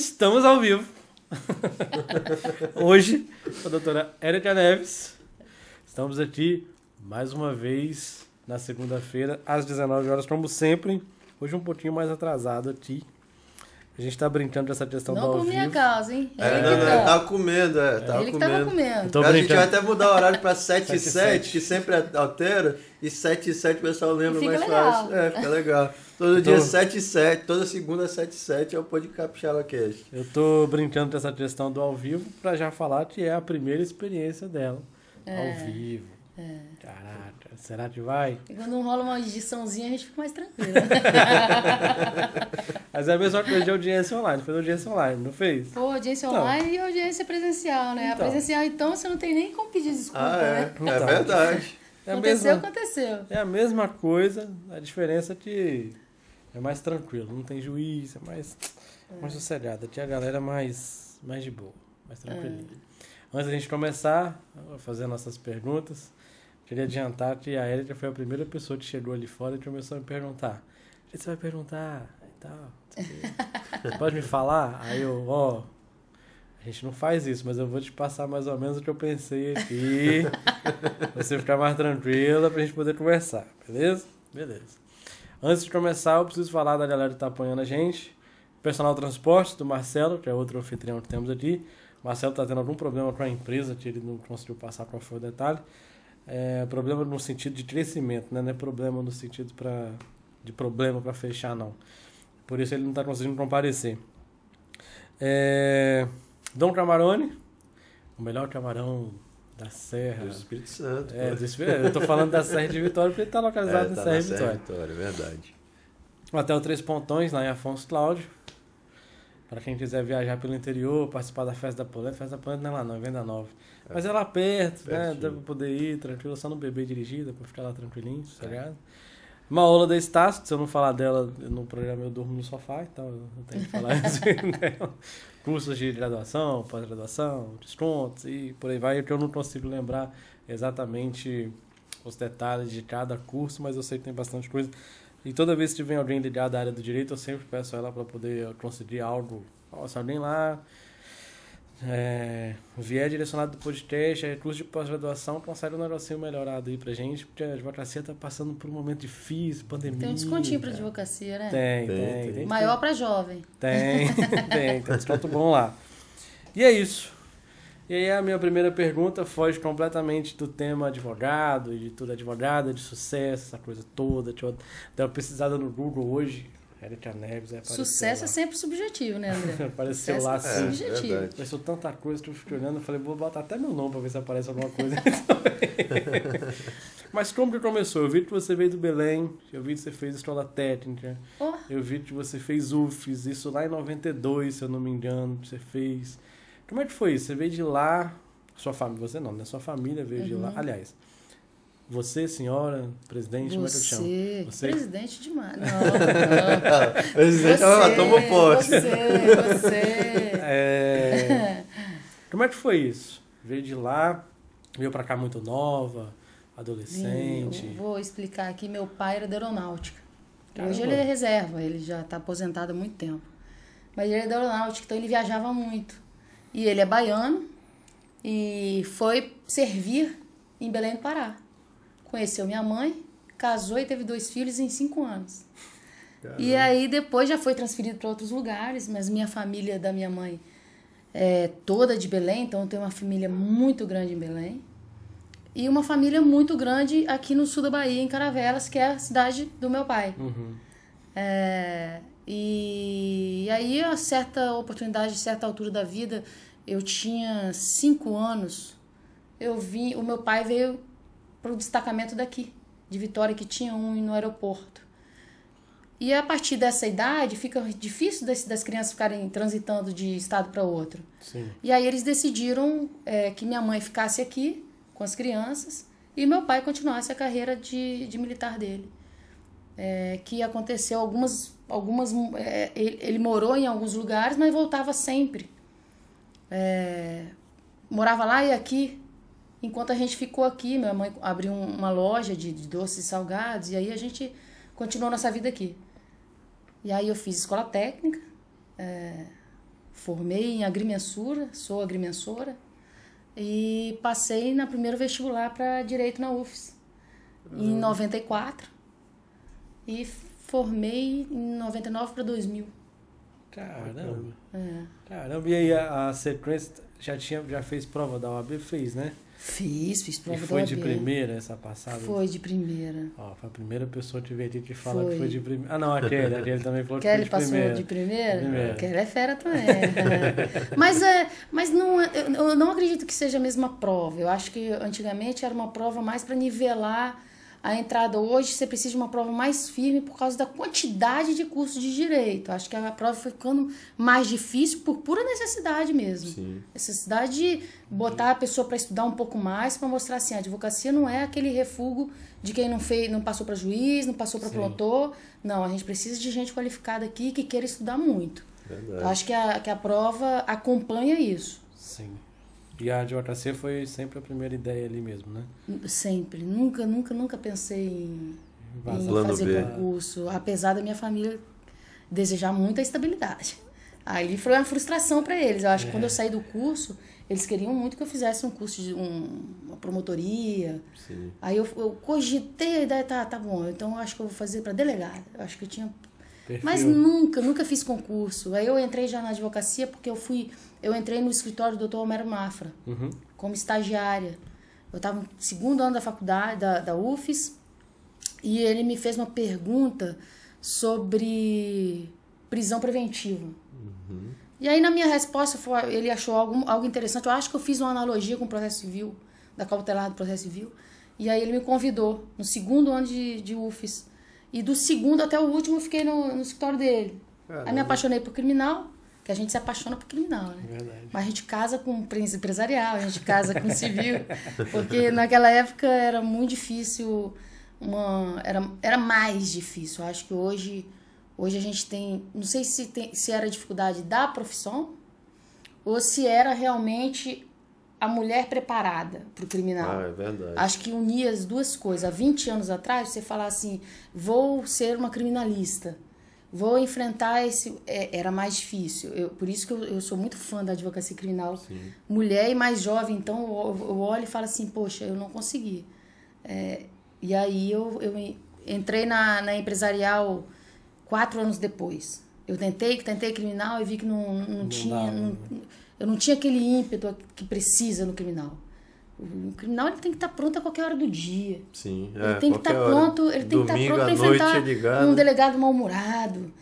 Estamos ao vivo. Hoje, com a doutora Érica Neves. Estamos aqui mais uma vez na segunda-feira, às 19 horas, como sempre. Hoje um pouquinho mais atrasado aqui. A gente tá brincando dessa questão do Não ao por minha vivo. causa, hein? É, Ele não, que não, tá. ele tava comendo, é, tava Ele que tava comendo. comendo. Tô a gente vai até mudar o horário pra 7 7 e e 7, 7. que sempre altera, e 7 e 7 o pessoal lembra mais legal. fácil. É, fica legal. Todo Eu dia tô- 7 e 7, toda segunda 7 e 7 é o Pode Capixaba Cast. Eu tô brincando com essa questão do ao vivo pra já falar que é a primeira experiência dela. Ao vivo. Caraca, será que vai? E quando não rola uma ediçãozinha, a gente fica mais tranquilo. Mas é a mesma coisa de audiência online. Fez audiência online, não fez? Pô, audiência Então. online e audiência presencial, né? Então. A presencial, então, você não tem nem como pedir desculpa, Ah, é. né? É Então. verdade. É aconteceu, mesma, aconteceu. é a mesma coisa, a diferença é que é mais tranquilo, não tem juiz, é mais, mais sossegado. Aqui a galera é mais, mais de boa, mais tranquilinha. Antes da gente começar a fazer nossas perguntas, queria adiantar que a Erika foi a primeira pessoa que chegou ali fora e começou a me perguntar. O que você vai perguntar? E tal, pode me falar? Aí eu, ó, a gente não faz isso, mas eu vou te passar mais ou menos o que eu pensei aqui. você ficar mais tranquila pra gente poder conversar, beleza? Beleza. Antes de começar, eu preciso falar da galera que tá apoiando a gente. Personal Transporte, do Marcelo, que é outro anfitrião que temos aqui. O Marcelo tá tendo algum problema com a empresa, que ele não conseguiu passar qual foi o detalhe. É problema no sentido de crescimento, né? Não é problema no sentido pra, de problema para fechar, não. Por isso ele não tá conseguindo comparecer. É, Dom Camarone, o melhor camarão da Serra. Do Espírito Santo. É, do Espírito- eu tô falando da Serra de Vitória porque ele tá localizado É, na tá Serra na de Serra Vitória. Vitória, verdade. Hotel Três Pontões, lá em Afonso Cláudio. Para quem quiser viajar pelo interior, participar da festa da polenta, festa da polenta não é lá não, é Venda Nova. Mas é lá perto, né? Pertinho. Dá pra poder ir tranquilo, só não beber dirigida, pra ficar lá tranquilinho, tá ligado? Uma aula da Estácio, se eu não falar dela no programa eu durmo no sofá, então eu tenho que falar isso dela. Cursos de graduação, pós-graduação, descontos e por aí vai, que eu não consigo lembrar exatamente os detalhes de cada curso, mas eu sei que tem bastante coisa. E toda vez que vem alguém ligado à área do direito, eu sempre peço a ela para poder conseguir algo. Ó, se alguém lá é, vier direcionado do podcast, é curso de pós-graduação, consegue um negocinho melhorado aí pra gente, porque a advocacia tá passando por um momento difícil, pandemia. Tem um descontinho pra advocacia, né? Tem, Tem, tem. tem. tem Maior pra jovem. tem, tem, tem desconto bom lá. E é isso. E aí a minha primeira pergunta foge completamente do tema advogado, e de tudo advogada, de sucesso, essa coisa toda. Deixa eu dar uma pesquisada no Google hoje. Erika Neves, é apareceu Sucesso lá. é sempre subjetivo, né, André? Apareceu Sucesso lá é assim. subjetivo. verdade. Apareceu tanta coisa que eu fiquei olhando e falei, vou botar até meu nome pra ver se aparece alguma coisa. Mas como que começou? Eu vi que você veio do Belém, eu vi que você fez escola técnica, Oh, eu vi que você fez UFES, isso lá em 92, se eu não me engano, você fez. Como é que foi isso? Você veio de lá, sua família, você não, né? Sua família veio de Uhum. lá. Aliás, você, senhora, presidente, como é que eu te chamo? você, Você? presidente demais. Não, não. Ah, presidente, ah, toma posse. Você, você. É... Como é que foi isso? Veio de lá, veio pra cá muito nova, adolescente. Eu vou explicar aqui. Meu pai era da aeronáutica. Caramba. Hoje ele é reserva, ele já está aposentado há muito tempo. Mas ele é da aeronáutica, então ele viajava muito. E ele é baiano e foi servir em Belém do Pará. Conheceu minha mãe, casou e teve dois filhos em cinco anos. E aí depois já foi transferido para outros lugares, mas minha família da minha mãe é toda de Belém, então eu tenho uma família muito grande em Belém. E uma família muito grande aqui no sul da Bahia, em Caravelas, que é a cidade do meu pai. Uhum. É, e, aí, a certa oportunidade, certa altura da vida, eu tinha cinco anos, eu vim, o meu pai veio para o destacamento daqui, de Vitória, que tinha um no aeroporto. E a partir dessa idade, fica difícil das, das crianças ficarem transitando de estado para outro. Sim. E aí eles decidiram é, que minha mãe ficasse aqui com as crianças e meu pai continuasse a carreira de, de militar dele. É, que aconteceu algumas. algumas é, ele, ele morou em alguns lugares, mas voltava sempre. É, morava lá e aqui. Enquanto a gente ficou aqui, minha mãe abriu um- uma loja de, de doces e salgados, e aí a gente continuou nossa vida aqui. E aí eu fiz escola técnica, é, Formei em agrimensura, sou agrimensora. E passei na primeiro vestibular para direito na UFS em 94. E formei em 99 para 2000. Caramba. É. Caramba, e aí a, a sequência já, tinha, já fez prova da OAB? Fez, né? Fiz, fiz prova e foi da de primeira essa passada? Foi de primeira. Ó, foi a primeira pessoa que veio aqui que fala Foi. que foi de primeira. Ah, não, a Kelly. A Kelly também falou que Kelly foi de passou primeira. de primeira? Primeira. Kelly é fera também. mas é, mas não, é- eu, eu não acredito que seja a mesma prova. Eu acho que antigamente era uma prova mais para nivelar a entrada. Hoje você precisa de uma prova mais firme por causa da quantidade de cursos de direito. Acho que a prova foi ficando mais difícil por pura necessidade mesmo. Sim. Necessidade de botar a pessoa para estudar um pouco mais, para mostrar assim, a advocacia não é aquele refúgio de quem não fez, não passou para juiz, não passou para promotor. Não, a gente precisa de gente qualificada aqui que queira estudar muito. Verdade. Eu acho que a, que a prova acompanha isso. Sim. E a advocacia foi sempre a primeira ideia ali mesmo, né? Sempre. Nunca, nunca, nunca pensei em, em fazer B. concurso. Apesar da minha família desejar muita estabilidade. Ali foi uma frustração para eles. Eu acho que quando eu saí do curso, eles queriam muito que eu fizesse um curso de um- uma promotoria. Sim. Aí eu, eu cogitei a ideia, tá, tá bom, então eu acho que eu vou fazer para delegada. Eu acho que eu tinha Perfil. mas nunca, nunca fiz concurso. Aí eu entrei já na advocacia porque eu fui, eu entrei no escritório do Dr. Homero Mafra Uhum. como estagiária. Eu estava no segundo ano da faculdade, da, da UFES, e ele me fez uma pergunta sobre prisão preventiva. E aí, na minha resposta, foi- ele achou algo, algo interessante. Eu acho que eu fiz uma analogia com o processo civil, da cautelar do processo civil. E aí, ele me convidou no segundo ano de, de UFES. E do segundo até o último, eu fiquei no, no escritório dele. Aí, me Caramba. apaixonei por criminal, que a gente se apaixona por criminal, né? Verdade. Mas a gente casa com empresarial, a gente casa com civil, porque naquela época era muito difícil, uma, era, era mais difícil. Eu acho que hoje, hoje a gente tem, não sei se, tem, se era dificuldade da profissão ou se era realmente a mulher preparada para o criminal. Ah, é verdade. Acho que unia as duas coisas. Há 20 anos atrás, você falar assim, vou ser uma criminalista, vou enfrentar esse... é, era mais difícil. Eu, por isso que eu, eu sou muito fã da advocacia criminal. Mulher e mais jovem, então eu, eu olho e falo assim, poxa, eu não consegui. É, e aí eu, eu en- entrei na, na empresarial quatro anos depois. Eu tentei, tentei criminal e vi que não, não, tinha... dava, não- né? eu não tinha aquele ímpeto que precisa no criminal. O criminal ele tem que estar pronto a qualquer hora do dia. Sim. Ele é, tem que estar hora. pronto, ele tem que estar Domingo pronto para enfrentar ligado. um delegado mal-humorado.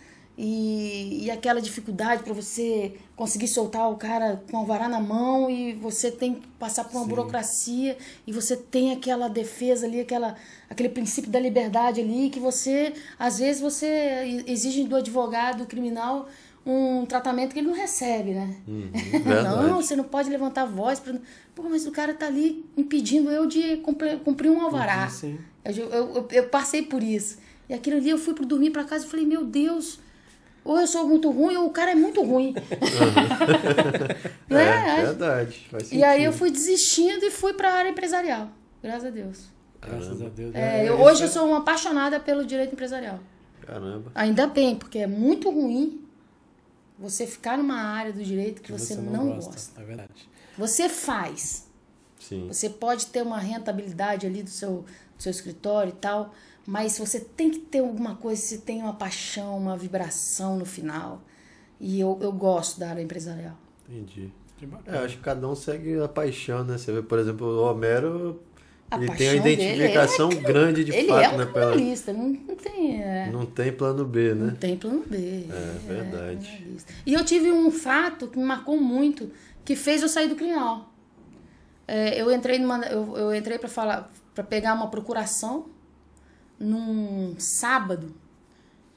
E, e aquela dificuldade para você conseguir soltar o cara com o alvará na mão e você tem que passar por uma Sim. burocracia e você tem aquela defesa ali, aquela, aquele princípio da liberdade ali que você, às vezes você exige do advogado criminal um tratamento que ele não recebe, né? Uhum, verdade. não, você não pode levantar a voz. Pra... Pô, mas o cara tá ali impedindo eu de cumprir, um alvará. Sim. Eu, eu, eu- eu passei por isso. E aquilo ali eu fui pro dormir pra casa e falei, meu Deus, ou eu sou muito ruim ou o cara é muito ruim. Não É, é? verdade. Faz E aí eu fui desistindo e fui pra área empresarial. Graças a Deus. Graças a Deus. É, É, eu- hoje é- eu sou uma apaixonada pelo direito empresarial. Caramba. Ainda bem, porque é muito ruim você ficar numa área do direito que, que você, não, gosta. É verdade. Você faz. Sim. Você pode ter uma rentabilidade ali do seu, do seu escritório e tal, mas você tem que ter alguma coisa, você tem uma paixão, uma vibração no final. E eu, eu gosto da área empresarial. Entendi. É, acho que cada um segue a paixão, né? Você vê, por exemplo, o Homero, A ele tem uma dele, identificação ele é- grande de Ele fato, é um né? Pela... não, não tem. é, Não tem plano B, Não né? tem plano B. É, verdade. criminalista. E eu tive um fato que me marcou muito, que fez eu sair do criminal. É, eu entrei numa, eu, eu entrei para falar, para pegar uma procuração num sábado.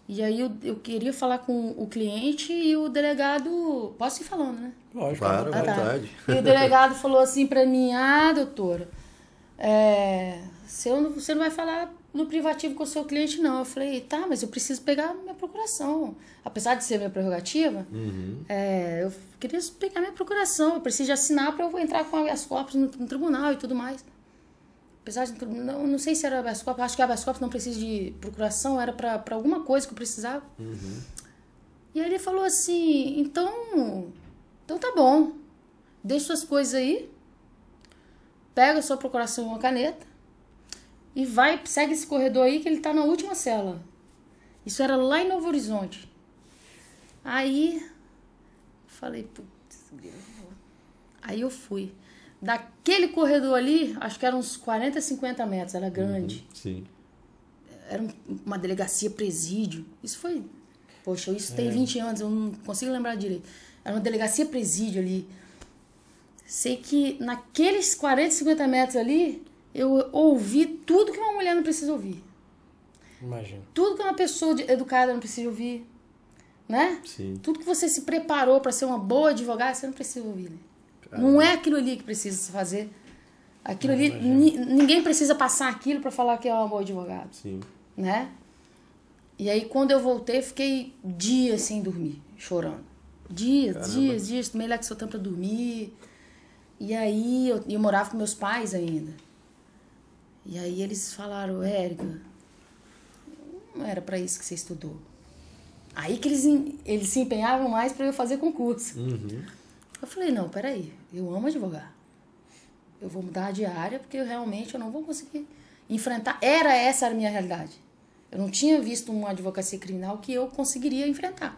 E aí eu, eu queria falar com o cliente e o delegado, posso ir falando, né? Lógico. Claro, é Ah, tá. verdade. E o delegado falou assim pra mim, ah, doutora, é, você, não, você não vai falar no privativo com o seu cliente, não. Eu falei, tá, mas eu preciso pegar minha procuração. Apesar de ser minha prerrogativa, Uhum. é, eu queria pegar minha procuração. Eu preciso assinar para eu entrar com habeas corpus no, no tribunal e tudo mais. Apesar de. Não, não sei se era habeas corpus, acho que habeas corpus não precisa de procuração, era para alguma coisa que eu precisava. E aí ele falou assim: então, tá bom. Deixa suas coisas aí. Pega a sua procuração e uma caneta. E vai, segue esse corredor aí que ele tá na última cela. Isso era lá em Novo Horizonte. Aí, falei, putz. Aí eu fui. Daquele corredor ali, acho que eram uns 40, 50 metros, era grande. Sim. Era um- uma delegacia presídio. Isso foi. Poxa, isso tem 20 anos, eu não consigo lembrar direito. Era uma delegacia presídio ali. Sei que naqueles 40, 50 metros ali, eu ouvi tudo que uma mulher não precisa ouvir. Imagina. Tudo que uma pessoa educada não precisa ouvir. Né? Sim. Tudo que você se preparou para ser uma boa advogada, você não precisa ouvir. Né? Não é aquilo ali que precisa se fazer. Aquilo ali, ni- ninguém precisa passar aquilo para falar que é uma boa advogada Sim. né? E aí quando eu voltei, fiquei dias sem dormir, chorando. Dias, dias, dias, tomei Lexotan pra dormir. E aí eu, eu morava com meus pais ainda. E aí eles falaram, Érica, não era pra isso que você estudou. Aí que eles, eles se empenhavam mais pra eu fazer concurso. Eu falei, não, peraí, eu amo advogar. Eu vou mudar de área porque eu realmente eu não vou conseguir enfrentar. Era essa a minha realidade. Eu não tinha visto uma advocacia criminal que eu conseguiria enfrentar.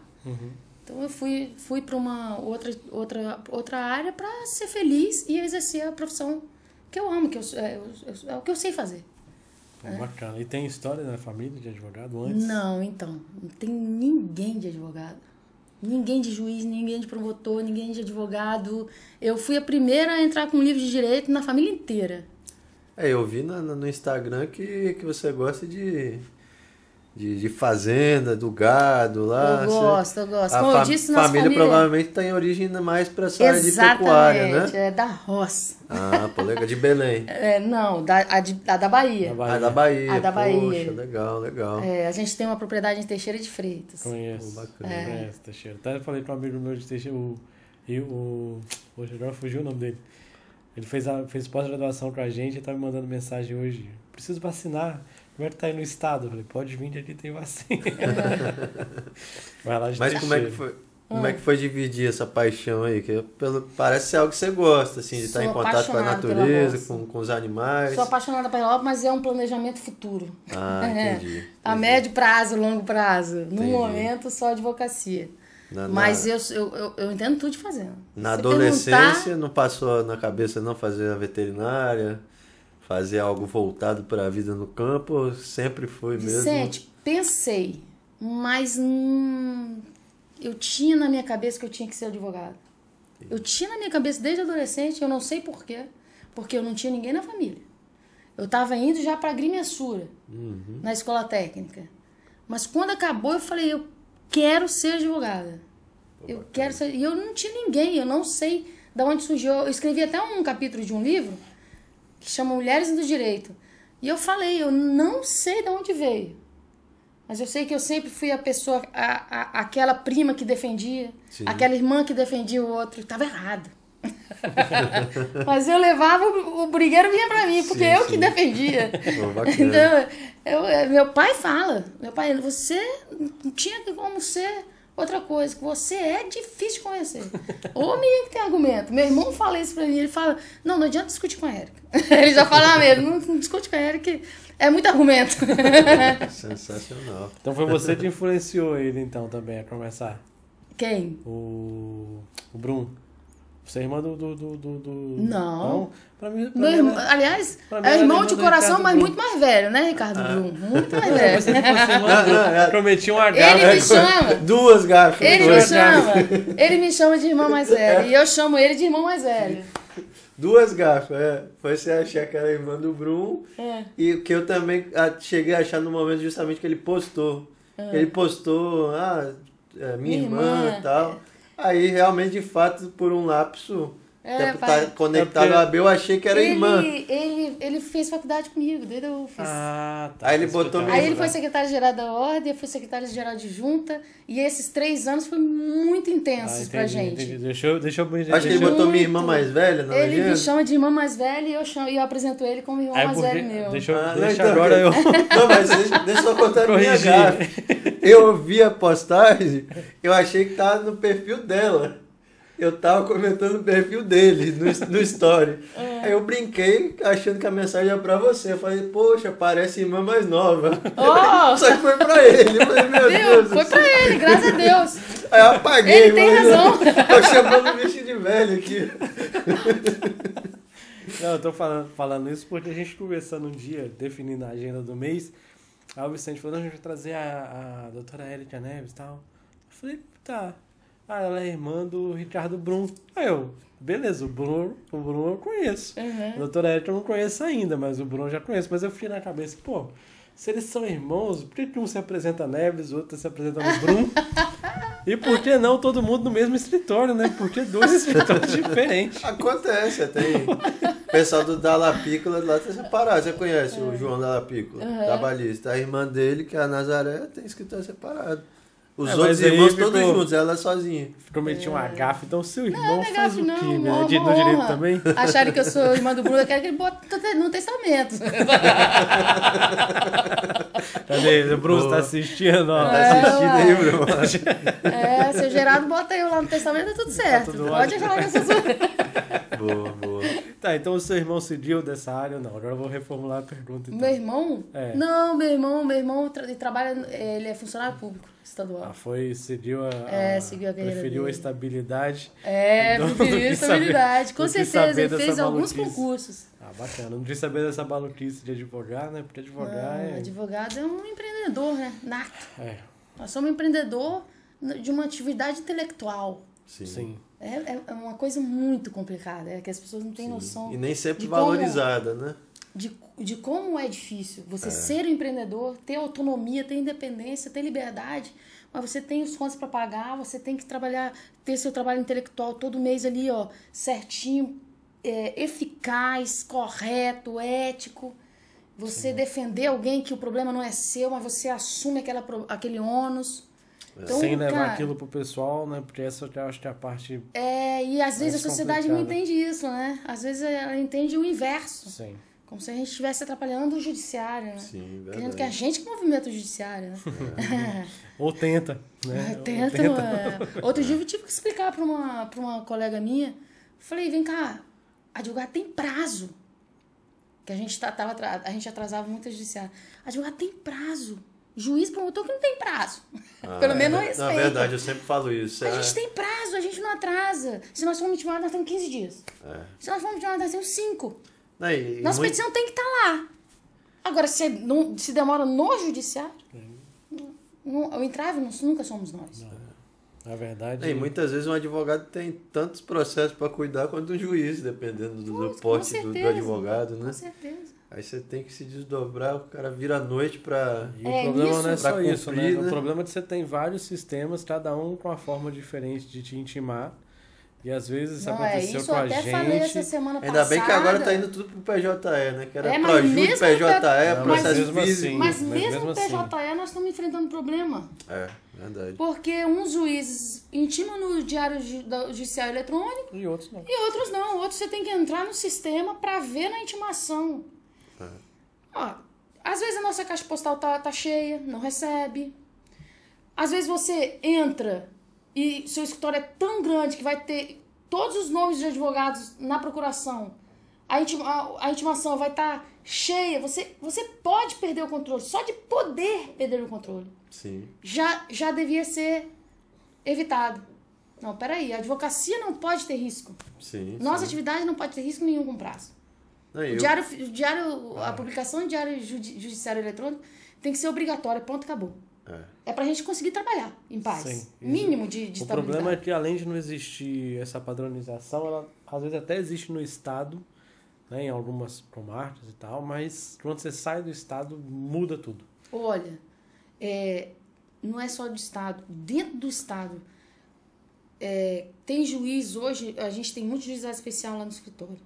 Então eu fui, fui para uma outra, outra, outra área para ser feliz e exercer a profissão que eu amo, que eu, é, é o que eu sei fazer. Pô, Bacana. E tem história na família de advogado antes? Não, então, não tem ninguém de advogado. Ninguém de juiz, ninguém de promotor, ninguém de advogado. Eu fui a primeira a entrar com um livro de direito na família inteira. É, eu vi na- no Instagram que, que você gosta de, de, de fazenda, do gado lá. Eu Você- gosto, eu gosto. A Como eu disse, nossa família, família- provavelmente tem origem mais para essa área de pecuária, né? é da roça. Ah, pô, legal. De Belém. É, não, da, a, de- a da Bahia. Da Bahia. Ah, da Bahia. A da Bahia. Poxa, legal, legal. É, a gente tem uma propriedade em Teixeira de Freitas. Conheço. Pô, bacana. É. Conheço, Teixeira. Até falei para um amigo meu de Teixeira, o. E o. Poxa, agora fugiu o nome dele. Ele fez, a, fez pós-graduação com a gente e tá me mandando mensagem hoje. Preciso vacinar. Como é que tá aí no estado? Eu falei, pode vir, ali tem vacina. Vai lá de Mas como é que foi? Como é que foi dividir essa paixão aí? Que pelo, parece ser algo que você gosta, assim, de Sou estar em contato com a natureza, com, com os animais. Sou apaixonada pela obra, mas é um planejamento futuro. Ah, É. entendi. A entendi. médio prazo, longo prazo. No Entendi. momento, só advocacia. Na- Mas na- eu, eu, eu, eu entendo tudo de fazer. Na Se adolescência perguntar- não passou na cabeça não fazer a veterinária, fazer algo voltado para a vida no campo, ou sempre foi mesmo. Vicente, pensei, mas hum, eu tinha na minha cabeça que eu tinha que ser advogado. Eu tinha na minha cabeça desde adolescente, eu não sei porquê, porque eu não tinha ninguém na família. Eu estava indo já para agrimensura, Uhum. na escola técnica. Mas quando acabou, eu falei, eu quero ser advogada. Eu quero ser. E eu não tinha ninguém, eu não sei de onde surgiu. Eu escrevi até um capítulo de um livro que chama Mulheres do Direito. E eu falei, eu não sei de onde veio. Mas eu sei que eu sempre fui a pessoa, a, a- aquela prima que defendia, Sim. aquela irmã que defendia o outro. Estava errado. Mas eu levava, o, brigueiro vinha pra mim, porque Sim, eu sim. que defendia. Então, eu, é, meu pai fala, meu pai, você não tinha como ser outra coisa, que você é difícil de conhecer. Ô menino que tem argumento. Meu irmão fala isso pra mim, ele fala, não, não adianta discutir com a Erika. Ele já fala mesmo, não, não discute com a Erika, é muito argumento. Sensacional. Então foi você que influenciou ele, então, também, a começar. Quem? O. O Brum. Você é irmã do. do, do, do- do- Não. Pra mim. Pra Meu irmão, era- aliás, pra mim é irmão irmã de coração, mas muito mais velho, né, Ricardo Brum? Muito mais velho. fosse irmã Brum, prometi um H. Ele me chama. Duas garfas. Ele me duas, chama. Ele me chama de irmão mais velho. E eu chamo ele de irmão mais velho. duas garfas, é. Foi você achar que era irmã do Brum. É. E que eu também ah, cheguei a achar no momento justamente que ele postou. Ele postou, ah, é, minha, Ah. Minha irmã irmã, e tal. Aí realmente, de fato, por um lapso, É, tempo pai. tá conectado É porque- a eu achei que era ele, irmã. Ele, ele fez faculdade comigo, desde eu fiz. Ah, tá. Aí ele botou mesmo, Aí ele foi né? secretário-geral da ordem, eu fui secretário-geral de junta, e esses três anos foram muito Ah, intensos entendi, pra gente. entendi. Deixa eu, deixa eu Acho que ele eu- botou minha irmã Muito. mais velha na Ele me chama de irmã mais velha e eu, chamo, e eu apresento ele como irmão Aí mais porque- velho meu. Deixa, eu, Ah, não, deixa então, agora eu. Não, mas deixa, deixa eu só contar a minha Corrigir. gafe. Eu vi a postagem, eu achei que tava no perfil dela. Eu tava comentando o perfil dele no, no story. É. Aí eu brinquei achando que a mensagem era pra você. Eu falei, poxa, parece irmã mais nova. Oh! Só que foi pra ele. Eu falei, meu Viu? Deus. Foi pra ele, graças a Deus. Aí eu apaguei. Ele tem razão. Tô chamando o bicho de velho aqui. Não, eu tô falando, falando isso porque a gente conversando um dia, definindo a agenda do mês, aí o Vicente falou, não, a gente vai trazer a, a doutora Erika Neves e tal. Eu falei, tá. Ah, ela é irmã do Ricardo Brum. Aí eu, beleza, o Bruno, o Bruno eu conheço. Uhum. A doutora Erika eu não conheço ainda, mas o Bruno eu já conheço. Mas eu fiquei na cabeça, pô, se eles são irmãos, por que, que um se apresenta Neves, o outro se apresenta no Brum? e por que não todo mundo no mesmo escritório, né? Porque dois escritórios diferentes. Acontece, tem. O pessoal do Dalla Pícola lá tá separado. Você conhece o João Dalla Pícola, trabalhista. A irmã dele, que é a Nazaré, tem escritório separado. Os É, outros irmãos ficou- todos juntos, ela sozinha. Prometi um agafe, então seu irmão Não, não é faz gafe, o não. quê? uma- né? De- uma No direito também? Acharem que eu sou irmã do Bruno, eu quero que ele bote no testamento. Cadê? O Bruno tá assistindo, ó. Tá assistindo aí, ué. Bruno? É, seu Gerardo bota eu lá no testamento, tá tudo certo. tudo Pode ótimo. falar que eu sou Boa, boa. Tá, então o seu irmão seguiu dessa área ou não? Agora eu vou reformular a pergunta. Então. Meu irmão? É. Não, meu irmão, meu irmão tra- ele trabalha, ele é funcionário público estadual. Ah, foi, seguiu a. É, seguiu a carreira Preferiu a dele. estabilidade. É, preferiu quis estabilidade, com certeza. Ele fez alguns concursos. Ah, bacana. Não quis saber dessa maluquice de advogar, né? Porque advogar Não, é. advogado é um empreendedor, né? Nato. É, Nós somos empreendedor de uma atividade intelectual. Sim. sim. É, é- é uma coisa muito complicada, é que as pessoas não têm sim. noção E nem sempre de como- valorizada, né? de, de como é difícil você ser um empreendedor, ter autonomia, ter independência, ter liberdade, mas você tem os contas para pagar, você tem que trabalhar, ter seu trabalho intelectual todo mês ali, ó, certinho, é, eficaz, correto, ético. Você defender alguém que o problema não é seu, mas você assume aquela, aquele ônus. Então, Sem levar cara, aquilo pro pessoal, né? Porque essa eu acho que é a parte. É, e às vezes a sociedade não entende isso, né? Às vezes ela entende o inverso. Sim. Como se a gente estivesse atrapalhando o judiciário, né? Sim, Querendo que a verdade. gente que movimenta o judiciário, né? Ou tenta, né? É, Ou Tenta, é? Outro dia eu tive que explicar para uma, pra uma colega minha. Falei, vem cá, advogado tem prazo. Que a gente, tá, tava, a gente atrasava muito o judiciário. Advogado tem prazo. Juiz promotor que não tem prazo. Ah, Pelo menos não é. respeita. Na verdade, eu sempre falo isso. A é- gente tem prazo, a gente não atrasa. Se nós formos intimados, nós temos 15 dias. é. Se nós formos intimados, nós temos 5. Não, e- e Nossa muito- petição tem que estar lá. Agora, se, não, se demora no judiciário, não- o entrave nós nunca somos nós. Na verdade. É, E muitas vezes um advogado tem tantos processos para cuidar quanto um juiz, dependendo do, do porte do, do advogado, né? Com certeza. Aí você tem que se desdobrar, o cara vira à noite para E o É, problema não é só Pra isso, né? cumprir, O né? problema é que você tem vários sistemas, cada um com uma forma diferente de te intimar. E às vezes isso Não, é aconteceu isso com eu a até gente. falei essa semana Ainda passada. bem que agora tá indo tudo pro PJE, né? Que era É, mesmo PJE, Não, mas processo mesmo físico. assim- Mas Mas mesmo mesmo no assim. PJE nós estamos enfrentando problema. É, verdade. Porque uns juízes intimam no diário judicial eletrônico E outros não. e outros não. Outros você tem que entrar no sistema para ver na intimação. Ó, às vezes a nossa caixa postal tá, tá cheia, não recebe. Às vezes você entra e seu escritório é tão grande que vai ter todos os nomes de advogados na procuração. A, intima- a- a intimação vai estar cheia. Você, você pode perder o controle. Só de poder perder o controle Sim. já, já devia ser evitado. Não, peraí, a advocacia não pode ter risco. Sim. Nossa sim. atividade não pode ter risco nenhum com prazo. E O eu- diário, o diário, a publicação de diário judi- judiciário eletrônico tem que ser obrigatória, ponto, acabou. é. É pra gente conseguir trabalhar em paz. Sim. Mínimo de, de O problema é que além de não existir essa padronização, ela às vezes até existe no estado, né, em algumas comarcas e tal, mas quando você sai do estado, muda tudo. Olha, é, não é só do Estado. Dentro do Estado, é, tem juiz hoje, a gente tem muito juizado especial lá no escritório.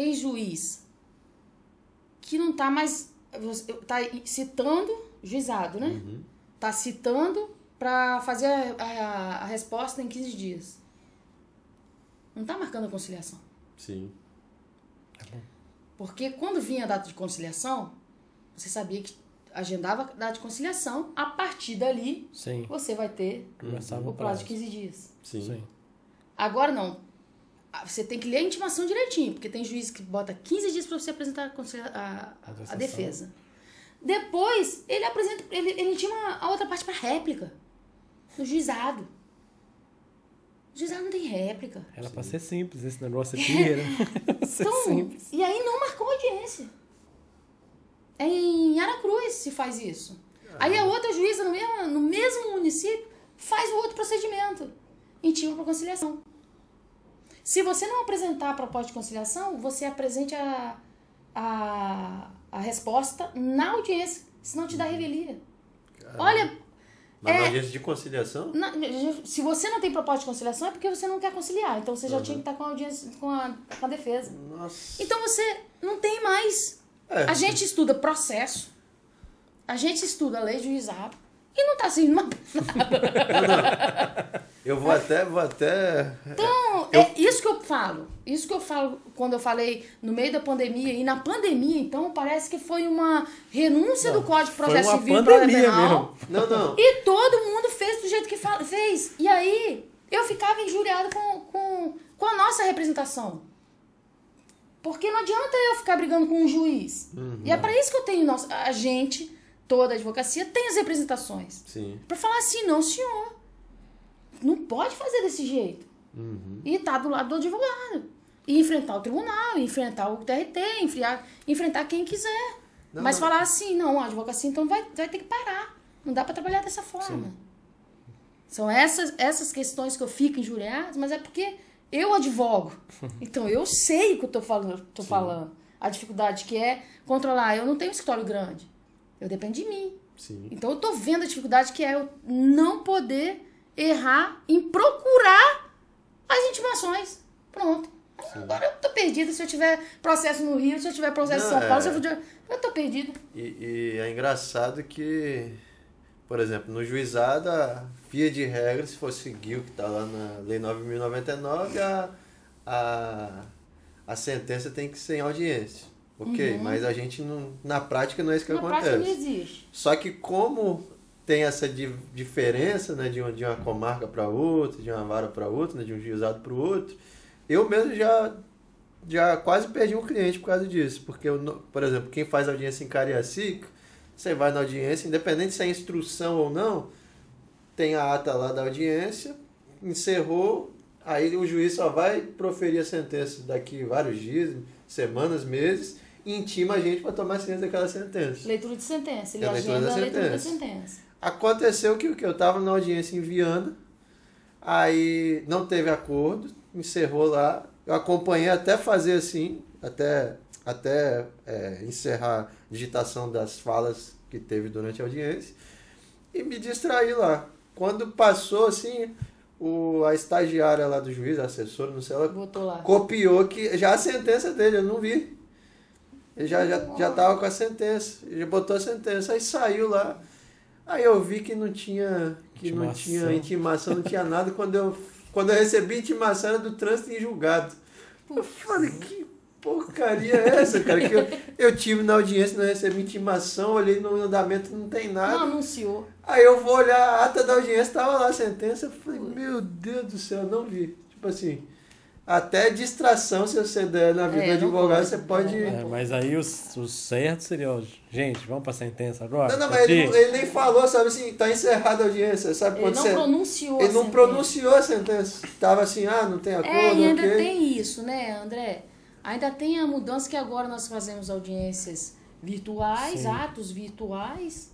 Tem juiz que não tá mais. Tá citando, juizado, né? Uhum. Tá citando para fazer a, a- a resposta em 15 dias. Não tá marcando a conciliação. Sim. Porque quando vinha a data de conciliação, você sabia que agendava a data de conciliação, a partir dali Sim. você vai ter Começava o prazo de 15 dias. Sim. Sim. Agora não. Ah, Você tem que ler a intimação direitinho, porque tem juiz que bota 15 dias para você apresentar a, a- A defesa. Depois, ele apresenta, ele, ele intima a outra parte para réplica. No juizado. O juizado não tem réplica. Era pra ser simples esse negócio aqui. Era pra ser Então, simples. e aí não marcou audiência. É em Aracruz se faz isso. Aí a outra juíza no mesmo, no mesmo município faz o outro procedimento. Intima para conciliação. Se você não apresentar a proposta de conciliação, você apresente a, a, a resposta na audiência, senão te dá revelia. Olha, Mas na É. audiência de conciliação? na- se você não tem proposta de conciliação é porque você não quer conciliar. Então você já tinha que estar com a audiência, com a, com a defesa. Nossa. Então você não tem mais. É. A gente estuda processo, a gente estuda lei de juizado e não tá sendo uma. Eu vou até, vou até. Então, é isso que eu falo. Isso que eu falo quando eu falei no meio da pandemia. E na pandemia, então, parece que foi uma renúncia do Código de Processo Civil para penal. mesmo. Não, não. E todo mundo fez do jeito que fez. E aí, eu ficava injuriada com, com, com a nossa representação. Porque não adianta eu ficar brigando com um juiz. E é para isso que eu tenho. Nossa, a gente, toda a advocacia, tem as representações. Sim. Pra falar assim, não, senhor. Não pode fazer desse jeito. E tá do lado do advogado. E enfrentar o tribunal, enfrentar o TRT, enfrentar, enfrentar quem quiser. Não, Mas não. falar assim, não, a advocacia então vai, vai ter que parar. Não dá pra trabalhar dessa forma. São essas, essas questões que eu fico injuriada, mas é porque eu advogo. Então eu sei o que eu tô falando. Tô falando. A dificuldade que é controlar. Eu não tenho escritório grande. Eu dependo de mim. Sim. Então eu tô vendo a dificuldade que é eu não poder errar em procurar as intimações. Pronto. Agora eu tô perdida. Se eu tiver processo no Rio, se eu tiver processo em Não, São Paulo, é. se eu, for... eu tô perdida. E, e é engraçado que, por exemplo, no juizado, a via de regra, se for seguir o que está lá na Lei 9.099, a, a, a sentença tem que ser em audiência. Ok, mas a gente, não, na prática, não é isso que Uhum. Na prática não acontece. existe. Só que como tem essa di- diferença né, de, uma, de uma comarca para outra, de uma vara para outra, né, de um juizado para o outro, eu mesmo já, já quase perdi um cliente por causa disso. Porque, eu, por exemplo, quem faz audiência em Cariacica, você vai na audiência, independente se é instrução ou não, tem a ata lá da audiência, encerrou, aí o juiz só vai proferir a sentença daqui vários dias, semanas, meses, e intima a gente para tomar ciência daquela sentença. Leitura de sentença. Ele É a leitura agenda da a leitura da sentença. sentença. Aconteceu que o que eu estava na audiência em Viana, aí não teve acordo, encerrou lá. Eu acompanhei até fazer assim, até, até é, encerrar a digitação das falas que teve durante a audiência e me distraí lá. Quando passou assim, o, a estagiária lá do juiz, a assessora, não sei, ela copiou que já a sentença dele, eu não vi. Ele já, já, já tava com a sentença, ele botou a sentença, aí saiu lá. Aí eu vi que não tinha, que não Intimação. tinha intimação, não tinha nada. Quando eu, quando eu recebi intimação era do trânsito em julgado. Eu falei, que porcaria é essa, cara? Que eu, eu tive na audiência, não recebi intimação, olhei no andamento, não tem nada. Não anunciou. Aí eu vou olhar a ata da audiência, tava lá a sentença, eu falei, meu Deus do céu, não vi. Tipo assim, até distração, se você der na vida É, do advogado, você pode. É, mas aí o, o certo seria, ó, gente, vamos pra sentença agora? Não, não, mas ele, ele nem falou, sabe assim, tá encerrada a audiência, sabe Ele quando não você. pronunciou. Ele a não sentença. pronunciou a sentença. Tava assim, ah, não tem acordo, É, e ainda ok. tem isso, né, André? Ainda tem a mudança que agora nós fazemos audiências virtuais, Sim. atos virtuais,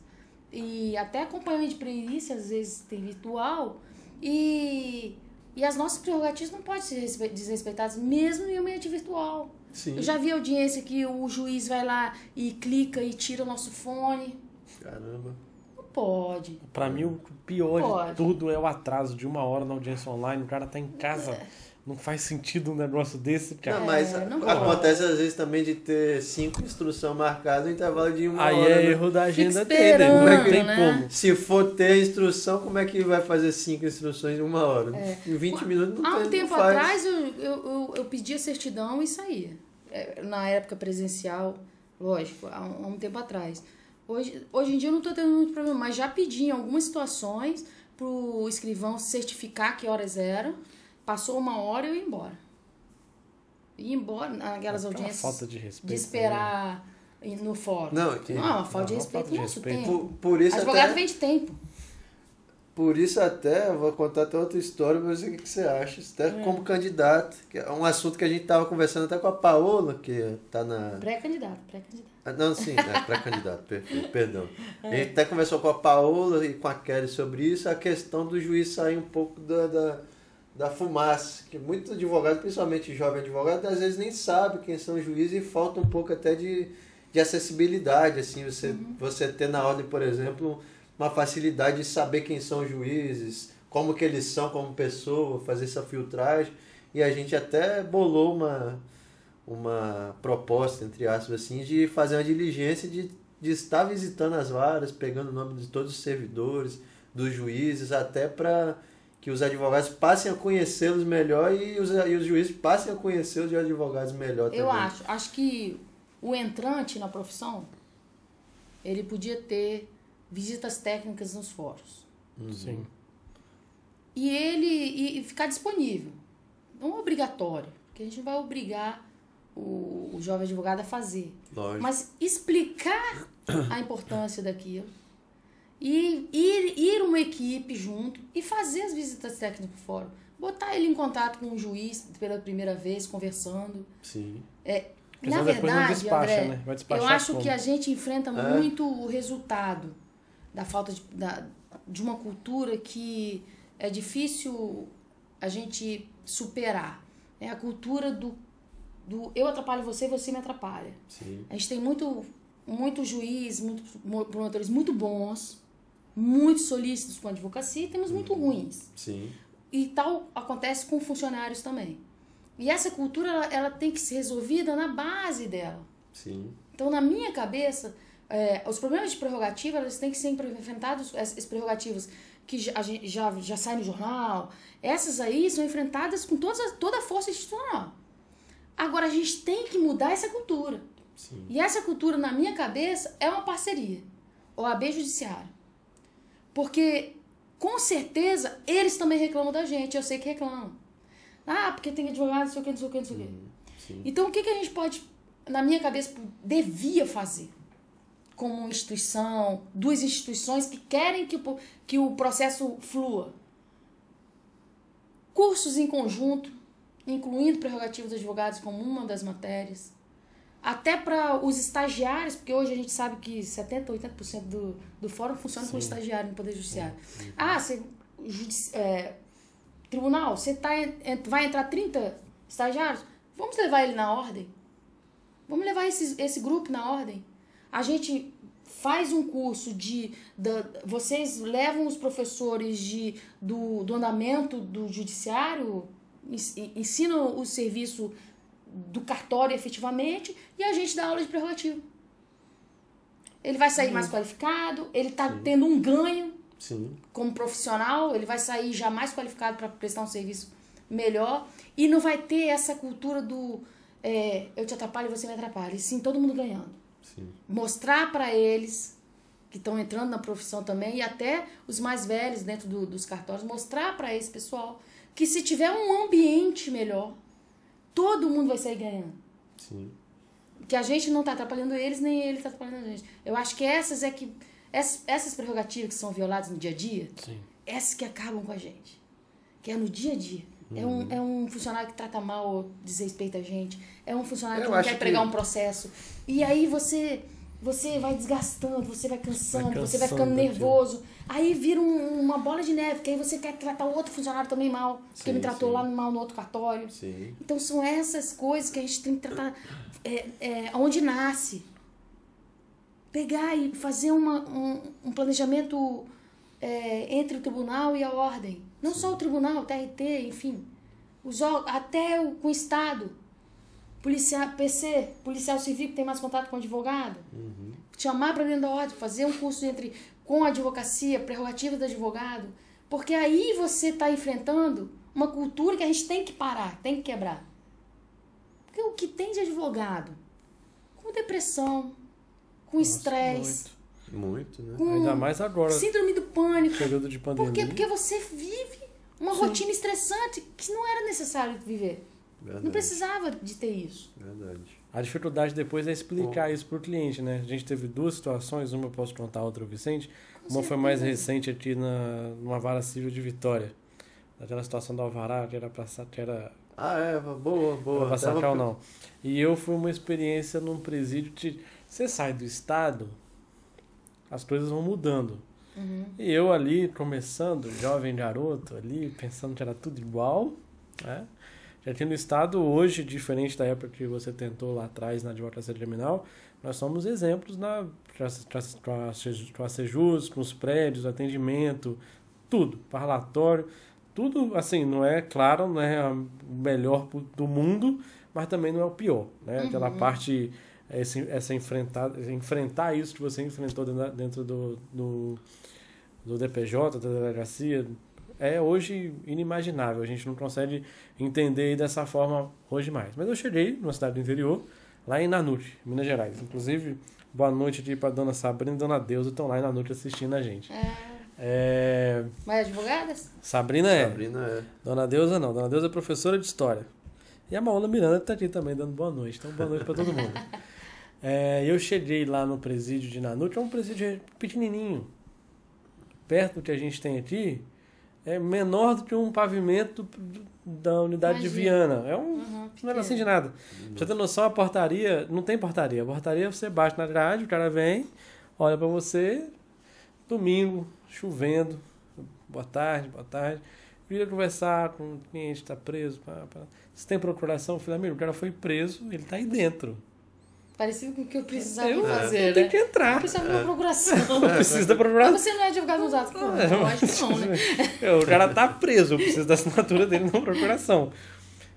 e até acompanhamento de perícia, às vezes tem virtual, e, e as nossas prerrogativas não podem ser respe- desrespeitadas, mesmo em ambiente virtual. Sim. Eu já vi audiência que o juiz vai lá e clica e tira o nosso fone. Caramba. Não pode. Pra mim, o pior Pode. de tudo é o atraso de uma hora na audiência online. O cara tá em casa. Não faz sentido um negócio desse, cara. Não, mas não acontece às vezes também de ter cinco instruções marcadas no intervalo de uma Aí hora. é né? erro da agenda dele. Não esperando, tem né? como. Se for ter instrução, como é que vai fazer cinco instruções em uma hora? Em 20 minutos não É. Há tem, um tempo atrás eu, eu, eu, eu pedia certidão e saía. É, Na época presencial, lógico, há um, há um tempo atrás. Hoje, hoje em dia eu não estou tendo muito problema, mas já pedi em algumas situações pro escrivão certificar que horas eram Passou uma hora e eu ia embora. Ia embora naquelas Aquela audiências falta de respeito. de esperar ir no fórum. Não, que- Não, uma falta de respeito falta nosso respeito. tempo. Por, por isso Advogado até, vende tempo. por isso até, eu vou contar até outra história pra você o que, você acha. Até como candidato, que é um assunto que a gente tava conversando até com a Paola, que tá na... Pré-candidato, pré-candidato. Ah, Não, sim, é pré-candidato, perfeito, perdão. A gente até conversou com a Paola e com a Kelly sobre isso, a questão do juiz sair um pouco da, da, da fumaça, que muitos advogados, principalmente jovem advogado, às vezes nem sabe quem são os juízes e falta um pouco até de, de acessibilidade, assim, você, você ter na ordem, por exemplo, uma facilidade de saber quem são os juízes, como que eles são como pessoa, fazer essa filtragem, e a gente até bolou uma uma proposta, entre aspas, assim, de fazer uma diligência de, de estar visitando as varas, pegando o nome de todos os servidores, dos juízes, até para que os advogados passem a conhecê-los melhor e os, e os juízes passem a conhecer os advogados melhor também. Eu acho. Acho que o entrante na profissão, ele podia ter visitas técnicas nos fóruns. Sim. E ele e, e ficar disponível. Não obrigatório, porque a gente vai obrigar o, o jovem advogado a fazer. Lógico. Mas explicar a importância daquilo. E ir, ir uma equipe junto e fazer as visitas técnicas no fórum. Botar ele em contato com o juiz pela primeira vez, conversando. Sim. Porque Na verdade, despacha, André, né? Eu acho como? que a gente enfrenta É. muito o resultado da falta de, da, de uma cultura que é difícil a gente superar. É a cultura do, do eu atrapalho você, você me atrapalha. Sim. A gente tem muito, muito juiz, muitos mo- promotores muito bons, muito solícitos com a advocacia e temos muito ruins. Sim. E tal acontece com funcionários também. E essa cultura ela, ela tem que ser resolvida na base dela. Sim. Então, na minha cabeça, é, os problemas de prerrogativa eles têm que ser enfrentados, essas prerrogativas que já, já, já saem no jornal, essas aí são enfrentadas com todas, as- toda a força institucional. Agora, a gente tem que mudar essa cultura. Sim. E essa cultura, na minha cabeça, é uma parceria. OAB Judiciário. Porque, com certeza, eles também reclamam da gente. Eu sei que reclamam. Ah, porque tem advogado, não sei o que, não sei o que, não sei o que. Sim. Então, o que, que a gente pode, na minha cabeça, devia fazer? Como instituição, duas instituições que querem que o, que o processo flua. Cursos em conjunto, incluindo prerrogativas dos advogados como uma das matérias. Até para os estagiários, porque hoje a gente sabe que 70%, 80% do, do fórum funciona com Sim. estagiário no Poder Judiciário. Ah, você, é, tribunal, você tá, vai entrar 30 estagiários? Vamos levar ele na ordem. Vamos levar esse, esse grupo na ordem. A gente faz um curso de. Da, vocês levam os professores de, do, do andamento do judiciário, ens- ensinam o serviço do cartório efetivamente e a gente dá aula de prerrogativa. Ele vai sair mais qualificado, ele está tendo um ganho Sim. como profissional, ele vai sair já mais qualificado para prestar um serviço melhor e não vai ter essa cultura do é, eu te atrapalho e você me atrapalha. E sim, todo mundo ganhando. Sim. Mostrar para eles que estão entrando na profissão também e até os mais velhos dentro do- dos cartórios, mostrar para esse pessoal que se tiver um ambiente melhor, todo mundo vai sair ganhando Sim. que a gente não tá atrapalhando eles, nem eles tá atrapalhando a gente. Eu acho que essas é que. Essas, essas prerrogativas que são violadas no dia a dia, Sim. essas que acabam com a gente. Que é no dia a dia. É, um, é um funcionário que trata mal desrespeita a gente. É um funcionário Eu que não quer pregar que- um processo. E aí você. Você vai desgastando, você vai cansando, Vai você vai cansando ficando nervoso. Aí vira um- uma bola de neve, que aí você quer tratar o outro funcionário também mal, porque Sim, me tratou sim. lá mal no outro cartório. Sim. Então são essas coisas que a gente tem que tratar é, é, onde nasce. Pegar e fazer uma, um, um planejamento é, entre o tribunal e a ordem. Não só o tribunal, o TRT, enfim. Os, até o, com o Estado. Policial, PC, policial civil que tem mais contato com o advogado. Chamar para dentro da ordem, fazer um curso entre com a advocacia, prerrogativa do advogado. Porque aí você está enfrentando uma cultura que a gente tem que parar, tem que quebrar. Porque o que tem de advogado com depressão, com estresse, Muito, né? com Ainda mais agora, síndrome do pânico. período de pandemia. Por quê? Porque você vive Uma Sim. rotina estressante que não era necessário viver. Verdade. Não precisava de ter isso. Verdade. A dificuldade depois é explicar isso pro cliente, né? A gente teve duas situações, uma eu posso contar, outra o Vicente. Uma foi mais recente aqui na, numa vara civil de Vitória. Naquela situação do Alvará, que era pra, sa- que era Ah, é, boa, boa. pra sacar ou não. E eu fui uma experiência num presídio de... Você sai do estado, as coisas vão mudando. E eu ali, começando, jovem garoto ali, pensando que era tudo igual, né? Já aqui no estado, hoje, diferente da época que você tentou lá atrás na advocacia criminal, nós somos exemplos na Sejus, com os prédios, atendimento, tudo, parlatório, tudo, assim, não é, claro, não é o melhor do mundo, mas também não é o pior, né? Aquela parte, esse, essa enfrentar, enfrentar isso que você enfrentou dentro, dentro do, do, do DPJ, da delegacia, é hoje inimaginável. A gente não consegue entender dessa forma hoje mais. Mas eu cheguei numa cidade do interior, lá em Nanuti, Minas Gerais. Inclusive, boa noite aqui para dona Sabrina e dona Deusa, estão lá em Nanuti assistindo a gente. É, Mas advogadas? Sabrina é. Sabrina é. Dona Deusa não. Dona Deusa é professora de história. E a Maola Miranda está aqui também dando boa noite. Então, boa noite para todo mundo. É, eu cheguei lá no presídio de Nanuti, é um presídio pequenininho. Perto do que a gente tem aqui, é menor do que um pavimento da unidade de Imagina. Viana. É um Uhum, não era assim de nada. Pra você ter noção, a portaria, não tem portaria. A portaria você bate na grade, o cara vem, olha pra você, domingo, chovendo, boa tarde, boa tarde. Vira conversar com o cliente, tá preso. Pá, pá. Se tem procuração, eu falei, amigo, o cara foi preso, ele tá aí dentro. Parecido com o que eu precisava Eu fazer, tenho né? que Eu entrar. precisava de uma procuração. Não precisa da Mas procuração. você não é advogado dos atos? Pô, É, eu acho que não, né? O cara tá preso, eu preciso da assinatura dele na procuração.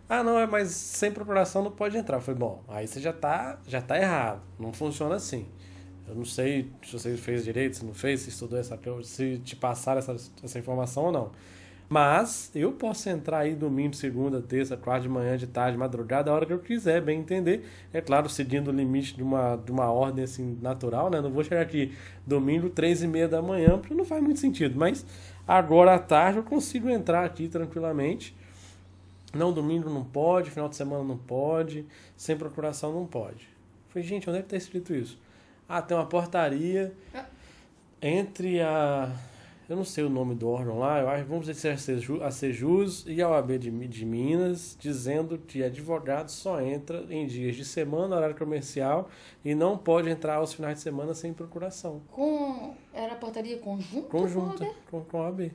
Ah, não, é, mas sem procuração não pode entrar. Eu falei, bom, aí você já tá, já tá errado. Não funciona assim. Eu não sei se você fez direito, se não fez, se estudou essa se te passaram essa, essa informação ou não. Mas eu posso entrar aí domingo, segunda, terça, quarta de manhã, de tarde, madrugada, a hora que eu quiser, bem entender. É claro, seguindo o limite de uma, de uma ordem assim, natural, né? Não vou chegar aqui domingo, três e meia da manhã, porque não faz muito sentido. Mas agora à tarde eu consigo entrar aqui tranquilamente. Não, domingo não pode, final de semana não pode, sem procuração não pode. Eu falei, gente, onde é que está escrito isso? Ah, tem uma portaria entre a. Eu não sei o nome do órgão lá, eu acho, vamos dizer que a Seju- a Sejus e a OAB de, de Minas, dizendo que advogado só entra em dias de semana, horário comercial, e não pode entrar aos finais de semana sem procuração. Com... Era portaria conjunta? Conjunta com, com a OAB. Aí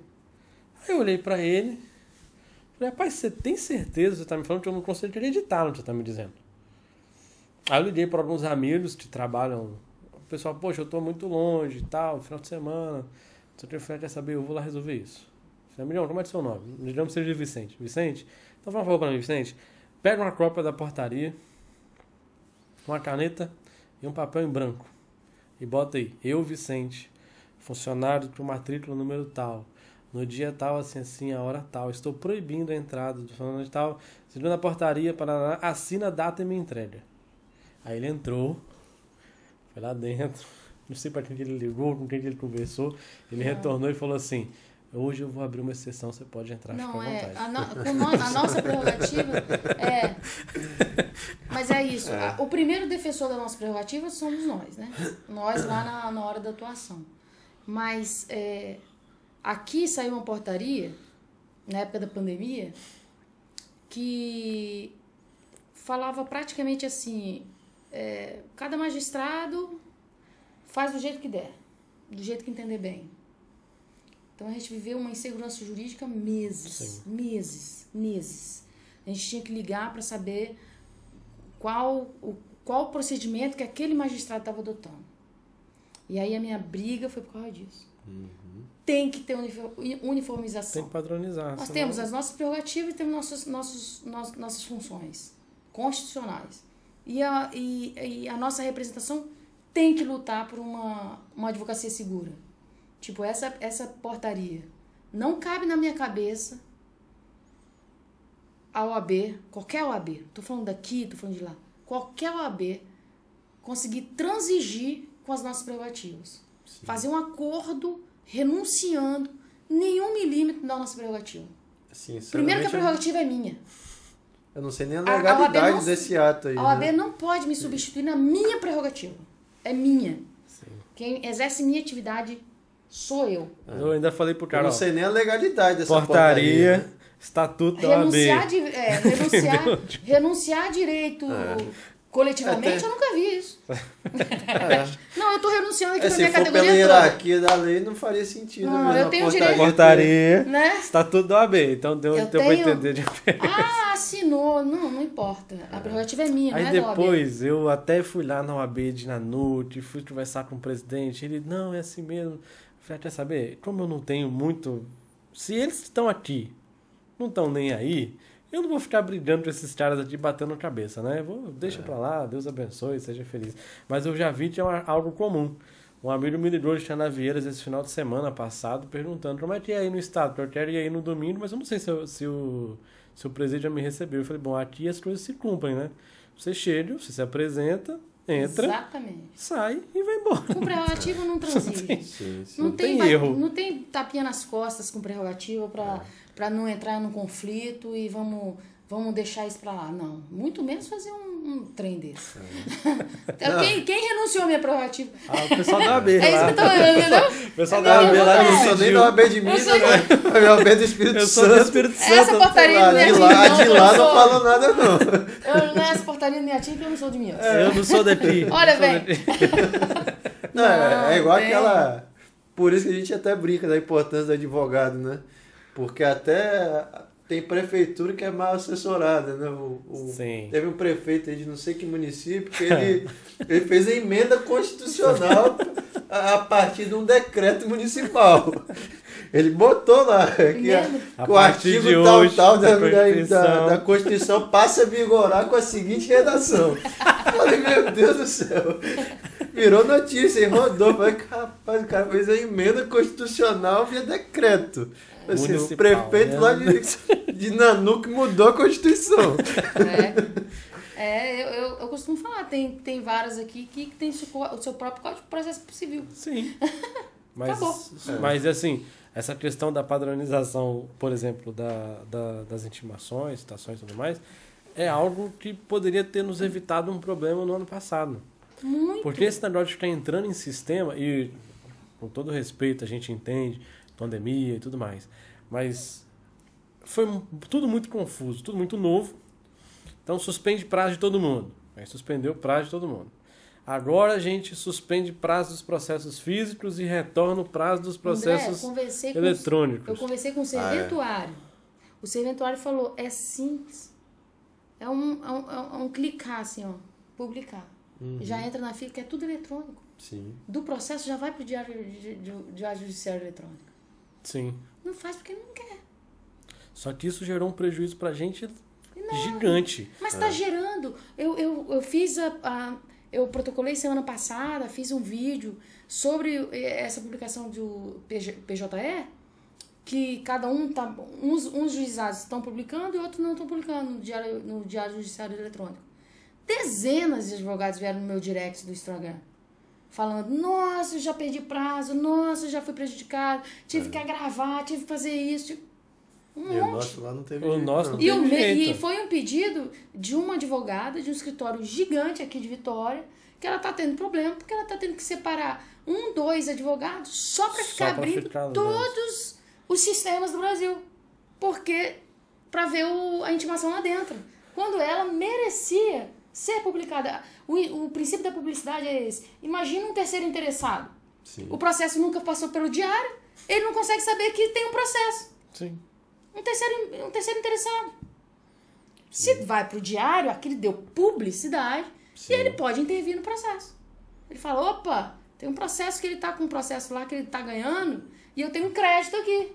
eu olhei pra ele, falei, rapaz, você tem certeza que você tá me falando que eu não consigo acreditar no que você tá me dizendo? Aí eu liguei para alguns amigos que trabalham, o pessoal, poxa, eu tô muito longe e tal, final de semana, só que eu falei, quer saber, eu vou lá resolver isso. Falei, Milhão, como é seu nome? Digamos que seja Vicente. Vicente? Então fala um favor pra mim, Vicente. Pega uma cópia da portaria, uma caneta e um papel em branco. E bota aí, eu, Vicente, funcionário com matrícula número tal, no dia tal, assim, assim, a hora tal, estou proibindo a entrada do funcionário de tal, segundo a portaria, para assina a data e me entrega. Aí ele entrou, foi lá dentro, não sei para quem que ele ligou, com quem que ele conversou, ele retornou e falou assim, hoje eu vou abrir uma exceção, você pode entrar, Não, fica à é. vontade. A, no- a nossa prerrogativa é. Mas é isso. a- O primeiro defensor da nossa prerrogativa somos nós, né? Nós lá na, na hora da atuação. Mas é, aqui saiu uma portaria, na época da pandemia, que falava praticamente assim: é, cada magistrado faz do jeito que der, do jeito que entender bem. Então a gente viveu uma insegurança jurídica meses, Sim. meses, meses. A gente tinha que ligar para saber qual o qual procedimento que aquele magistrado estava adotando. E aí a minha briga foi por causa disso. Tem que ter unifor- uniformização. Tem que padronizar. Nós temos as nossas prerrogativas e temos nossos, nossos, nos- nossas funções constitucionais. E a, e, e a nossa representação tem que lutar por uma, uma advocacia segura. Tipo, essa, essa portaria. Não cabe na minha cabeça a OAB, qualquer OAB, tô falando daqui, tô falando de lá, qualquer OAB conseguir transigir com as nossas prerrogativas. Fazer um acordo renunciando nenhum milímetro da nossa prerrogativa. Sinceramente, Primeiro que a eu- prerrogativa é minha. Eu não sei nem a A- a legalidade OAB não- desse ato aí. A OAB né? não pode me substituir na minha prerrogativa. É minha. Sim. Quem exerce minha atividade sou eu. Eu ainda falei pro Eu cara, não ó, sei nem a legalidade dessa portaria, né? estatuto da OAB. Renunciar, de, é, renunciar, renunciar a direito coletivamente, Até- eu nunca vi isso. É. Não, eu tô renunciando aqui É, se minha for pela categoria toda. hierarquia da lei, não faria sentido. Não, mesmo eu tenho portaria direito. Portaria, Né? estatuto da OAB. Então deu, Eu deu tenho- entender de Ah, assinou. Não, não importa. A prerrogativa é minha, Aí não é da OAB. depois eu até fui lá na OAB de Nanute, fui conversar com o presidente. Ele, não, é assim mesmo. Eu falei, "Ah, quer saber? Como eu não tenho muito. Se eles estão aqui, não estão nem aí, eu não vou ficar brigando com esses caras aqui batendo cabeça, né? Vou, deixa pra lá, Deus abençoe, seja feliz. Mas eu já vi que é uma- algo comum. Um amigo me ligou de Xanavieiras esse final de semana passado, perguntando como é que é aí no estado, eu quero ir aí no domingo, mas eu não sei se, eu- se o, se o presídio já me recebeu. Eu falei, bom, aqui as coisas se cumprem, né? Você chega, você se apresenta, entra, Exatamente. sai e vai embora. Com prerrogativa não transige. Sim, sim. Não, Não tem, tem erro. Não tem tapinha nas costas com prerrogativa pra, pra não entrar num conflito e vamos, vamos deixar isso pra lá. Não. Muito menos fazer um, um trem desse. Então, quem, quem renunciou à minha prerrogativa? Ah, o pessoal da OAB É isso que eu tô falando, entendeu? O pessoal É da mesmo, lá é. Não sou nem da OAB de Minas, né? A do Espírito Eu sou do Santo. Espírito Santo. Essa portaria Lá, não é de de lá, de lá não não sou- falo nada, não. Eu, nessa portaria da minha tia que eu não sou de Minas. Eu não sou daqui. Olha, não velho. daqui. Não, é- Não, é igual tem. aquela. Por isso que a gente até brinca da importância do advogado, né? Porque até tem prefeitura que é mal assessorada, né? O, o- Sim. Teve um prefeito aí de não sei que município que ele, ele fez a emenda constitucional a, a partir de um decreto municipal. Ele botou lá que, a- que o artigo de tal, hoje, tal da, da da, da, Constituição. da Constituição passa a vigorar com a seguinte redação. Eu Falei, meu Deus do céu. Virou notícia e rodou. Falei, rapaz, o cara fez a emenda constitucional via decreto. Assim, o Municipal, prefeito né? lá de, de Nanuque mudou a Constituição. É, é eu, eu, eu costumo falar, tem, tem várias aqui que tem o seu próprio código de processo civil. Sim. Mas, Acabou. mas assim, essa questão da padronização, por exemplo, da, da- das intimações, citações e tudo mais, é algo que poderia ter nos evitado um problema no ano passado. Muito. Porque esse negócio de ficar entrando em sistema, e com todo respeito a gente entende, pandemia e tudo mais, mas foi tudo muito confuso, tudo muito novo. Então suspende prazo de todo mundo. Aí suspendeu o prazo de todo mundo. Agora a gente suspende prazo dos processos físicos e retorna o prazo dos André, processos eu conversei com, eletrônicos. eu conversei com o serventuário. O serventuário falou, é simples. É um, é um, é um clicar assim, ó, publicar. Já entra na fila, que é tudo eletrônico. Sim. Do processo já vai pro diário, de, de, diário judiciário eletrônico. Sim. Não faz porque não quer. Só que isso gerou um prejuízo pra gente gigante. Mas está gerando. Eu, eu, eu fiz a, a- Eu protocolei semana passada, fiz um vídeo sobre eh, essa publicação do PG PJE, que cada um tá. Uns, uns juizados estão publicando e outros não estão publicando no Diário, no diário Judiciário Eletrônico. Dezenas de advogados vieram no meu direct do Instagram. Falando, nossa, eu já perdi prazo, nossa, eu já fui prejudicado, tive que agravar, tive que fazer isso. Um E o monte. nosso lá não teve O jeito, nosso não. não E, o me- jeito. e foi um pedido de uma advogada de um escritório gigante aqui de Vitória, que ela tá tendo problema, porque ela tá tendo que separar um, dois advogados só para ficar pra abrindo ficar todos os sistemas do Brasil. Porque para ver o- a intimação lá dentro. Quando ela merecia ser publicada. O, o princípio da publicidade é esse. Imagina um terceiro interessado. Sim. O processo nunca passou pelo diário, ele não consegue saber que tem um processo Sim. um terceiro, um terceiro interessado. Se vai pro diário, aquele deu publicidade Sim. e ele pode intervir no processo. Ele fala, opa, tem um processo que ele tá com um processo lá que ele tá ganhando e eu tenho um crédito aqui.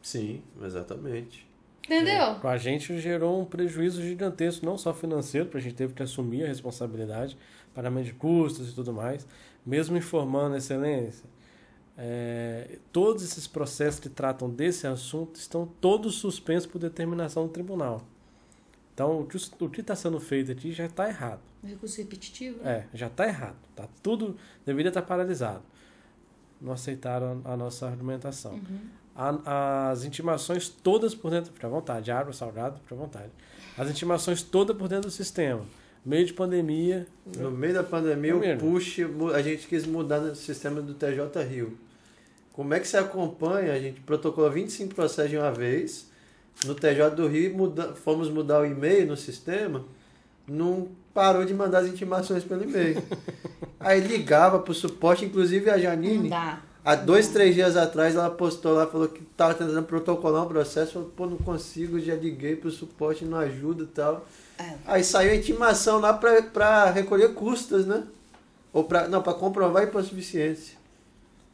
Sim, exatamente. Entendeu? Com a gente gerou um prejuízo gigantesco, não só financeiro, porque a gente teve que assumir a responsabilidade, pagamento de custos e tudo mais, mesmo informando a excelência. é, todos esses processos que tratam desse assunto estão todos suspensos por determinação do tribunal. Então, o que está sendo feito aqui já está errado. Recurso repetitivo. É, já está errado. Tá tudo deveria estar paralisado. Não aceitaram a nossa argumentação. A- as intimações todas por dentro, fica à vontade, água, salgado, fica à vontade. As intimações todas por dentro do sistema. Meio de pandemia, No meio da pandemia, o push, a gente quis mudar no sistema do TJ Rio. Como é que você acompanha? A gente protocolou 25 processos de uma vez. No TJ do Rio, muda, fomos mudar o e-mail no sistema, não parou de mandar as intimações pelo e-mail. Aí ligava pro suporte, inclusive a Não Janine, dá. Há dois, três dias atrás, ela postou lá, falou que tava tentando protocolar um processo, falou, pô, não consigo, já liguei pro suporte, não ajuda e tal. É. Aí saiu a intimação lá pra, pra recolher custas, né? Ou pra, não, pra comprovar a hipossuficiência.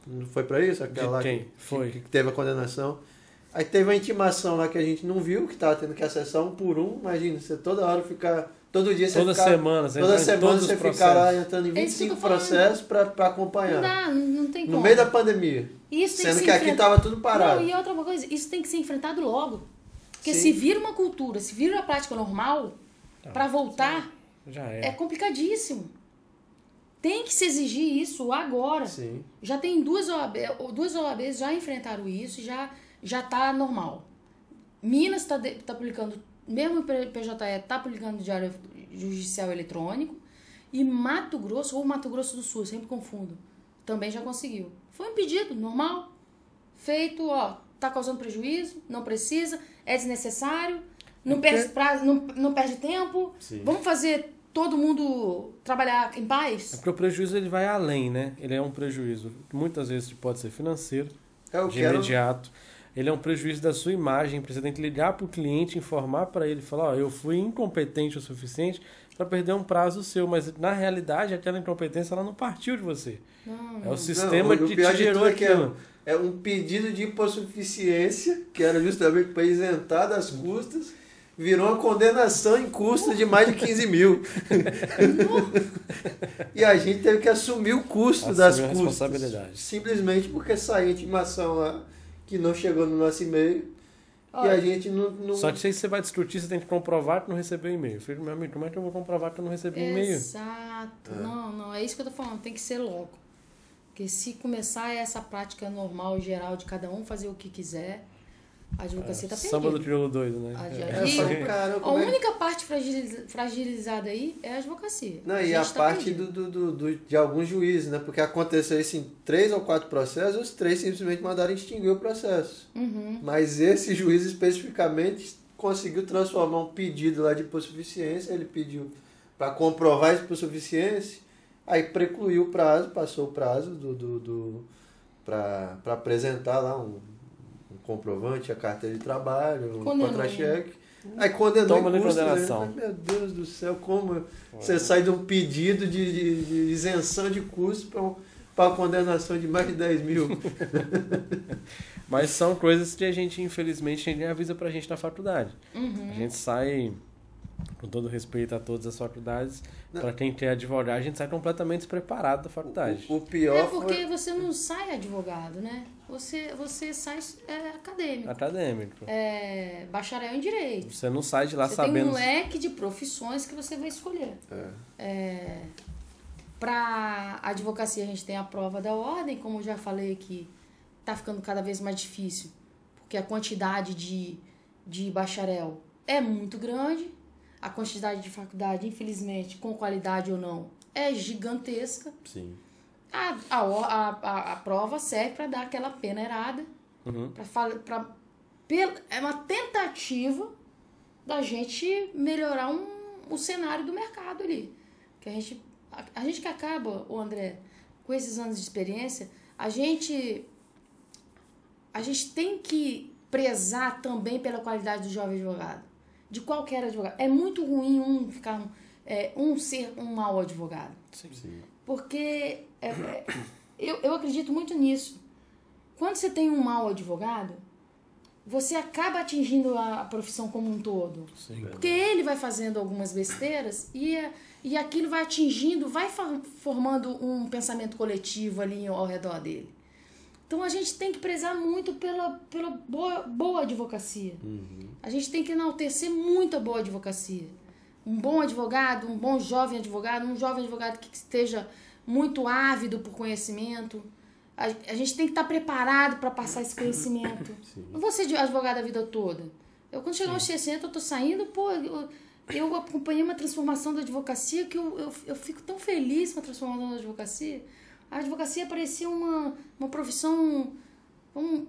Não foi pra isso? Aquela De lá quem? que- Foi. Que, teve a condenação. Aí teve uma intimação lá que a gente não viu, que tava tendo que acessar um por um. Imagina, você toda hora ficar. Todo dia você toda ficar. semana, você Toda semana você ficar lá entrando em É isso que eu 25 tô falando. processos pra, pra acompanhar. Não dá, não, tem no como. meio da pandemia. Isso tem Sendo que, que aqui enfrentado- tava tudo parado. Não, e outra coisa, isso tem que ser enfrentado logo. Porque Sim. se vira uma cultura, se vira uma prática normal, Tá. pra voltar, Já é é. complicadíssimo. Tem que se exigir isso agora. Sim. Já tem duas OAB, duas OABs já enfrentaram isso, já já tá normal. Minas está tá publicando, mesmo o PJE tá publicando diário judicial eletrônico e Mato Grosso ou Mato Grosso do Sul, eu sempre confundo, também já conseguiu. Foi um pedido normal, feito, ó, tá causando prejuízo, não precisa, é desnecessário, não perde prazo, não, não perde tempo. Sim. Vamos fazer todo mundo trabalhar em É paz? porque o prejuízo ele vai além, né? Ele é um prejuízo muitas vezes pode ser financeiro, Eu de quero. imediato. Ele é um prejuízo da sua imagem. Você tem que ligar para o cliente, informar para ele, falar: Ó, eu fui incompetente o suficiente para perder um prazo seu. Mas na realidade, aquela incompetência ela não partiu de você. Não, É o sistema Não, o que pior te de gerou é que aquilo. É, é um pedido de hipossuficiência, que era justamente para isentar das custas, virou uma condenação em custo de mais de 15 mil. e a gente teve que assumir o custo Assumir das custas. responsabilidade. Simplesmente porque saiu a intimação lá, que não chegou no nosso e-mail, e Olha, a gente não... não... Só que se você vai discutir, você tem que comprovar que não recebeu e-mail. Eu falei, meu amigo, como é que eu vou comprovar que eu não recebi e-mail? Exato. Não, não, é isso que eu tô falando, tem que ser logo. Porque se começar essa prática normal, geral, de cada um fazer o que quiser, a advocacia tá Samba do perdida. crioulo doido, né? A, É. É, a- só e cara, a é única parte fragiliz- fragilizada aí é a advocacia. Não, e a tá parte do, do, do- do- de alguns juízes, né? Porque aconteceu isso em três ou quatro processos, os três simplesmente mandaram extinguir o processo. Uhum. Mas esse juiz especificamente conseguiu transformar um pedido lá de hipossuficiência, ele pediu para comprovar a hipossuficiência, aí precluiu o prazo, passou o prazo do, do, do, para apresentar lá um comprovante, a carteira de trabalho, Condenou, contra-cheque. Aí condenou Toma em ali custos, né? condenação. Meu Deus do céu, como você sai de um pedido de, de- de isenção de custos para para condenação de mais de 10 mil. Mas são coisas que a gente, infelizmente, ninguém avisa pra gente na faculdade. Uhum. A gente sai, com todo respeito a todas as faculdades, pra quem quer advogar, a gente sai completamente despreparado da faculdade. O, o pior É porque foi... você não sai advogado, né? Você, você sai é, acadêmico. Acadêmico. É, bacharel em direito. Você não sai de lá Você tem sabendo. um leque de profissões que você vai escolher. É. Para a advocacia, a gente tem a prova da ordem, como eu já falei aqui, tá ficando cada vez mais difícil, porque a quantidade de, de bacharel é muito grande, a quantidade de faculdade, infelizmente, com qualidade ou não, é gigantesca. Sim. A, a, a, a, prova serve para dar aquela peneirada, Uhum. pel- é uma tentativa da gente melhorar um, o cenário do mercado ali. Que a gente, a, a gente que acaba, o André, com esses anos de experiência, a gente a gente tem que prezar também pela qualidade do jovem advogado, de qualquer advogado. É muito ruim um ficar é, um ser um mau advogado. Sim. Porque é, é, eu, eu acredito muito nisso. Quando você tem um mau advogado, você acaba atingindo a, a profissão como um todo. Sim. Porque ele vai fazendo algumas besteiras e, é- e aquilo vai atingindo, vai formando um pensamento coletivo ali ao redor dele. Então a gente tem que prezar muito pela, pela boa, boa advocacia. A gente tem que enaltecer muito a boa advocacia. Um bom advogado, um bom jovem advogado, um jovem advogado que esteja muito ávido por conhecimento. a, a gente tem que estar preparado para passar esse conhecimento. Não vou ser advogada a vida toda. Eu, quando chegar aos 60, eu tô saindo, pô, eu, eu acompanhei uma transformação da advocacia que eu, eu, eu fico tão feliz com a transformação da advocacia. A advocacia parecia uma, uma profissão, um,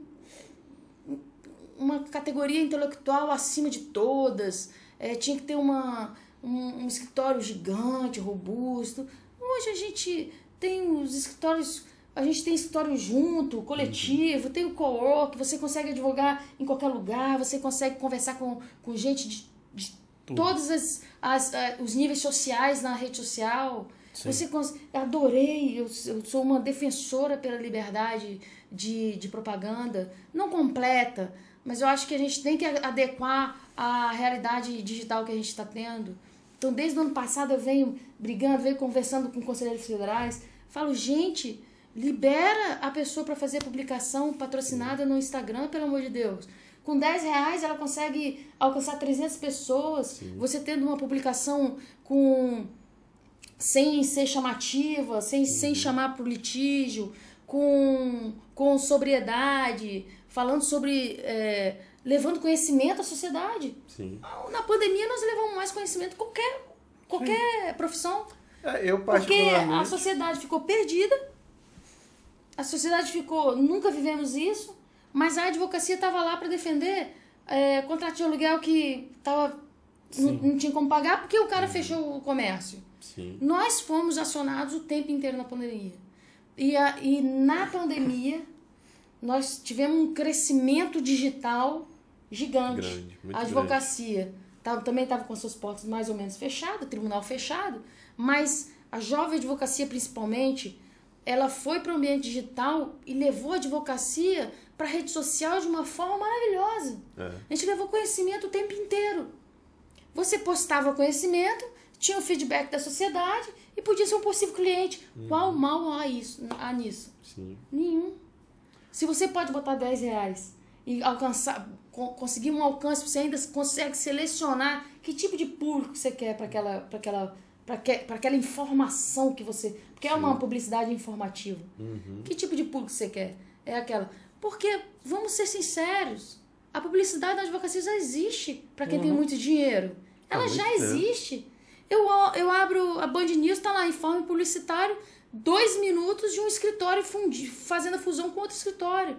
uma categoria intelectual acima de todas. É, tinha que ter uma, um, um escritório gigante, robusto. Hoje a gente tem os escritórios a gente tem escritório junto, coletivo, tem o co-work, você consegue advogar em qualquer lugar, você consegue conversar com, com gente de, de todos as, as, as, os níveis sociais na rede social. Sim. Você adorei, eu, eu sou uma defensora pela liberdade de, de propaganda, não completa, mas eu acho que a gente tem que adequar à realidade digital que a gente está tendo. Então, desde o ano passado, eu venho brigando, venho conversando com conselheiros federais, falo, gente, Libera a pessoa para fazer publicação patrocinada no Instagram, pelo amor de Deus. Com 10 reais ela consegue alcançar 300 pessoas. Sim. Você tendo uma publicação com sem ser chamativa, sem, sem chamar para o litígio, com, com sobriedade, falando sobre. É, levando conhecimento à sociedade. Sim. Na pandemia nós levamos mais conhecimento qualquer, qualquer profissão. É, eu Porque a sociedade ficou perdida a sociedade ficou, nunca vivemos isso, mas a advocacia estava lá para defender é, contrato de aluguel que tava, não, não, tinha como pagar porque o cara uhum. fechou o comércio. Sim. Nós fomos acionados o tempo inteiro na pandemia. E, a, e na pandemia, nós tivemos um crescimento digital gigante. Grande, a advocacia grande. Tava, também estava com suas portas mais ou menos fechadas, tribunal fechado, mas a jovem advocacia, principalmente, ela foi para o ambiente digital e levou a advocacia para a rede social de uma forma maravilhosa. É. A gente levou conhecimento o tempo inteiro. Você postava conhecimento, tinha o feedback da sociedade e podia ser um possível cliente. Uhum. Qual mal há, isso, há nisso? Sim. Nenhum. Se você pode botar 10 reais e alcançar, conseguir um alcance, você ainda consegue selecionar que tipo de público você quer para aquela, aquela para aquela informação que você. Porque Sim. é uma publicidade informativa. Uhum. Que tipo de público você quer? É aquela. Porque, vamos ser sinceros, a publicidade na advocacia já existe para quem uhum. tem muito dinheiro. Ela ah, já existe. Eu, eu abro a Band News, tá lá, informe publicitário, dois minutos de um escritório fundi, fazendo a fusão com outro escritório.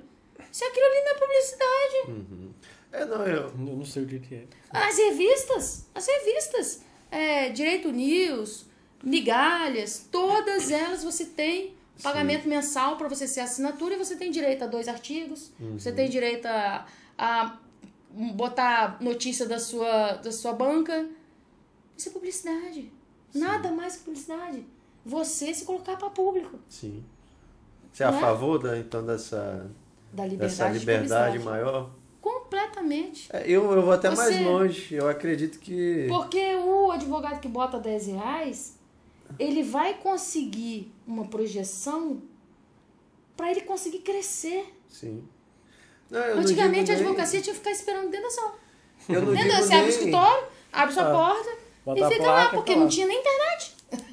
Se aquilo ali não é publicidade. Uhum. É, não, eu... eu não sei o que é. As revistas, as revistas é, Direito News, migalhas, todas elas você tem pagamento Sim. mensal para você ser assinatura e você tem direito a dois artigos, uhum. você tem direito a, a botar notícia da sua, da sua banca. Isso é publicidade. Sim. Nada mais que publicidade. Você se colocar para público. Sim. Você é a é? favor da, então dessa, da liberdade, dessa liberdade maior? Completamente. É, eu, eu vou até Você... mais longe. Eu acredito que. Porque o advogado que bota 10 reais, ele vai conseguir uma projeção para ele conseguir crescer. Sim. Não, Antigamente a advocacia nem... tinha que ficar esperando dentro da sala. Eu não dentro, Você nem... abre o escritório, abre sua ah, porta e fica lá, porque não tinha nem internet.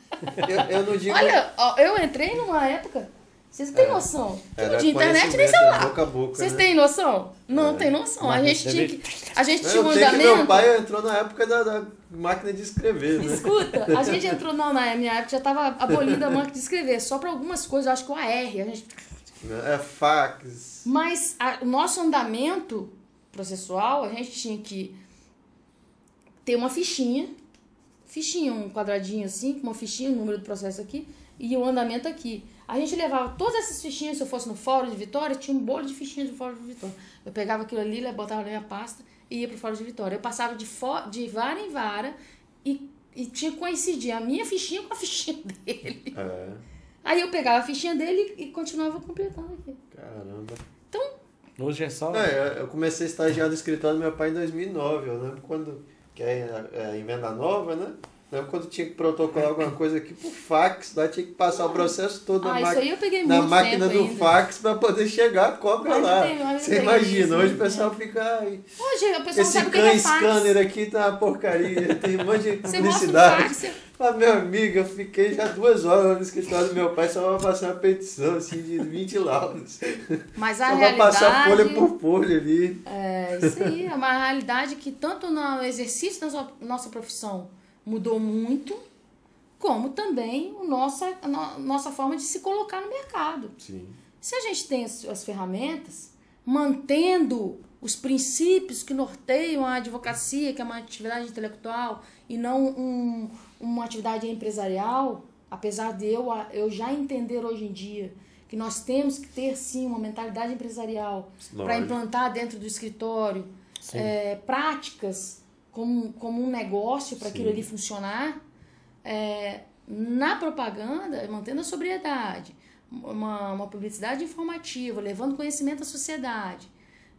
Eu, eu não digo. Olha, eu entrei numa época vocês têm é. noção? Não tinha internet nem celular. Boca a boca, Vocês né? têm noção? Não é. tem noção. A gente tinha que. A gente tinha um andamento. meu pai entrou na época da, da, máquina de escrever, né? Escuta, a gente entrou. Não, na minha época já estava abolida a máquina de escrever. Só para algumas coisas, acho que o AR. A gente... É fax. Mas a, o nosso andamento processual, a gente tinha que ter uma fichinha. Fichinha, um quadradinho assim, com uma fichinha, o número do processo aqui, e o andamento aqui. A gente levava todas essas fichinhas, se eu fosse no fórum de Vitória, tinha um bolo de fichinhas do fórum de Vitória. Eu pegava aquilo ali, botava na minha pasta e ia pro fórum de Vitória. Eu passava de, de vara em vara e, e tinha que coincidir a minha fichinha com a fichinha dele. É. Aí eu pegava a fichinha dele e continuava completando aqui. Caramba. Então. Hoje é só. É, eu comecei a estagiar no escritório do meu pai em 2009. Eu lembro quando. Que é, é emenda nova, né? Lembra quando tinha que protocolar alguma coisa aqui por fax, lá tinha que passar o processo todo na, Ah, na muito máquina do ainda. fax para poder chegar a cópia lá. Você imagina, isso, hoje o né? pessoal fica. Ai, Hoje a pessoa esse o can é scanner aqui tá uma porcaria, tem um monte de o publicidade. Mas, meu amigo, eu fiquei já duas horas no escritório do meu pai só pra passar uma petição assim, de 20 laudos. Mas a Só pra passar realidade... folha por folha ali. É, isso aí. É uma realidade que tanto no exercício da nossa profissão mudou muito, como também o nossa, a no- nossa forma de se colocar no mercado. Sim. Se a gente tem as, as ferramentas, mantendo os princípios que norteiam a advocacia, que é uma atividade intelectual e não um, uma atividade empresarial, apesar de eu, eu já entender hoje em dia que nós temos que ter sim uma mentalidade empresarial para implantar dentro do escritório é, práticas como, como um negócio para aquilo Sim. ali funcionar. É, na propaganda, mantendo a sobriedade, uma, uma publicidade informativa, levando conhecimento à sociedade.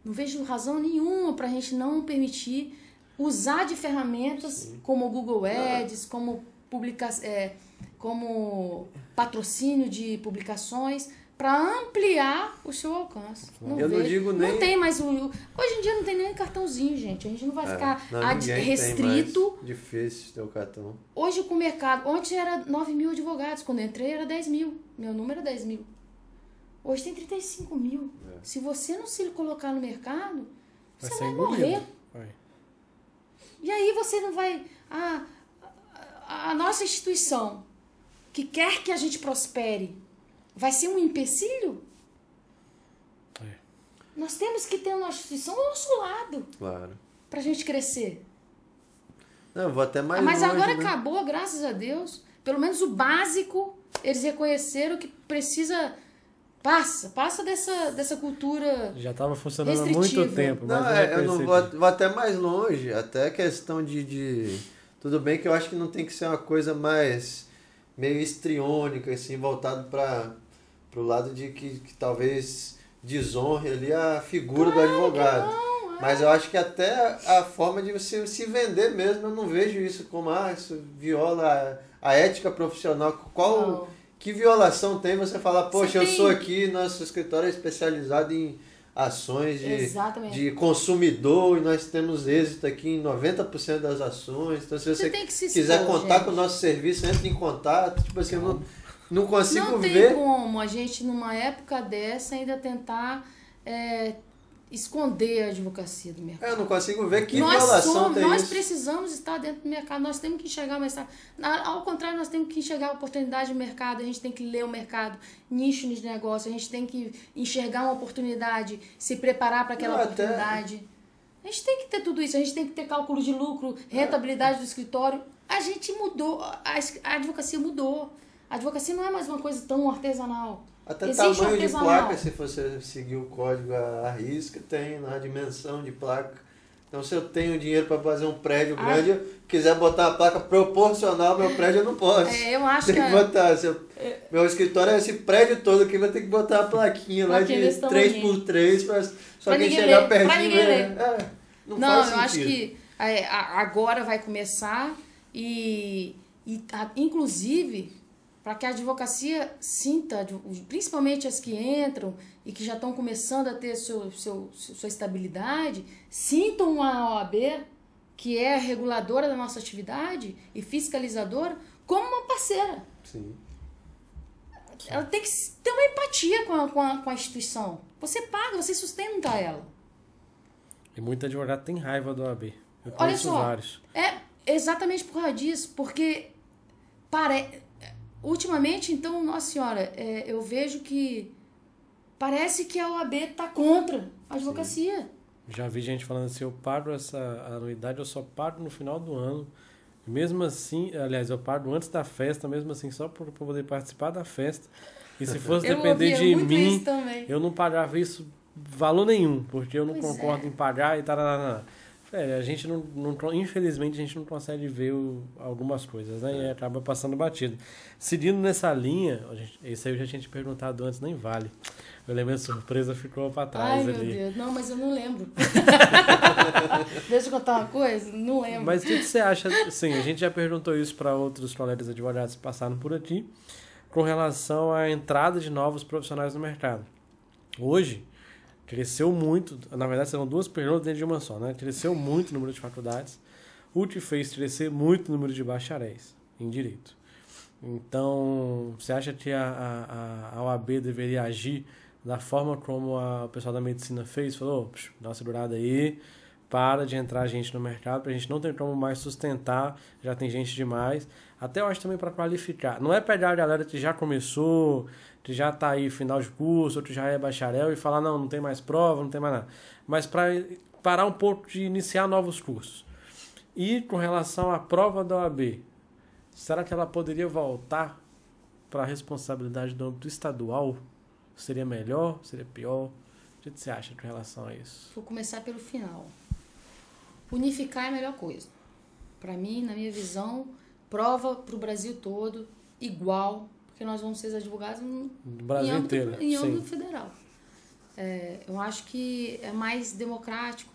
Não vejo razão nenhuma para a gente não permitir usar de ferramentas como o Google Ads, como, publica, é, como patrocínio de publicações, para ampliar o seu alcance. Não Eu não vejo- digo nem- Não tem mais o. Hoje em dia não tem nem cartãozinho, gente. A gente não vai ficar É, não, ad- restrito. mais. Difícil ter o cartão. Hoje com o mercado, ontem era 9 mil advogados, quando eu entrei era 10 mil, meu número era 10 mil. Hoje tem 35 mil. É. Se você não se colocar no mercado, Vai você vai engolido. morrer. Vai. E aí você não vai. Ah, a, a nossa instituição, que quer que a gente prospere, vai ser um empecilho? É. Nós temos que ter uma instituição ao nosso lado Claro. pra gente crescer. Não, eu vou até mais Mas longe, agora né? acabou, graças a Deus. Pelo menos o básico, eles reconheceram que precisa. Passa, passa dessa, dessa cultura. Já estava funcionando há muito tempo. Não, mas é, eu não vou, vou até mais longe, até questão de, de. Tudo bem que eu acho que não tem que ser uma coisa mais meio histriônica, assim, voltado para o lado de que, que talvez desonre ali a figura do advogado. é. Mas eu acho que até a forma de você se vender mesmo, eu não vejo isso como, ah, isso viola a, a ética profissional. Qual, Não. que violação tem você falar, poxa, Você eu sou aqui, nosso escritório é especializado em ações de, Exatamente. de consumidor e nós temos êxito aqui em 90% das ações. Então, se você, Você se quiser expor, contar gente. com o nosso serviço, entre em contato. Tipo assim, não, não consigo Não tem ver. como a gente, numa época dessa, ainda tentar é, esconder a advocacia do mercado. Eu não consigo ver que nós violação somos, tem nós isso. precisamos estar dentro do mercado, nós temos que enxergar o mercado. Ao contrário, nós temos que enxergar a oportunidade do mercado, a gente tem que ler o mercado, nicho de negócio, a gente tem que enxergar uma oportunidade, se preparar para aquela Não, até- oportunidade. A gente tem que ter tudo isso, a gente tem que ter cálculo de lucro, rentabilidade do escritório. A gente mudou, a advocacia mudou. A advocacia não é mais uma coisa tão artesanal. Até Existe tamanho de artesanal. placa, se você seguir o código à risca, tem na dimensão de placa. Então, se eu tenho dinheiro para fazer um prédio Ah. grande, quiser botar uma placa proporcional ao meu prédio, eu não posso. É, eu acho Tem que que a- botar. Se eu- meu escritório é esse prédio todo aqui, vai ter que botar uma plaquinha lá de desse tamanho. 3x3 para só Pra quem chegar pra pertinho. ninguém é, é, não, Não, eu acho sentido. que é, a- agora vai começar e, e a- inclusive para que a advocacia sinta, principalmente as que entram e que já estão começando a ter seu, seu, sua estabilidade, sintam a OAB, que é a reguladora da nossa atividade e fiscalizadora, como uma parceira. Sim. Ela tem que ter uma empatia com a, com a, com a instituição. Você paga, você sustenta ela. E muito advogado tem raiva do AB. Eu Olha conheço só. vários. É exatamente por causa disso, porque pare... ultimamente, então, nossa senhora, é, eu vejo que parece que a OAB está contra a advocacia. Já vi gente falando assim, eu pago essa anuidade, eu só pago no final do ano. Mesmo assim, aliás, eu pago antes da festa, mesmo assim, só para poder participar da festa. E se fosse Eu depender de mim, eu não pagava isso valor nenhum, porque eu não Pois concordo é. em pagar e tal. É, a gente não, não- Infelizmente, a gente não consegue ver o- algumas coisas, né? E acaba passando batido. Seguindo nessa linha, gente, esse aí eu já tinha te perguntado antes, nem vale. Eu lembro a surpresa ficou pra trás Ai, meu ali. Deus. Não, mas eu não lembro. Deixa eu contar uma coisa. Não lembro. Mas o que, que você acha? Sim, a gente já perguntou isso para outros colegas advogados que passaram por aqui, com relação à entrada de novos profissionais no mercado. Hoje, cresceu muito, na verdade são duas perguntas dentro de uma só, né? Cresceu muito o número de faculdades, o que fez crescer muito o número de bacharéis em direito. Então, você acha que a, a, a OAB deveria agir da forma como a, o pessoal da medicina fez? Falou, "Psh, dá uma segurada aí, para de entrar gente no mercado, pra gente não ter como mais sustentar, já tem gente demais. Até eu acho também para qualificar. Não é pegar a galera que já começou, que já tá aí final de curso, ou que já é bacharel e falar, não, não tem mais prova, não tem mais nada. Mas para parar um pouco de iniciar novos cursos. E com relação à prova da OAB, será que ela poderia voltar para a responsabilidade do âmbito estadual? Seria melhor? Seria pior? O que você acha com relação a isso? Vou começar pelo final. Unificar é a melhor coisa. Para mim, na minha visão, prova para o Brasil todo igual, porque nós vamos ser advogados no Do Brasil em âmbito, inteiro. em sim. âmbito federal. É, eu acho que é mais democrático,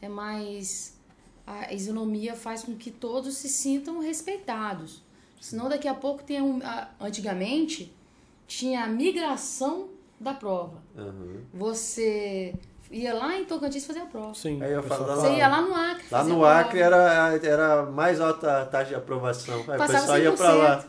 é mais. A isonomia faz com que todos se sintam respeitados. Senão, daqui a pouco tem um. a- Antigamente, tinha a migração da prova. Aham. Você ia lá em Tocantins fazer a prova. Sim. Aí eu o falo, Você ia lá no Acre. Lá no a Acre era, era mais alta a taxa de aprovação. Aí o Passava pessoal ia pra lá.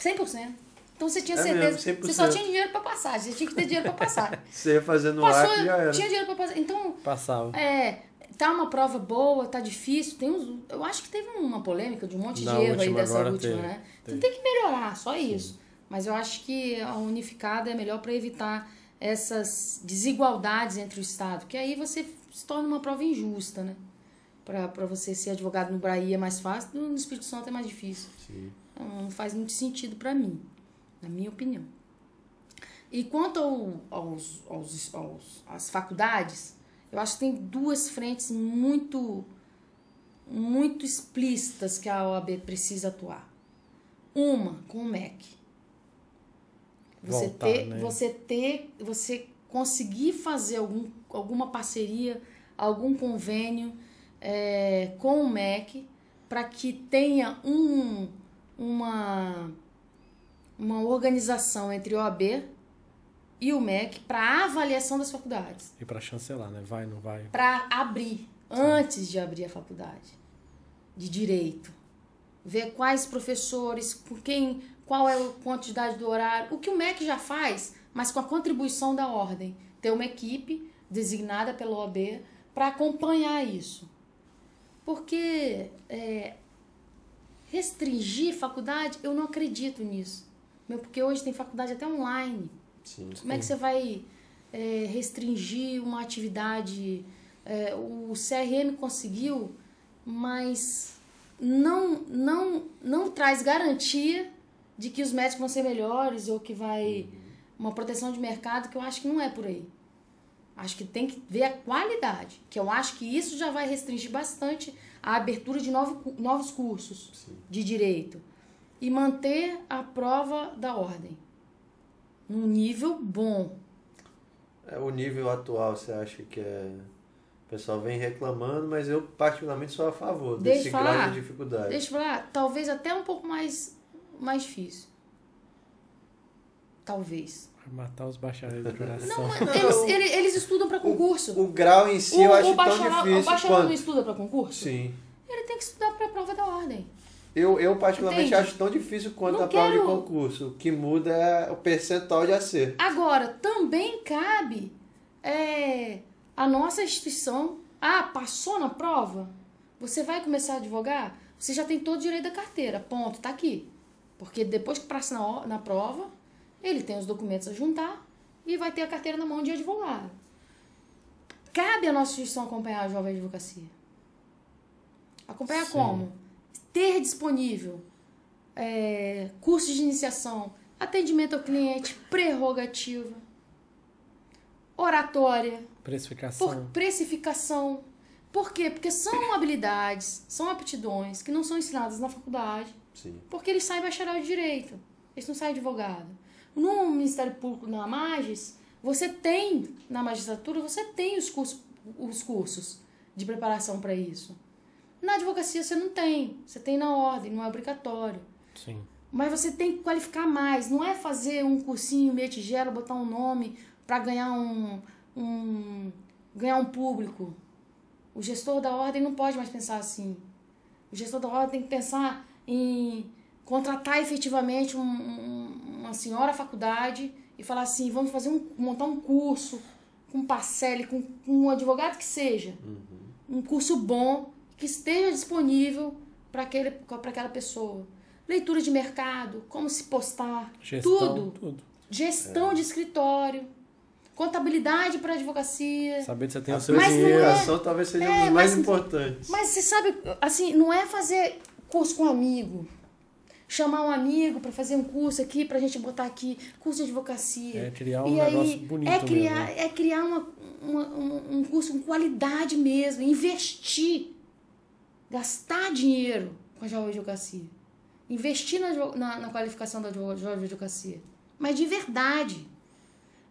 100%. Então você tinha É certeza. mesmo, você só 100%. tinha dinheiro pra passar. Você tinha que ter dinheiro pra passar. Você ia fazer no Passou, Acre já era. tinha dinheiro pra passar. Então, Passava. É, tá uma prova boa, tá difícil. Tem uns, eu acho que teve uma polêmica de um monte Na de erro aí dessa última, teve, né? teve. Então tem que melhorar, só isso. Mas eu acho que a unificada é melhor para evitar essas desigualdades entre o Estado, que aí você se torna uma prova injusta, né? Pra, pra você ser advogado no Bahia é mais fácil, no Espírito Santo é mais difícil. Sim. Então, não faz muito sentido para mim, na minha opinião. E quanto ao, aos, aos, aos, às faculdades, eu acho que tem duas frentes muito, muito explícitas que a OAB precisa atuar. Uma com o MEC. Você Voltar, ter, né? você ter, você conseguir fazer algum, alguma parceria, algum convênio é, com o MEC para que tenha um, uma, uma organização entre o OAB e o MEC para avaliação das faculdades, E para chancelar, né? Vai, não vai. para abrir antes de abrir a faculdade de direito, ver quais professores, com quem, qual é a quantidade do horário, o que o MEC já faz, mas com a contribuição da ordem, ter uma equipe designada pela OAB para acompanhar isso, porque é, restringir faculdade, eu não acredito nisso, meu, porque hoje tem faculdade até online. Sim. Como é que você vai é, restringir uma atividade? É, o CRM conseguiu, mas não, não, não traz garantia de que os médicos vão ser melhores ou que vai uma proteção de mercado que eu acho que não é por aí. Acho que tem que ver a qualidade, que eu acho que isso já vai restringir bastante a abertura de novo, novos cursos Sim. de direito e manter a prova da ordem num nível bom. É, o nível atual, você acha que é. O pessoal vem reclamando, mas eu particularmente sou a favor Deixa desse falar. grau de dificuldade. Deixa eu falar, talvez até um pouco mais, mais difícil. Talvez. Vai matar os bacharéis do coração. Não, eles, eles, eles estudam para concurso. O grau em si eu acho tão bacharel, difícil o bacharel quanto. não estuda para concurso? Sim. Ele tem que estudar para a prova da ordem. Eu, eu particularmente Entende? acho tão difícil quanto Não a prova quero- de concurso. O que muda é o percentual de acerto. Agora, também cabe é, a nossa instituição. Ah, passou na prova? Você vai começar a advogar? Você já tem todo o direito da carteira. Ponto, tá aqui. Porque depois que passa na, na prova, ele tem os documentos a juntar e vai ter a carteira na mão de advogado. Cabe à nossa instituição acompanhar a jovem advocacia. Acompanhar Sim. como? Ter disponível é, cursos de iniciação, atendimento ao cliente, prerrogativa, oratória, Precificação. por precificação, Por quê? Porque são habilidades, são aptidões que não são ensinadas na faculdade, Sim. porque eles saem bacharel de direito, eles não saem advogado. No Ministério Público, na Magis, você tem, na magistratura, você tem os cursos, os cursos de preparação para isso. Na advocacia você não tem, você tem na ordem, não é obrigatório. Sim. Mas você tem que qualificar mais. Não é fazer um cursinho meia tigela, botar um nome para ganhar um, um ganhar um público. O gestor da ordem não pode mais pensar assim. O gestor da ordem tem que pensar em contratar efetivamente um, um, uma senhora faculdade e falar assim, vamos fazer um, montar um curso com parcele, com, com um advogado que seja. Um curso bom, que esteja disponível para aquela pessoa. Leitura de mercado, como se postar, Gestão, tudo. tudo. Gestão de escritório, contabilidade para advocacia. Saber que você tem o A seu Mas não dinheiro. é- talvez seja É, um dos mais mas- importantes. Mas você sabe, assim, não é fazer curso com um amigo. Chamar um amigo para fazer um curso aqui, pra gente botar aqui, curso de advocacia. É criar um e negócio aí, bonito é criar, mesmo, É criar uma, uma- um, um curso com qualidade mesmo, investir. Gastar dinheiro com a jovem advocacia. Investir na, na, na qualificação da jovem advocacia. Mas de verdade.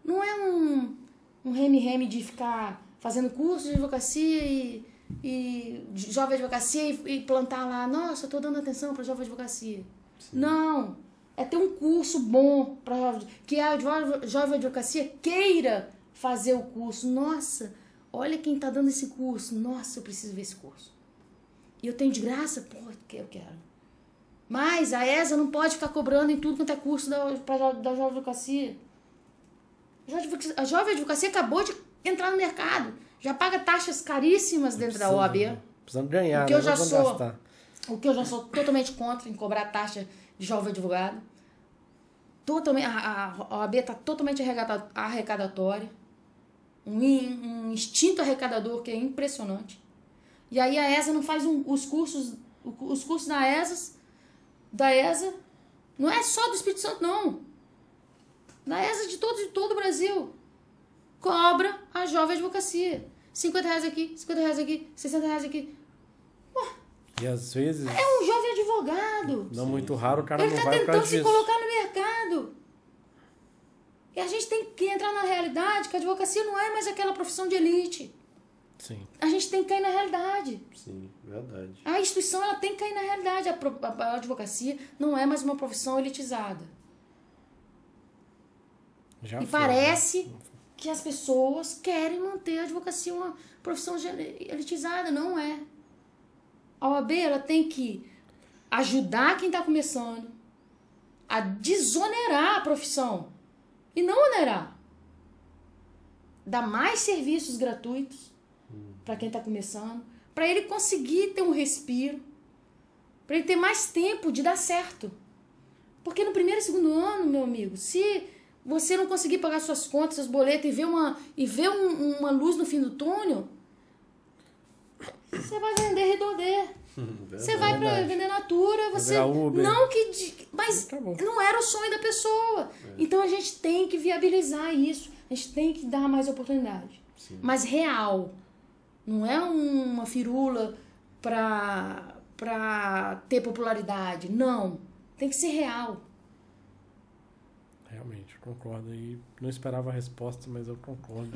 Não é um, um reme-reme de ficar fazendo curso de advocacia e, e jovem advocacia e, e plantar lá, nossa, eu tô dando atenção para jovem advocacia. Não. É ter um curso bom para jovem, que a jovem, advocacia queira fazer o curso. Nossa, olha quem tá dando esse curso. Nossa, eu preciso ver esse curso. E eu tenho de graça? Pô, que eu quero. Mas a ESA não pode ficar cobrando em tudo quanto é curso da, pra, da jovem advocacia. A jovem advocacia- acabou de entrar no mercado. Já paga taxas caríssimas dentro da OAB. Precisando ganhar, Porque né? eu já sou- gastar. O que eu já sou totalmente contra em cobrar taxa de jovem advogado. Totalmente, a, a, OAB está totalmente arrecada- arrecadatória. Um, um instinto arrecadador que é impressionante. E aí a ESA não faz um- os cursos, os cursos da ESA, da ESA, não é só do Espírito Santo, não. Da ESA de todo, de todo o Brasil. Cobra a jovem advocacia. 50 reais aqui, 50 reais aqui, 60 reais aqui. E às vezes, É um jovem advogado. não muito raro, o cara Ele não está vai tentando se disso. colocar no mercado. E a gente tem que entrar na realidade que a advocacia não é mais aquela profissão de elite. Sim. A gente tem que cair na realidade. Sim, verdade. A instituição ela tem que cair na realidade. A, a- a advocacia não é mais uma profissão elitizada. Já e foi, parece né? que as pessoas querem manter a advocacia uma profissão elitizada. Não é. A OAB ela tem que ajudar quem está começando a desonerar a profissão e não onerar. Dar mais serviços gratuitos para quem está começando, para ele conseguir ter um respiro, para ele ter mais tempo de dar certo. Porque no primeiro e segundo ano, meu amigo, se você não conseguir pagar suas contas, seus boletos e ver uma, e ver um- uma luz no fim do túnel, você vai vender redondê. Você vai pra Verdade. vender natura, você. Uber. Não que. Mas Acabou. não era o sonho da pessoa. Então a gente tem que viabilizar isso. A gente tem que dar mais oportunidade. Mas real. Não é uma firula pra, pra ter popularidade. Não. Tem que ser real. Realmente, eu concordo. E não esperava a resposta, mas eu concordo.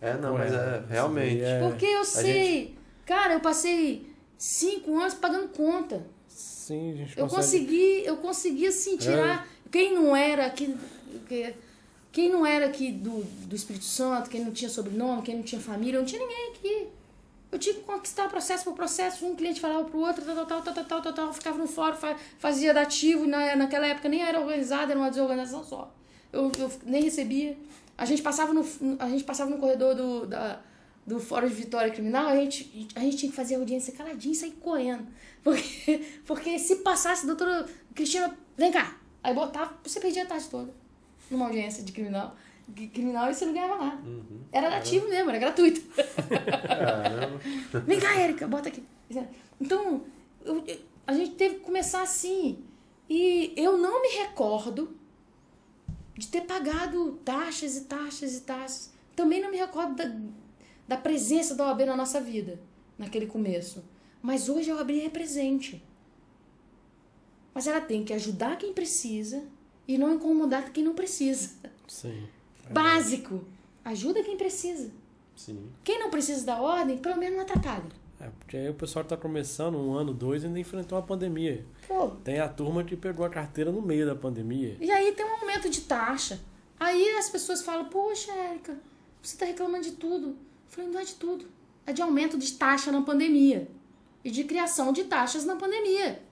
É, não, mas é, realmente. é- Porque eu sei. Cara, eu passei cinco anos pagando conta. Sim, a gente Eu consegue... consegui, eu consegui assim tirar. Quem não era aqui. que- Quem não era aqui do, do Espírito Santo, quem não tinha sobrenome, quem não tinha família, não tinha ninguém aqui. Eu tinha que conquistar processo por processo, um cliente falava pro outro, tal, tal, tal, tal, tal, tal, tal, ficava no fórum, fa- fazia dativo, na, naquela época nem era organizada, era uma desorganização só. Eu, eu nem recebia. A gente passava no, a gente passava no corredor do, da, do Fórum de Vitória Criminal, a gente, a gente tinha que fazer audiência caladinho e sair correndo. Porque, porque se passasse, doutora Cristina, vem cá. Aí botava, você perdia a tarde toda numa audiência de criminal. de Criminal e você não ganhava nada. Era dativo mesmo, era gratuito. Caramba. Vem cá, Érica, bota aqui. Então, eu- a gente teve que começar assim. E eu não me recordo de ter pagado taxas e taxas e taxas. Também não me recordo da- da presença da OAB na nossa vida, naquele começo. Mas hoje a OAB é presente. Mas ela tem que ajudar quem precisa e não incomodar quem não precisa. Sim. Básico. Ajuda quem precisa. Sim. Quem não precisa da ordem, pelo menos não atrapalha. É, porque aí o pessoal tá começando um ano, dois, e ainda enfrentou uma pandemia. Pô, Tem a turma que pegou a carteira no meio da pandemia. E aí tem um aumento de taxa. Aí as pessoas falam, poxa, Érica, você tá reclamando de tudo. Eu falei, não é de tudo. É de aumento de taxa na pandemia. E de criação de taxas na pandemia.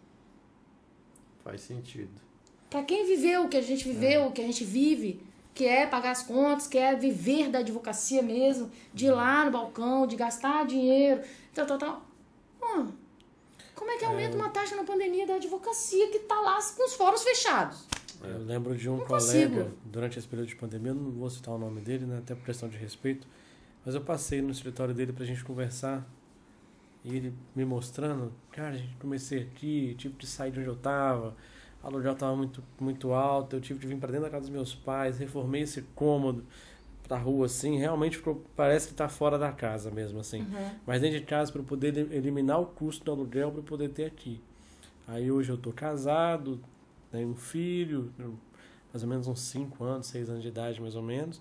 Faz sentido. Pra quem viveu o que a gente viveu, o que a gente vive, que é pagar as contas, que é viver da advocacia mesmo, de ir lá no balcão, de gastar dinheiro, tal, tal, tal. Pô, como é que aumenta uma taxa na pandemia da advocacia que tá lá com os fóruns fechados? Eu lembro de um Não colega, consigo. durante esse período de pandemia, não vou citar o nome dele, né, até por questão de respeito, mas eu passei no escritório dele pra gente conversar e ele me mostrando, cara, a gente comecei aqui, tive que sair de onde eu tava, a aluguel tava muito, muito alto, eu tive que vir pra dentro da casa dos meus pais, reformei esse cômodo pra rua, assim, realmente ficou, parece que tá fora da casa mesmo, assim. Mas dentro de casa para poder elim- eliminar o custo do aluguel para poder ter aqui. Aí hoje eu tô casado, tenho um filho, mais ou menos uns 5 anos, 6 anos de idade mais ou menos.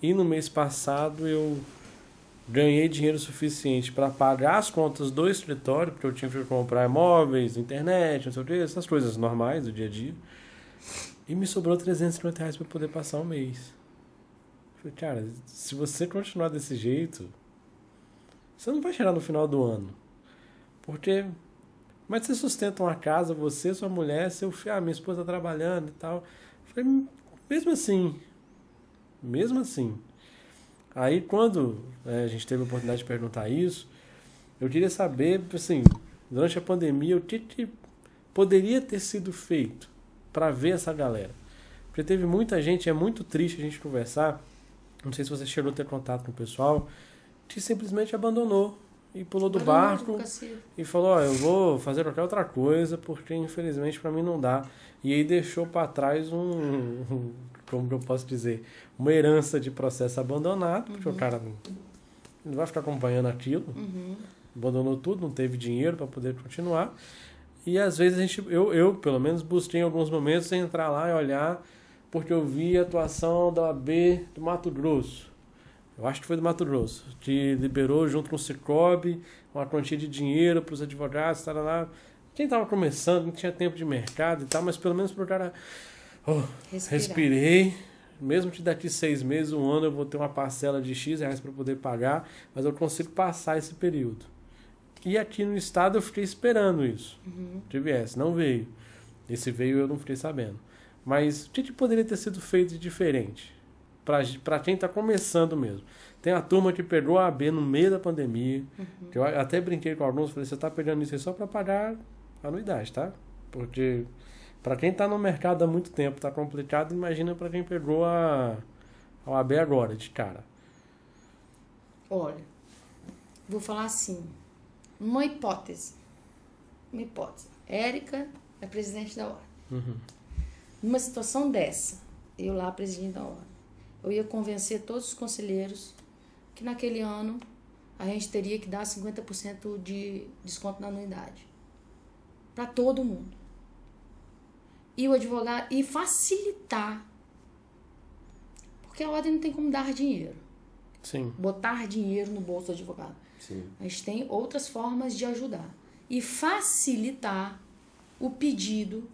E no mês passado eu ganhei dinheiro suficiente para pagar as contas do escritório, porque eu tinha que comprar móveis, internet, não sei o que, essas coisas normais do dia a dia. E me sobrou 350 reais para poder passar um mês. Falei, cara, se você continuar desse jeito, você não vai chegar no final do ano. Porque. Que você sustenta uma casa, você, sua mulher, seu filho, ah, minha esposa tá trabalhando e tal. Falei, mesmo assim. Mesmo assim. Aí quando né, a gente teve a oportunidade de perguntar isso, eu queria saber, assim, durante a pandemia, o que, que poderia ter sido feito para ver essa galera. Porque teve muita gente, é muito triste a gente conversar. Não sei se você chegou a ter contato com o pessoal, que simplesmente abandonou e pulou do Abandonou barco e falou: Ó, eu vou fazer qualquer outra coisa porque infelizmente para mim não dá. E aí deixou para trás um, um- como eu posso dizer, uma herança de processo abandonado, porque o cara não, não vai ficar acompanhando aquilo. Abandonou tudo, não teve dinheiro para poder continuar. E às vezes a gente, eu, eu pelo menos busquei em alguns momentos entrar lá e olhar, porque eu vi a atuação da OAB do Mato Grosso. Eu acho que foi do Mato Grosso, que liberou junto com o Cicobi uma quantia de dinheiro para os advogados, lá. Quem estava começando, não tinha tempo de mercado e tal, mas pelo menos para o cara. Oh, respirei. Mesmo que daqui seis meses, um ano, eu vou ter uma parcela de X reais para poder pagar, mas eu consigo passar esse período. E aqui no estado eu fiquei esperando isso. Que viesse, não veio. Esse veio eu não fiquei sabendo. Mas o que, que poderia ter sido feito de diferente? Para quem está começando mesmo. Tem a turma que pegou a AB no meio da pandemia. Que eu até brinquei com alguns, falei, você está pegando isso aí só para pagar a anuidade, tá? Porque para quem está no mercado há muito tempo, tá complicado, imagina para quem pegou a, a OAB agora, de cara. Olha, vou falar assim, uma hipótese. Uma hipótese. Érica é presidente da ordem. Uhum. Numa situação dessa, eu lá presidente da ordem, eu ia convencer todos os conselheiros que naquele ano a gente teria que dar 50% de desconto na anuidade. Para todo mundo. E o advogado e facilitar. Porque a ordem não tem como dar dinheiro. Sim. Botar dinheiro no bolso do advogado. Sim. A gente tem outras formas de ajudar. E facilitar o pedido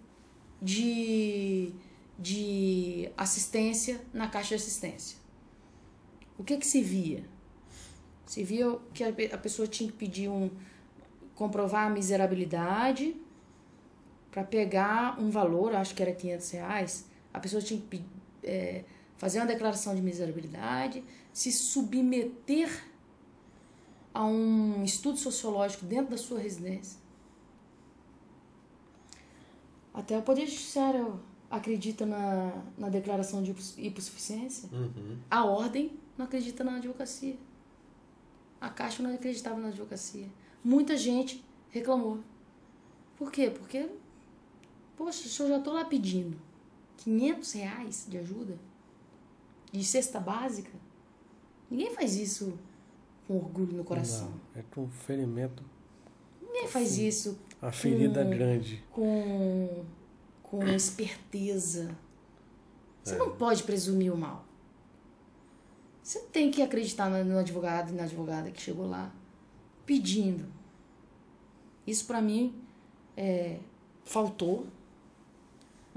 de, de assistência na caixa de assistência. O que que se via? Se via que a a pessoa tinha que pedir um comprovar a miserabilidade para pegar um valor, acho que era 500 reais. A pessoa tinha que é, fazer uma declaração de miserabilidade, se submeter a um estudo sociológico dentro da sua residência. Até o Poder Judiciário acredita na, na declaração de hiposs- hipossuficiência. Uhum. A ordem não acredita na advocacia. A Caixa não acreditava na advocacia. Muita gente reclamou. Por quê? Porque, poxa, se eu já estou lá pedindo 500 reais de ajuda, de cesta básica, ninguém faz isso com orgulho no coração. Não, é com ferimento, Ninguém faz isso a ferida Hum. grande. com, com esperteza. Você É. não pode presumir o mal. Você tem que acreditar no advogado e na advogada que chegou lá pedindo. Isso pra mim é, faltou.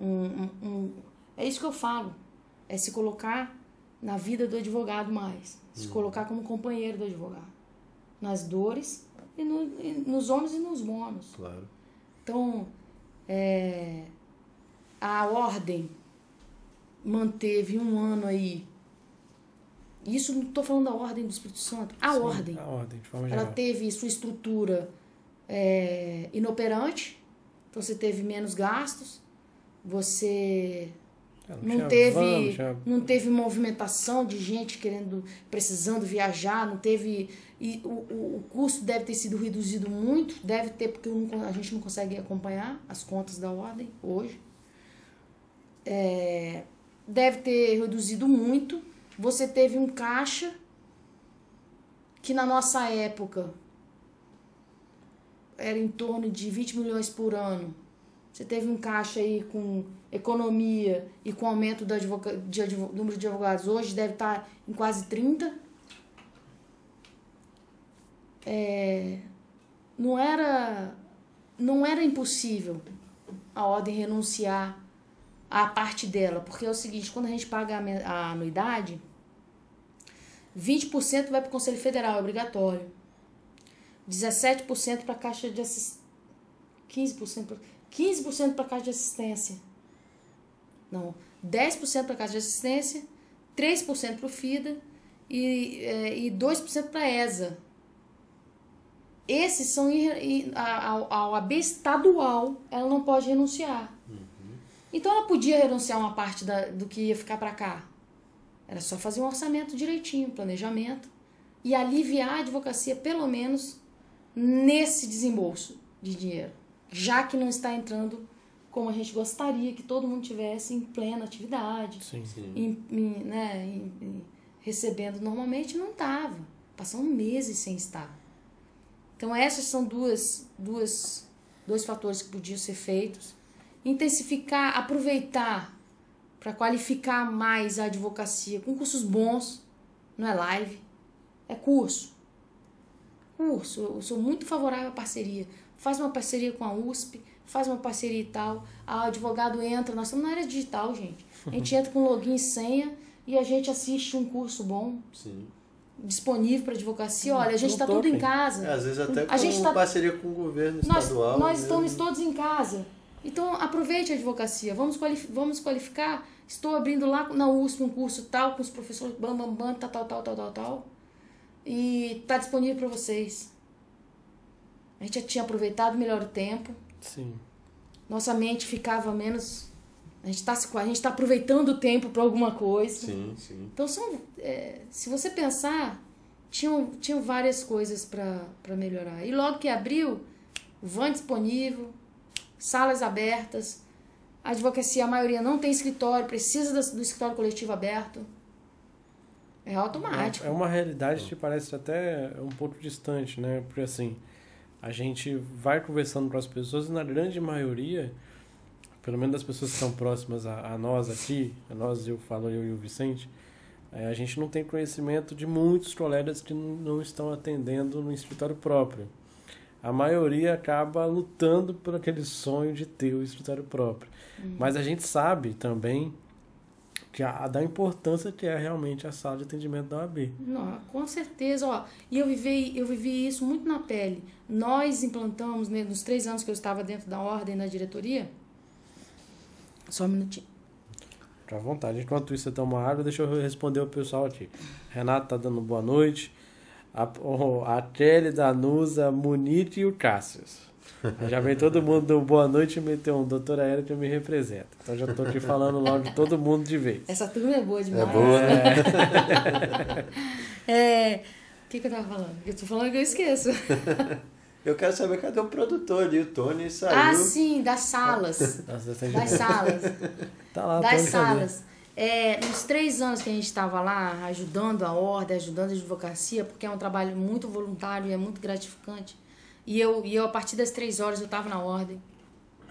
Um, um- um- é isso que eu falo. É se colocar na vida do advogado mais. Se colocar como companheiro do advogado. Nas dores e, no- e nos ônus e nos bônus. Claro. Então, é, a ordem manteve um ano aí. Isso não estou falando da ordem do Espírito Santo. A Sim, ordem. A ordem, de forma Ela geral. teve sua estrutura é, inoperante. Então você teve menos gastos. Você não tinha teve, van, não tinha- não teve movimentação de gente querendo, precisando viajar, não teve. E o, o, o custo deve ter sido reduzido muito, deve ter, porque não- a gente não consegue acompanhar as contas da ordem hoje. É, deve ter reduzido muito. Você teve um caixa que na nossa época era em torno de 20 milhões por ano. Você teve um caixa aí com economia e com aumento do advoca- de advo- número de advogados. Hoje deve estar em quase 30. É, não era não era impossível a ordem renunciar à parte dela, porque é o seguinte, quando a gente paga a anuidade, 20% vai para o Conselho Federal, é obrigatório. 17% para a Caixa de Assistência. 15% pra- 15% para a Caixa de Assistência. Não, 10% para a Caixa de Assistência, 3% para o FIDA e, é, e 2% para a ESA. Esses são a, a, OAB estadual, ela não pode renunciar. Então ela podia renunciar uma parte da, do que ia ficar para cá. Era só fazer um orçamento direitinho, planejamento e aliviar a advocacia pelo menos nesse desembolso de dinheiro, já que não está entrando como a gente gostaria que todo mundo tivesse em plena atividade, Sim. Sim. em, em, né, em- recebendo normalmente, não estava. Passando meses sem estar. Então essas são duas, duas, dois fatores que podiam ser feitos. Intensificar, aproveitar para qualificar mais a advocacia com cursos bons, não é live, é curso. Curso, eu sou muito favorável à parceria. Faz uma parceria com a USP, faz uma parceria e tal. A advogado entra, nós estamos na área digital, gente. A gente entra com login e senha e a gente assiste um curso bom, Sim. disponível para advocacia. Olha, a gente está tudo em casa. É, às vezes até A com gente tá- parceria com o governo Nós, estadual. nós mesmo. estamos todos em casa. Então, aproveite a advocacia. Vamos, qualif vamos qualificar. Estou abrindo lá na USP um curso tal, com os professores bam, bam, bam, tal, tal, tal, tal, tal, tal. E está disponível para vocês. A gente já tinha aproveitado melhor o tempo. Sim. Nossa mente ficava menos... A gente está a gente tá aproveitando o tempo para alguma coisa. Sim, sim. Então, são, é, se você pensar, tinham, tinham várias coisas para melhorar. E logo que abriu, van disponível, salas abertas, a advocacia, a maioria não tem escritório, precisa do, escritório coletivo aberto. É automático. É uma realidade que parece até um pouco distante, né? Porque assim, a gente vai conversando com as pessoas e na grande maioria, pelo menos das pessoas que estão próximas a, a nós aqui, a nós, eu falo eu e o Vicente, é, a gente não tem conhecimento de muitos colegas que não- não estão atendendo no escritório próprio. A maioria acaba lutando por aquele sonho de ter o escritório próprio. Mas a gente sabe também que a, da importância que é realmente a sala de atendimento da OAB. Não, com certeza, ó. E eu vivi, eu vivi isso muito na pele. Nós implantamos, né, nos três anos que eu estava dentro da ordem na diretoria. Só um minutinho. Fica à vontade. Enquanto isso, você toma água, deixa eu responder o pessoal aqui. Renato tá dando boa noite. A, a Kelly, Danusa, Munite e o Cássius. Já vem todo mundo do boa noite e meteu um doutora Érica me representa. Então já tô aqui falando logo de todo mundo de vez. Essa turma é boa demais. É boa, né? É. O que, que eu tava falando? Eu tô falando que eu esqueço. Eu quero saber cadê o produtor ali. O Tony saiu. Ah, sim, das salas. Nossa, Das salas. Tá lá, das salas. É, nos três anos que a gente estava lá, ajudando a ordem, ajudando a advocacia, porque é um trabalho muito voluntário e é muito gratificante. E eu, e eu a partir das três horas, eu estava na ordem.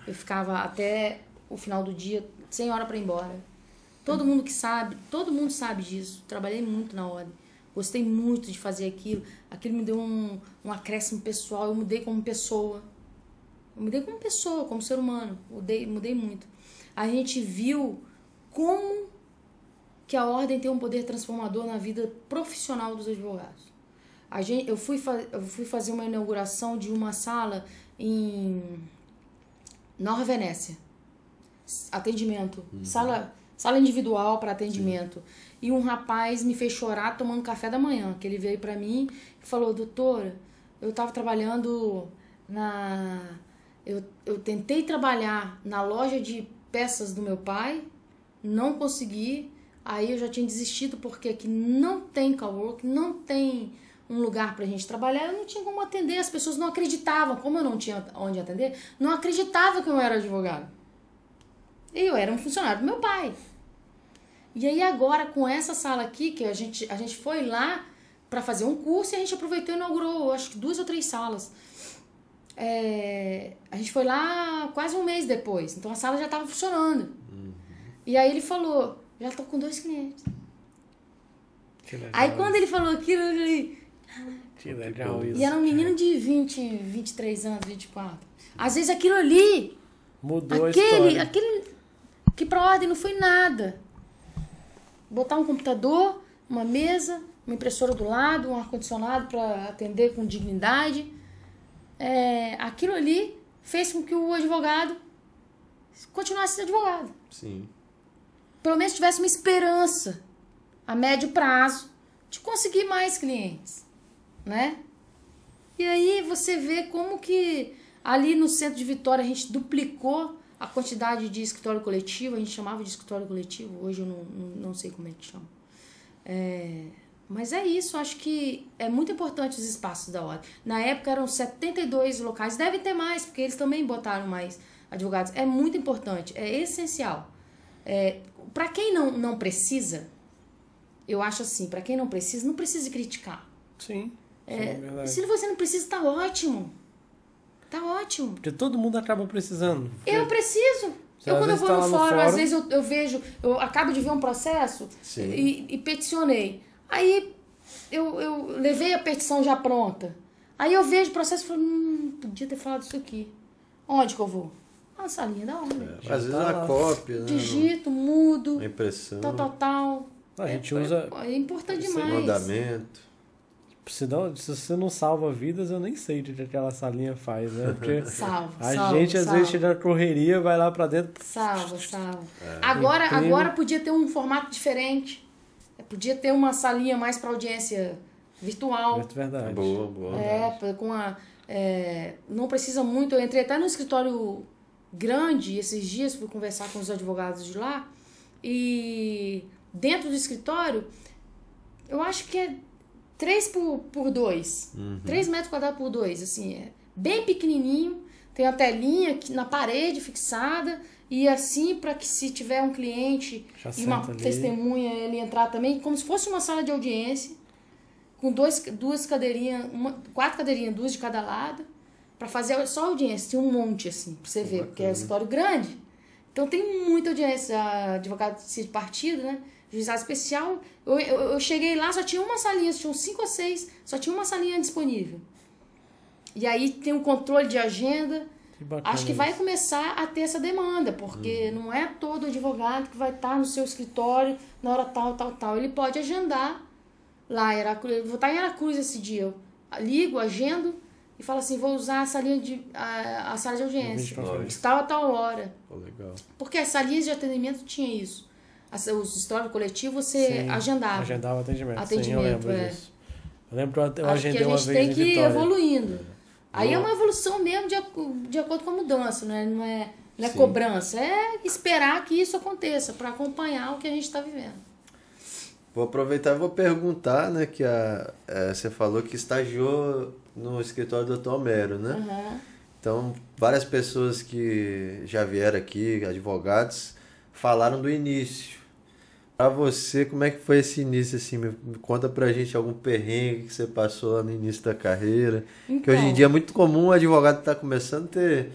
Eu ficava até o final do dia, sem hora para ir embora. Todo mundo que sabe, todo mundo sabe disso. Trabalhei muito na ordem. Gostei muito de fazer aquilo. Aquilo me deu um, um acréscimo pessoal. Eu mudei como pessoa. Eu mudei como pessoa, como ser humano. Mudei, mudei muito. A gente viu como que a ordem tem um poder transformador na vida profissional dos advogados. A gente, eu, fui eu fui fazer uma inauguração de uma sala em Nova Venécia. Atendimento. Uhum. Sala, sala individual para atendimento. Sim. E um rapaz me fez chorar tomando café da manhã. Que ele veio para mim e falou: Doutora, eu estava trabalhando na. Eu, eu tentei trabalhar na loja de peças do meu pai, não consegui. Aí eu já tinha desistido porque aqui não tem cowork, não tem um lugar pra gente trabalhar, eu não tinha como atender, as pessoas não acreditavam, como eu não tinha onde atender, não acreditavam que eu era advogado. Eu era um funcionário do meu pai. E aí agora com essa sala aqui, que a gente, a gente foi lá para fazer um curso e a gente aproveitou e inaugurou, acho que duas ou três salas. É, a gente foi lá quase um mês depois, então a sala já estava funcionando. Uhum. E aí ele falou, já tô com dois clientes. Aí quando ele falou aquilo, eu falei. Que legal isso. E era um menino de 20, 23 anos, 24. Às vezes aquilo ali. Mudou aquele, a história. Aquele que pra ordem não foi nada. Botar um computador, uma mesa, uma impressora do lado, um ar-condicionado para atender com dignidade. É, aquilo ali fez com que o advogado continuasse advogado. Sim. Pelo menos tivesse uma esperança a médio prazo de conseguir mais clientes, né? E aí você vê como que ali no centro de Vitória a gente duplicou a quantidade de escritório coletivo, a gente chamava de escritório coletivo, hoje eu não, não, sei como é que chama. É, mas é isso, acho que é muito importante os espaços da ordem. Na época eram 72 locais, deve ter mais, porque eles também botaram mais advogados. É muito importante, é essencial. É, para quem não, não precisa, eu acho assim, para quem não precisa, não precisa criticar. Sim. É, é se você não precisa, tá ótimo. Tá ótimo. Porque todo mundo acaba precisando. Eu preciso. Você eu, quando eu vou tá no, fórum, fórum, às vezes eu, eu vejo, eu acabo de ver um processo e, e, peticionei. Aí eu, eu levei a petição já pronta. Aí eu vejo o processo e falo, hum, podia ter falado isso aqui. Onde que eu vou? Na salinha da ordem. É, às vezes tá a cópia, né? Digito, mudo. A impressão. Tal, tal, tal. A gente é, usa. É importante demais. Mandamento. Se, não, se você não salva vidas, eu nem sei o que aquela salinha faz, né? Porque salva, a salva, gente às vezes chega na correria, vai lá pra dentro. Salva, salva. É. Agora, agora podia ter um formato diferente. Podia ter uma salinha mais para audiência virtual. Muito verdade. Boa, boa. É, com a. É, não precisa muito. Eu entrei até no escritório grande esses dias, fui conversar com os advogados de lá. E dentro do escritório, eu acho que é 3 por, por 2. Uhum. 3 metros quadrados por 2, assim, é bem pequenininho. Tem a telinha na parede fixada e assim para que se tiver um cliente Já e uma ali. testemunha ele entrar também, como se fosse uma sala de audiência, com dois, duas cadeirinhas, uma, quatro cadeirinhas, duas de cada lado, para fazer só audiência. Tem um monte assim, para você ver, porque é um escritório grande. Então tem muita audiência, advogado de partido, né? Juizado especial. Eu, eu, eu, cheguei lá, só tinha uma salinha, tinham cinco ou seis, só tinha uma salinha disponível. E aí tem um controle de agenda. Que Acho que vai começar a ter essa demanda, porque uhum. não é todo advogado que vai estar no seu escritório na hora tal, tal, tal. Ele pode agendar lá em Aracruz. Eu vou estar em Aracruz esse dia. Eu ligo, agendo e falo assim: vou usar a salinha de, a, a sala de audiência. De tal a tal hora. Oh, legal. Porque as salinhas de atendimento tinha isso os histórico coletivo você Sim, agendava. Agendava atendimento. Atendimento, Sim, eu lembro é. disso. Eu lembro que eu Acho agendei que a gente tem que ir evoluindo. Aí Boa. é uma evolução mesmo de, de acordo com a mudança, não é, não é, não é cobrança, é esperar que isso aconteça para acompanhar o que a gente está vivendo. Vou aproveitar e vou perguntar, né, que a, é, você falou que estagiou no escritório do Dr. Homero, né? Uhum. Então, várias pessoas que já vieram aqui, advogados, falaram do início. Pra você, como é que foi esse início, assim? Me conta pra gente algum perrengue que você passou lá no início da carreira. que hoje em Então. dia é muito comum o advogado estar começando a ter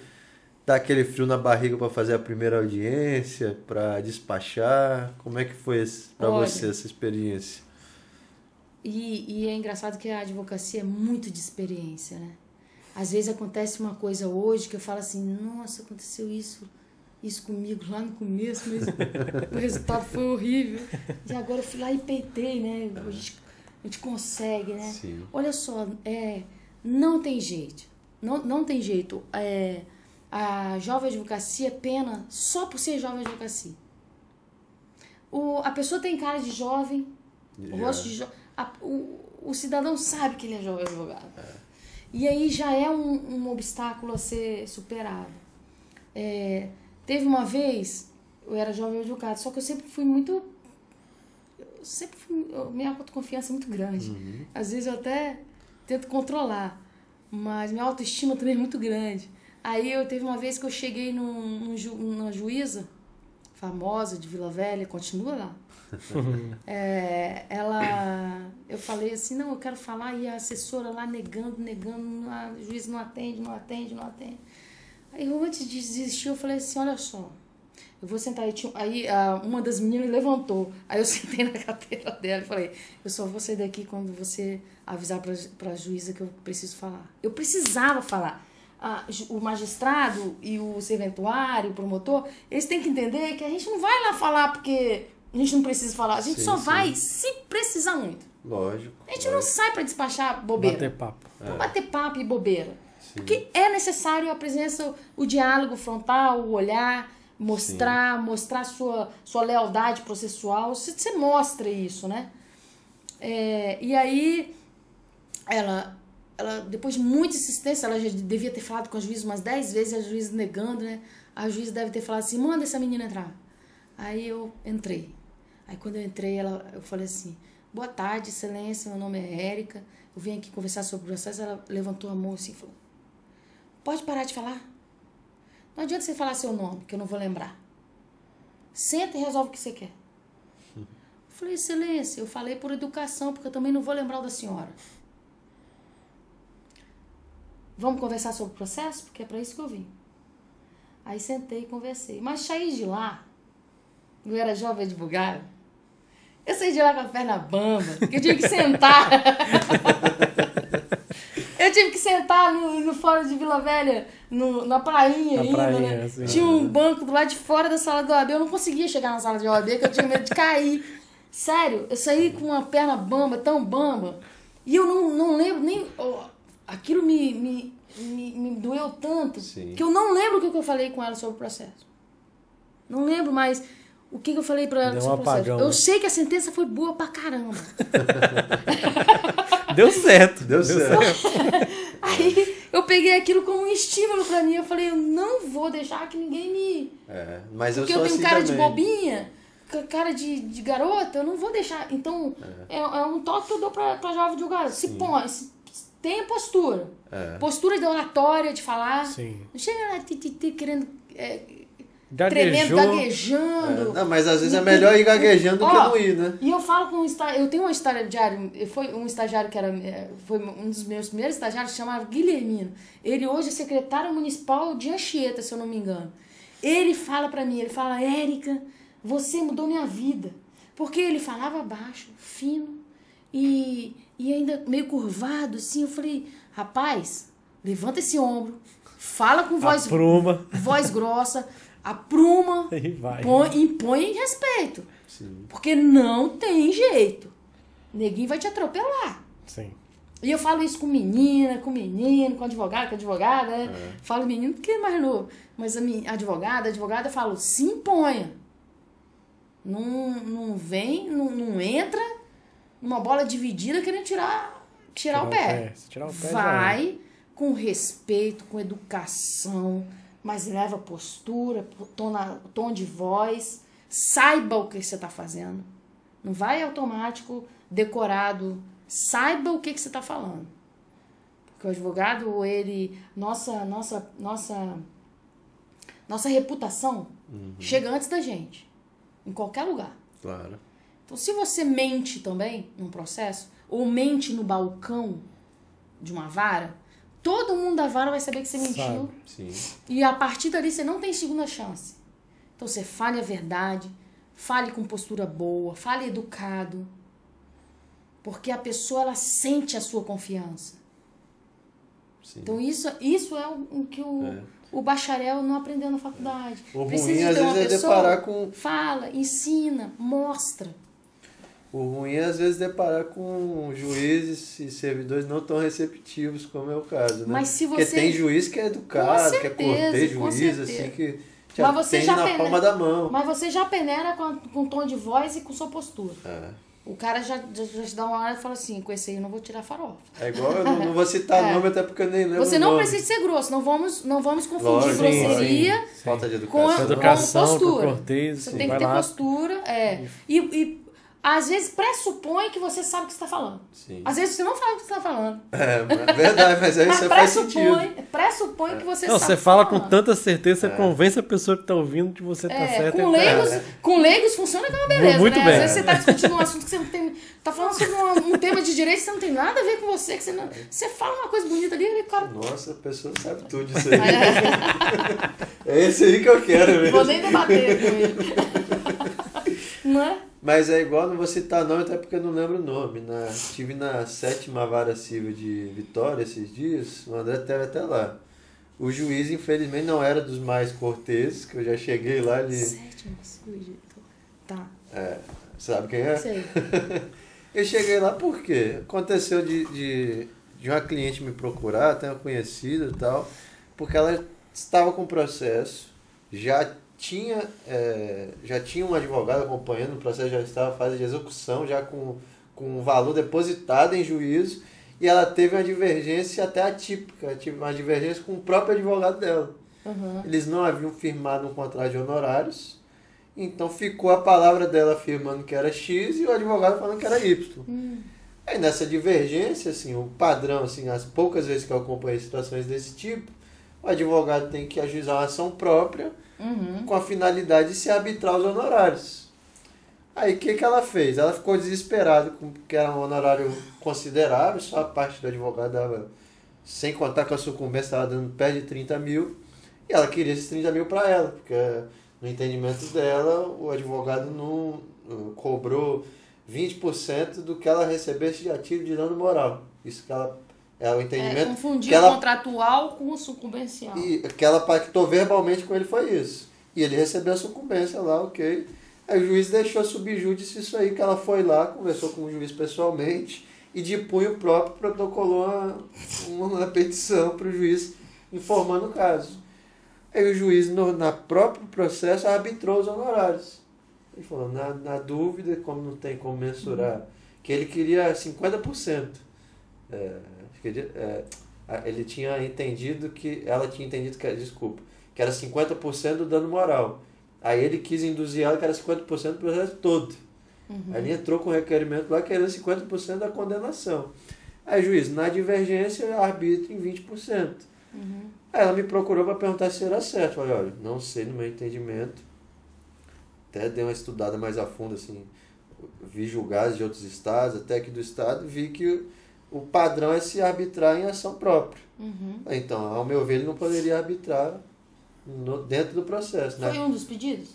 dar aquele frio na barriga pra fazer a primeira audiência, pra despachar. Como é que foi Olha. você essa experiência? E, e é engraçado que a advocacia é muito de experiência, né? Às vezes acontece uma coisa hoje que eu falo assim, nossa, aconteceu isso, isso comigo lá no começo, mas o resultado foi horrível. E agora eu fui lá e peitei, né? A gente, a gente consegue, né? Sim. Olha só, é, não tem jeito. Não, não tem jeito. É, a jovem advocacia é pena só por ser jovem advocacia. O, a pessoa tem cara de jovem, o Já. rosto de jo... a- o, o cidadão sabe que ele é jovem advogado. E aí já é um, um obstáculo a ser superado. É, teve uma vez, eu era jovem advogado, só que eu sempre fui muito. Eu sempre fui. eu- minha autoconfiança é muito grande. Às vezes eu até tento controlar, mas minha autoestima também é muito grande. Aí eu teve uma vez que eu cheguei num, num ju- numa juíza famosa de Vila Velha, continua lá. É, ela, eu falei assim, não, eu quero falar, e a assessora lá negando, negando, a juiz não atende, não atende, não atende. Aí eu, antes de desistir, eu falei assim, olha só, eu vou sentar aí. Tinha- Aí uma das meninas levantou. Aí eu sentei na cadeira dela e falei, eu só vou sair daqui quando você avisar pra, pra juíza que eu preciso falar. Eu precisava falar. Ah, o magistrado e o serventuário, o promotor, eles têm que entender que a gente não vai lá falar porque a gente não precisa falar. A gente Sim, só sim. vai se precisar muito. Lógico. A gente não sai pra despachar bobeira. Bater papo. Não bater papo e bobeira. Sim. Porque é necessário a presença, o diálogo frontal, o olhar, mostrar, mostrar sua, sua lealdade processual. Você, você mostra isso, né? É, e aí, ela, ela, depois de muita insistência, ela já devia ter falado com a juíza umas 10 vezes, a juíza negando, né? A juíza deve ter falado assim, manda essa menina entrar. Aí eu entrei. Aí quando eu entrei, ela, eu falei assim, boa tarde, excelência, meu nome é Érica, eu vim aqui conversar sobre o processo. Ela levantou a mão assim e falou, pode parar de falar? Não adianta você falar seu nome, que eu não vou lembrar. Senta e resolve o que você quer. Eu falei, excelência, eu falei por educação, porque eu também não vou lembrar o da senhora. Vamos conversar sobre o processo? Porque é para isso que eu vim. Aí sentei e conversei. Mas saí de lá, eu era jovem advogado, eu saí de lá com a perna bamba, que eu tive que sentar. eu tive que sentar no, no fórum de Vila Velha, no, na prainha Na ainda, prainha, né? assim. Tinha um banco do lado de fora da sala do OAB, eu não conseguia chegar na sala de OAB, que eu tinha medo de cair. Sério, eu saí com uma perna bamba, tão bamba, e eu não, não lembro nem... ó, aquilo me, me, me, me doeu tanto, Sim. que eu não lembro o que eu falei com ela sobre o processo. Não lembro mais o que, eu falei pra ela Deu sobre o processo. apagão, Eu né? sei que a sentença foi boa pra caramba. Deu certo. Deu certo. Aí eu peguei aquilo como um estímulo pra mim. Eu falei, eu não vou deixar que ninguém me. É, mas eu Porque sou eu tenho assim cara também. de bobinha, ca- cara de, de garota, eu não vou deixar. Então, é, é um toque que eu dou pra, pra jovem advogado. Se põe, se, tenha postura. É. Postura de oratória, de falar. Sim. Não chega lá querendo. é, tremendo, Gaguejou. gaguejando. É, Não, mas às vezes é melhor ir gaguejando do que não ir, né? E eu falo com um estagiário, eu tenho uma estagiário, foi um estagiário que era, é, foi um dos meus primeiros estagiários, chamava Guilhermino. Ele hoje é secretário municipal de Anchieta, se eu não me engano. Ele fala pra mim, ele fala, Érica, você mudou minha vida. Porque ele falava baixo, fino e, e ainda meio curvado, assim. Eu falei, rapaz, levanta esse ombro, fala com voz, Apruma. voz grossa, apruma, E vai. põe, impõe respeito. Sim. Porque não tem jeito. Neguinho vai te atropelar. Sim. E eu falo isso com menina, com menino, com advogado, com advogada, né? Falo menino porque é mais novo. Mas a minha advogada, advogada, eu falo, se imponha. Não, não vem, não, não entra numa bola dividida querendo tirar, tirar o pé. Se tirar o pé, Vai com respeito, com educação, mas leva postura, tom, na- tom de voz, saiba o que você está fazendo. Não vai automático, decorado. Saiba o que, que você está falando. Porque o advogado, ele. Nossa, nossa, nossa, nossa reputação chega antes da gente. Em qualquer lugar. Claro. Então, se você mente também num processo, ou mente no balcão de uma vara, todo mundo da vara vai saber que você mentiu. E a partir dali você não tem segunda chance. Então você fale a verdade, fale com postura boa, fale educado. Porque a pessoa ela sente a sua confiança. sim. Então isso, isso é o, o que o, É. o bacharel não aprendeu na faculdade. O Precisa ruim, de às uma vezes, é pessoa- deparar com. Fala, ensina, mostra. O ruim é, às vezes, deparar com juízes e servidores não tão receptivos, como é o caso, né? Mas se Porque você- tem juiz que é educado, Com que é cortês, com juiz, assim, que te Mas você já na pene- palma da mão. Mas você já peneira com, a- com tom de voz e com sua postura. É. O cara já, já, já te dá uma hora e fala assim, com esse aí eu não vou tirar farofa. É igual, eu não, não vou citar É. nome, até porque eu nem lembro Você não nome. precisa ser grosso, não vamos, não vamos confundir Lógico, grosseria sim. Falta de com, educação. com Educação, com postura. cortês, Você sim, tem que vai ter lá. postura, é. E, e às vezes pressupõe que você sabe o que você está falando. Sim. Às vezes você não sabe o que você está falando. É, mas- verdade, mas aí Mas você faz sentido. pressupõe, pressupõe que você Não, sabe. você que fala tá com tanta certeza, você convence a pessoa que tá ouvindo que você tá É, certo. com e tá leigos, errado. com leigos funciona que é uma beleza, Muito né? bem. Às vezes você tá discutindo um assunto que você não tem. Tá falando sobre um, um tema de direito que você não tem nada a ver com você, que você não. Você fala uma coisa bonita ali, ele cara. Nossa, a pessoa sabe tudo disso aí. É esse aí que eu quero Vou mesmo. nem debater com ele. Não é? Mas é igual, não vou citar nome, até porque eu não lembro o nome. Na, estive na sétima vara civil de Vitória esses dias, o André teve até lá. O juiz, infelizmente, não era dos mais corteses, que eu já cheguei lá, ele... Sétimo, sujo. Tá, É, sabe quem é? sei. Eu cheguei lá por quê? Aconteceu de, de, de uma cliente me procurar, até uma conhecida e tal, porque ela estava com processo, já tinha, é, já tinha um advogado acompanhando o processo, já estava em fase de execução, já com, com o valor depositado em juízo, e ela teve uma divergência até atípica, uma divergência com o próprio advogado dela. Uhum. Eles não haviam firmado um contrato de honorários, então ficou a palavra dela afirmando que era X e o advogado falando que era Y. Hum. Aí nessa divergência, assim, o padrão, assim, as poucas vezes que eu acompanhei situações desse tipo, o advogado tem que ajuizar uma ação própria Uhum. com a finalidade de se arbitrar os honorários. Aí o que, que ela fez? Ela ficou desesperada, porque era um honorário considerável, só a parte do advogado dava, sem contar com a sucumbência, estava dando perto de 30 mil, e ela queria esses 30 mil para ela, porque no entendimento dela, o advogado não não cobrou 20% do que ela recebesse de ativo de dano moral. Isso que ela é o É, entendimento confundir que ela o contratual com o sucumbencial. e que ela pactou verbalmente com ele foi isso. E ele recebeu a sucumbência lá, ok. Aí o juiz deixou subjúdice isso aí, que ela foi lá, conversou com o juiz pessoalmente e de punho próprio protocolou uma, uma petição para o juiz informando o caso. Aí o juiz, no, na próprio processo, arbitrou os honorários. Ele falou, na, na dúvida, como não tem como mensurar, que ele queria 50%. É, que é, ele tinha entendido que, ela tinha entendido que, desculpa, que era 50% do dano moral. Aí ele quis induzir ela que era 50% do processo todo. Aí ele entrou com o requerimento lá querendo 50% da condenação. Aí, juiz, na divergência, arbitra em 20%. Aí ela me procurou para perguntar se era certo. Eu falei, olha, não sei no meu entendimento. Até dei uma estudada mais a fundo, assim. Vi julgados de outros estados, até aqui do estado, vi que o, padrão é se arbitrar em ação própria. Uhum. Então, ao meu ver, ele não poderia arbitrar no, dentro do processo. Né? Foi um dos pedidos?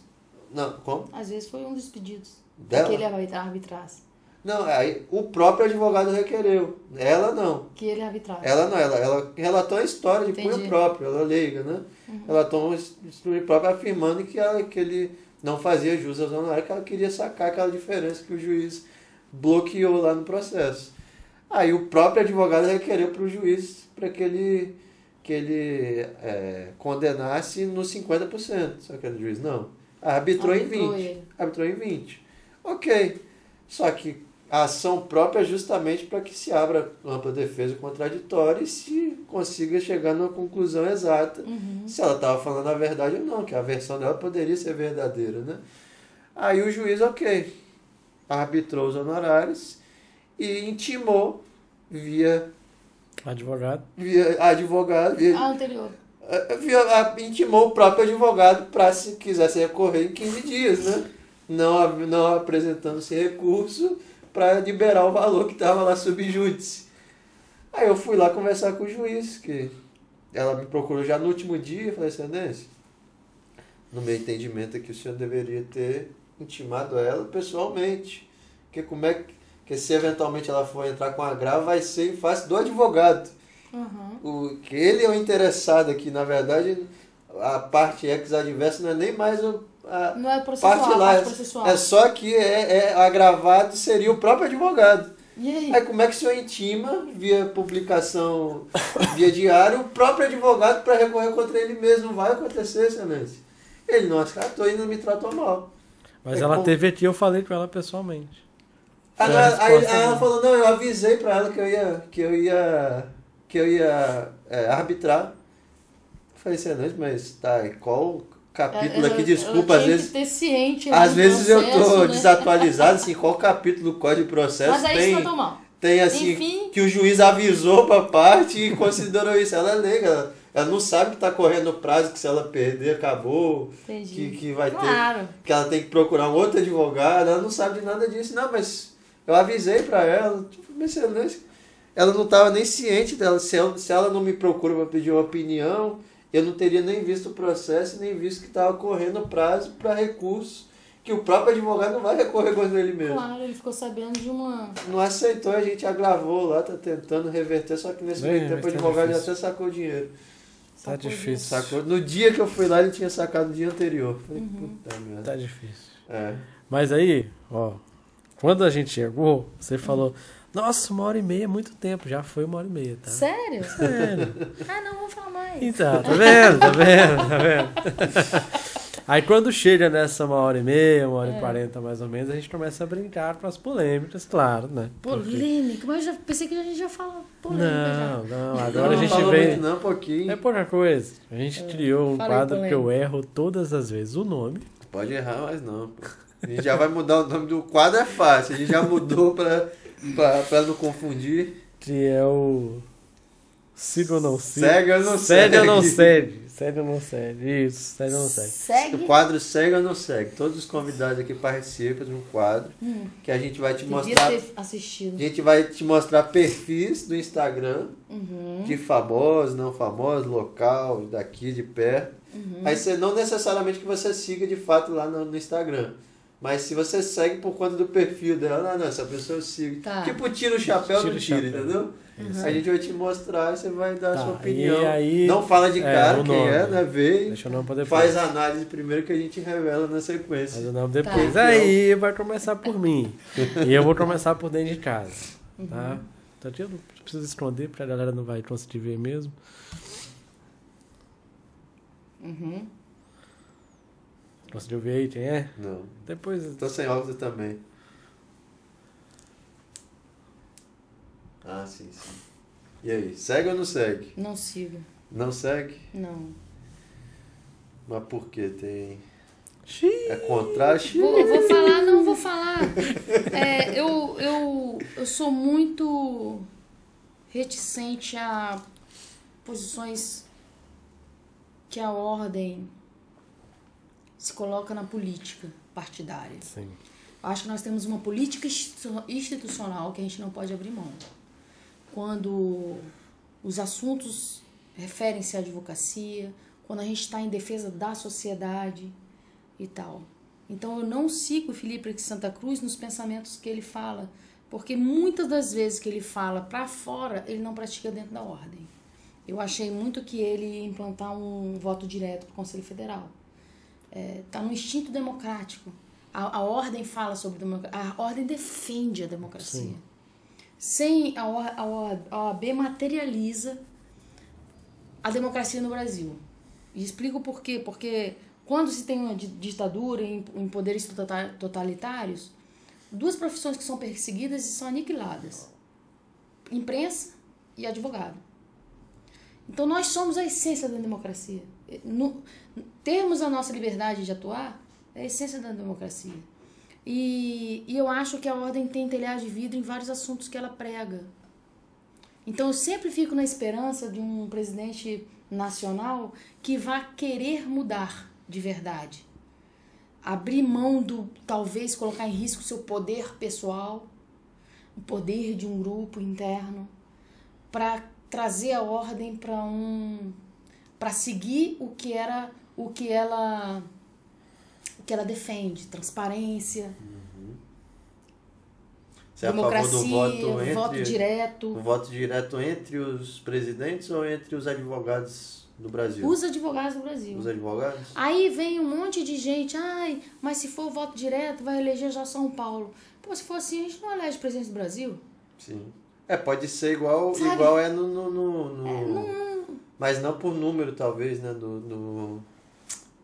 Não, como? Às vezes foi um dos pedidos. Dela? Que ele arbitrasse. Não, aí o próprio advogado requereu. Ela não. Que ele arbitrasse. Ela não, ela, ela relatou a história de punho Entendi. Uhum. próprio, ela leiga, né? Relatou um punho próprio afirmando que, ela, que ele não fazia jus aos honorários, que ela queria sacar aquela diferença que o juiz bloqueou lá no processo. Aí o próprio advogado requereu para o juiz para que ele, que ele é, condenasse nos 50%. Só que o juiz não. Arbitrou, em Arbitrou 20%. ele. Arbitrou em 20%. Ok. Só que a ação própria é justamente para que se abra ampla defesa contraditória e se consiga chegar numa conclusão exata Uhum. se ela estava falando a verdade ou não, que a versão dela poderia ser verdadeira, né? Aí o juiz, ok, arbitrou os honorários e intimou via, Advogado. via advogado, via, Ah, anterior. eh, via- a- intimou o próprio advogado para se quisesse recorrer em 15 dias, né? não, não apresentando-se recurso para liberar o valor que estava lá subjúdice. Aí eu fui lá conversar com o juiz, que ela me procurou já no último dia, falei, excelência, no meu entendimento é que o senhor deveria ter intimado ela pessoalmente. Porque como é que, que se eventualmente ela for entrar com agravo, vai ser em face do advogado. Uhum. O, que ele é o interessado aqui, na verdade, a parte ex-adversa não é nem mais o, a Não é processual, parte a lá. parte É, processual. é só que é, é agravado seria o próprio advogado. E aí? Aí como é que o senhor intima, via publicação, via diário, o próprio advogado para recorrer contra ele mesmo? Vai acontecer, excelência. Ele não acatou e não me tratou mal. Mas É ela como- teve aqui, eu falei com ela pessoalmente. Aí, resposta aí ela falou, não, eu avisei pra ela que eu ia, que eu ia, que eu ia é, arbitrar. Eu falei, excelente, mas tá, e qual capítulo Ela- aqui, desculpa, às tinha vezes, que ter ciente às vezes eu processo, tô né? desatualizado, assim, qual capítulo do Código de Processo Mas aí tem, isso mal. tem assim, Enfim. que o juiz avisou pra parte e considerou isso. Ela é leiga, ela, ela não sabe que tá correndo o prazo, que se ela perder, acabou, Entendi. que, que vai ter Claro. que ela tem que procurar um outro advogado, ela não sabe de nada disso. Não, mas eu avisei pra ela, tipo, excelência, ela não estava nem ciente dela. Se ela, se ela não me procura para pedir uma opinião, eu não teria nem visto o processo, nem visto que estava correndo o prazo para recurso, que o próprio advogado não vai recorrer contra ele mesmo. Claro, ele ficou sabendo de uma. Não aceitou, a gente agravou lá, tá tentando reverter, só que nesse meio tempo o tá advogado já até sacou o dinheiro. Tá sacou difícil. Sacou? No dia que eu fui lá, ele tinha sacado o dia anterior. Falei, Uhum. puta merda. Tá difícil. É. Mas aí, ó, quando a gente chegou, você falou, nossa, uma hora e meia é muito tempo. Já foi uma hora e meia, tá? Sério? Sério. Ah, não, vou falar mais. Então, tá vendo? Tá vendo? Tá vendo? Aí quando chega nessa uma hora e meia, uma hora É. e quarenta mais ou menos, a gente começa a brincar com as polêmicas, claro, né? Porque- Polêmica, mas eu já pensei que a gente já fala polêmica Não, não, Não, agora a não gente falou vem. muito não, um pouquinho. É pouca coisa. A gente criou um Fala aí, quadro que eu polêmica. erro todas as vezes o nome. Pode errar, mas não. A gente já vai mudar o nome do quadro, é fácil. A gente já mudou pra, pra, pra não confundir. Que é o. Siga ou não siga? Segue ou não Segue ou não segue? segue? Segue ou não segue? Isso, segue ou não segue? O Segue. quadro segue ou não segue? Todos os convidados aqui participam de um quadro Hum, que a gente vai te mostrar. ter assistido. A gente vai te mostrar perfis do Instagram Uhum. de famosos, não famosos, local, daqui, de perto. Uhum. Aí você não necessariamente que você siga de fato lá no, no Instagram. Mas se você segue por conta do perfil dela, ah, não, essa pessoa eu sigo. Tá. Tipo, tira o chapéu, Tira não o tira, entendeu? A gente vai te mostrar e você vai dar a Tá, sua opinião. e aí- não fala de é, cara o quem é, né? Vê Deixa o nome pra depois. faz a análise primeiro que a gente revela na sequência. Faz o nome depois. Tá. Aí vai começar por mim. e eu vou começar por dentro de casa. Tá? Então eu não preciso esconder, porque a galera não vai conseguir ver mesmo. Uhum. Conseguiu ver aí quem é? Não. Depois. Tô sem óculos também. Ah, sim, sim. E aí, segue ou não segue? Não siga. Não segue? Não. Mas por quê? Tem. Xiii. É contraste? Vou, vou falar, não vou falar. É, eu, eu, eu sou muito reticente a posições que a ordem se coloca na política partidária. Sim. Acho que nós temos uma política institu- institucional que a gente não pode abrir mão. Quando os assuntos referem-se à advocacia, quando a gente está em defesa da sociedade e tal. Então eu não sigo o Felipe de Santa Cruz nos pensamentos que ele fala, porque muitas das vezes que ele fala para fora, ele não pratica dentro da ordem. Eu achei muito que ele ia implantar um voto direto para o Conselho Federal está no instinto democrático. A, a ordem fala sobre democracia, a ordem defende a democracia. Sim. Sem a, a, a OAB materializa a democracia no Brasil. E explico por quê. Porque quando se tem uma di- ditadura em, em poderes tota- totalitários, duas profissões que são perseguidas e são aniquiladas: imprensa e advogado. Então nós somos a essência da democracia. No, termos a nossa liberdade de atuar é a essência da democracia. E, e eu acho que a ordem tem telhado de vidro em vários assuntos que ela prega. Então eu sempre fico na esperança de um presidente nacional que vá querer mudar de verdade. abrir mão do talvez colocar em risco seu poder pessoal, o poder de um grupo interno, para trazer a ordem para um para seguir o que era o que ela o que ela defende, transparência, Você é democracia, do voto entre, voto direto. o voto direto entre os presidentes ou entre os advogados do Brasil? Os advogados do Brasil. Os advogados? Aí vem um monte de gente, ai, mas se for voto direto, vai eleger já São Paulo. Pô, se for assim, a gente não elege presidente do Brasil? Sim. É, pode ser igual, Sabe? igual é no. no, no- no- É, não, Mas não por número, talvez, né? Do, no,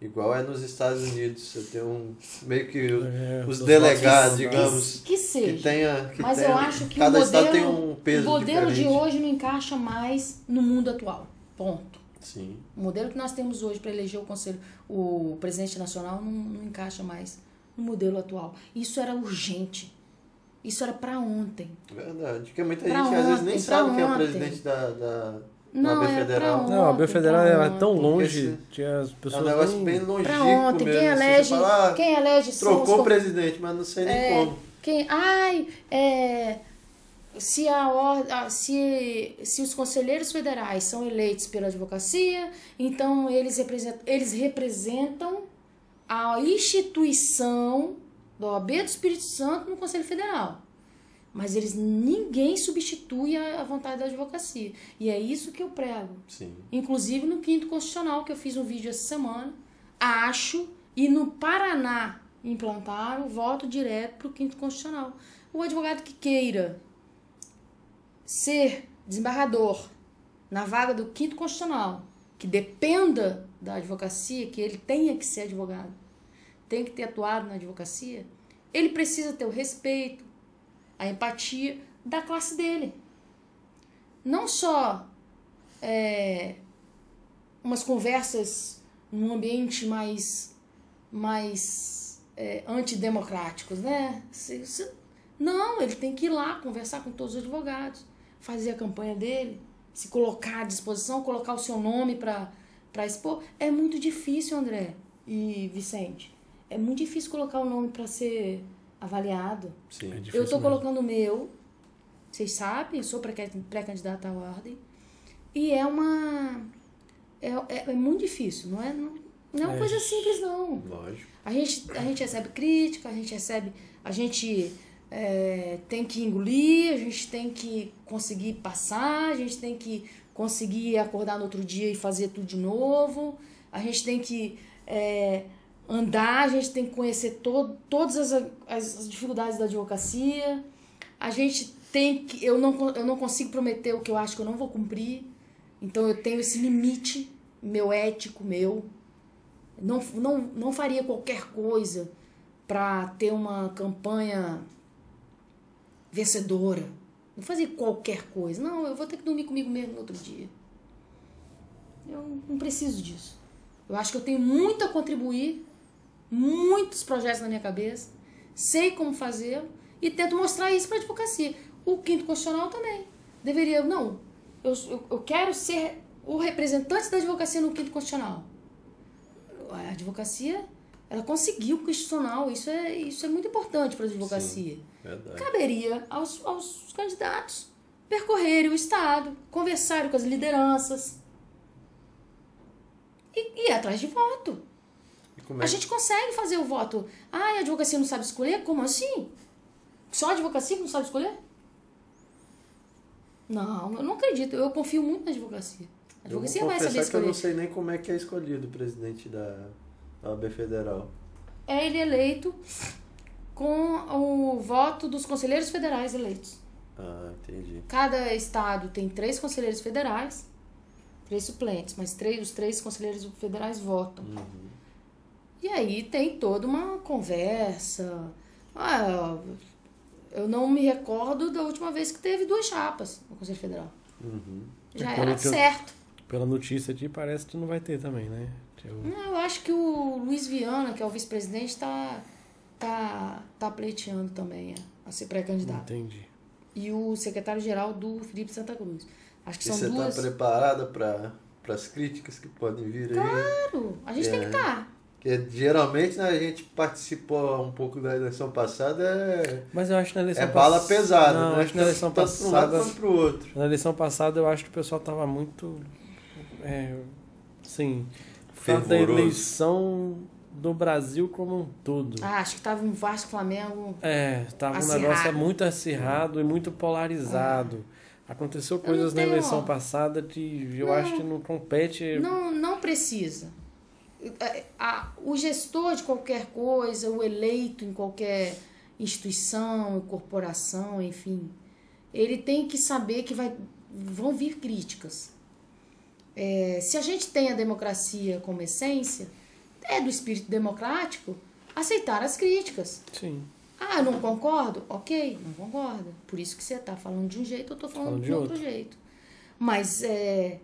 igual é nos Estados Unidos. Você tem um. Meio que É, os dos delegados, digamos. que seja. Que tenha. Que Mas tenha, eu acho que cada o estado modelo, tem um peso o modelo de diferente. hoje não encaixa mais no mundo atual. Ponto. Sim. O modelo que nós temos hoje para eleger o conselho, o presidente nacional não, não encaixa mais no modelo atual. Isso era urgente. Isso era para ontem. Verdade. Porque muita Pra gente às vezes nem ontem, sabe pra quem é o ontem. presidente da, da, Não, é AB Federal. pra Não, a B Ontem, Federal pra era tão ontem. longe, tinha as É um pessoas negócio bem longínquo Para ontem, mesmo. quem assim, elege, fala, ah, quem elege são os trocou o presidente, mas não sei nem É, como. Quem, ai, é, se, a, or- a- se, se os conselheiros federais são eleitos pela advocacia, então eles representam, eles representam a instituição da OAB do Espírito Santo no Conselho Federal. Mas eles ninguém substitui a, a vontade da advocacia. E é isso que eu prego. Sim. Inclusive no quinto constitucional, que eu fiz um vídeo essa semana, acho, e no Paraná implantaram o voto direto para o quinto constitucional. O advogado que queira ser desembargador na vaga do quinto constitucional, que dependa da advocacia, que ele tenha que ser advogado, tem que ter atuado na advocacia, ele precisa ter o respeito, a empatia da classe dele. Não só é, umas conversas num ambiente mais mais é, antidemocráticos, né? Não, ele tem que ir lá conversar com todos os advogados, fazer a campanha dele, se colocar à disposição, colocar o seu nome para expor. É muito difícil, André e Vicente. É muito difícil colocar o nome para ser avaliado. Sim. É difícil Eu estou colocando o meu, vocês sabem, eu sou pré- pré-candidata à ordem. E é uma. É, é, é muito difícil, não é, não, não é uma É. coisa simples, não. Lógico. A gente, a gente recebe crítica, a gente recebe. A gente é, tem que engolir, a gente tem que conseguir passar, a gente tem que conseguir acordar no outro dia e fazer tudo de novo, a gente tem que é, andar, a gente tem que conhecer to, todas as, as, dificuldades da advocacia, a gente tem que. Eu não, eu não consigo prometer o que eu acho que eu não vou cumprir, então eu tenho esse limite meu ético, meu. Não, não, não faria qualquer coisa para ter uma campanha vencedora. Não fazia qualquer coisa. Não, eu vou ter que dormir comigo mesmo no outro dia. Eu não preciso disso. Eu acho que eu tenho muito a contribuir, muitos projetos na minha cabeça, sei como fazer e tento mostrar isso para a advocacia. O quinto constitucional também. Deveria, não, eu, eu, eu quero ser o representante da advocacia no quinto constitucional a advocacia ela conseguiu o constitucional isso é isso é muito importante para a advocacia Verdade. caberia aos, aos candidatos percorrerem o estado conversarem com as lideranças e, e ir atrás de voto a que- gente consegue fazer o voto ah a advocacia não sabe escolher como assim só a advocacia que não sabe escolher não eu não acredito eu confio muito na advocacia a advocacia vai saber confessar que eu escolher não sei nem como é que é escolhido o presidente da da OAB Federal. é ele eleito com o voto dos conselheiros federais eleitos. Ah, entendi. Cada estado tem três conselheiros federais, três suplentes, mas três, os três conselheiros federais votam. Uhum. E aí tem toda uma conversa. Ah, eu não me recordo da última vez que teve duas chapas no Conselho Federal. Uhum. Já É era tinha- certo. Pela notícia aqui, parece que não vai ter também, né? Eu- Não, eu acho que o Luiz Viana, que é o vice-presidente, está tá, tá pleiteando também a, a ser pré-candidato. Entendi. e o secretário-geral do Felipe Santa Cruz. Acho que E são você duas. está preparada para as críticas que podem vir aí? Claro, a gente tem que É. estar. Que Porque geralmente né, a gente participou um pouco da eleição passada, é, Mas eu acho que na eleição é bala pass- pesada, Não, né? acho que na eleição Tanto para um passada. lado quanto para o outro. Na eleição passada eu acho que o pessoal tava muito. É, assim. falando da Fervoroso. eleição do Brasil como um todo. Ah, acho que tava um Vasco Flamengo. É, tava um Acirrado. negócio muito acirrado e muito polarizado. Aconteceu coisas na eleição passada que eu Não. acho que não compete. Não, não precisa. A- o gestor de qualquer coisa, o eleito em qualquer instituição, corporação, enfim, ele tem que saber que vai, vão vir críticas. É, se a gente tem a democracia como essência, é do espírito democrático aceitar as críticas. Sim. Ah, não concordo? Ok, não concordo. Por isso que você está falando de um jeito, eu estou falando, Falando de de outro, jeito. Mas é,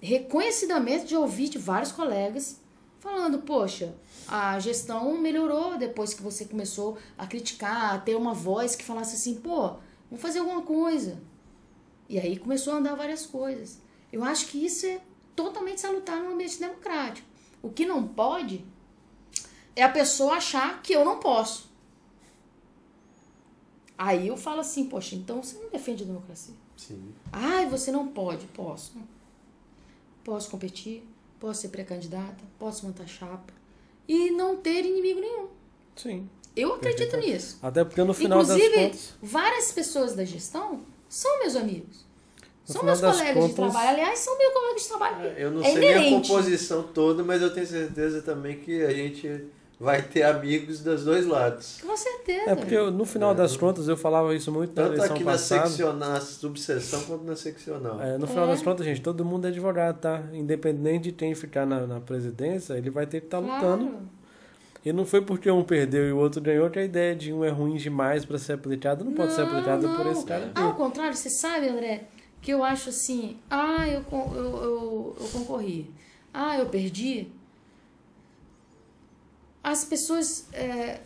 reconhecidamente de ouvir de vários colegas falando, poxa, a gestão melhorou depois que você começou a criticar, a ter uma voz que falasse assim, pô, vamos fazer alguma coisa. E aí começou a andar várias coisas. Eu acho que isso é totalmente salutar no ambiente democrático. O que não pode é a pessoa achar que eu não posso. Aí eu falo assim, poxa, então você não defende a democracia. Sim. Ai, você não pode. Posso. Posso competir, posso ser pré-candidata, posso montar chapa e não ter inimigo nenhum. Sim. Eu acredito nisso. Até porque no final Inclusive, das contas. várias pessoas da gestão são meus amigos. No São meus colegas de contas- trabalho. Aliás, são meus colegas de trabalho. Eu não é sei nem a inerente. composição toda, mas eu tenho certeza também que a gente vai ter amigos dos dois lados. Com certeza. É porque eu- no final das contas eu falava isso muito na Tanto eleição aqui na, passada. seccional, na subseção quanto na seccional. É, no final É. das contas, gente, todo mundo é advogado, tá? Independente de quem ficar na, na presidência, ele vai ter que estar lutando. Claro. E não foi porque um perdeu e o outro ganhou que a ideia de um é ruim demais para ser aplicada não pode ser Não, aplicada por não. esse cara aqui. Ao contrário, você sabe, André, que eu acho assim, ah, eu, eu, eu, eu concorri, ah, eu perdi. As pessoas é,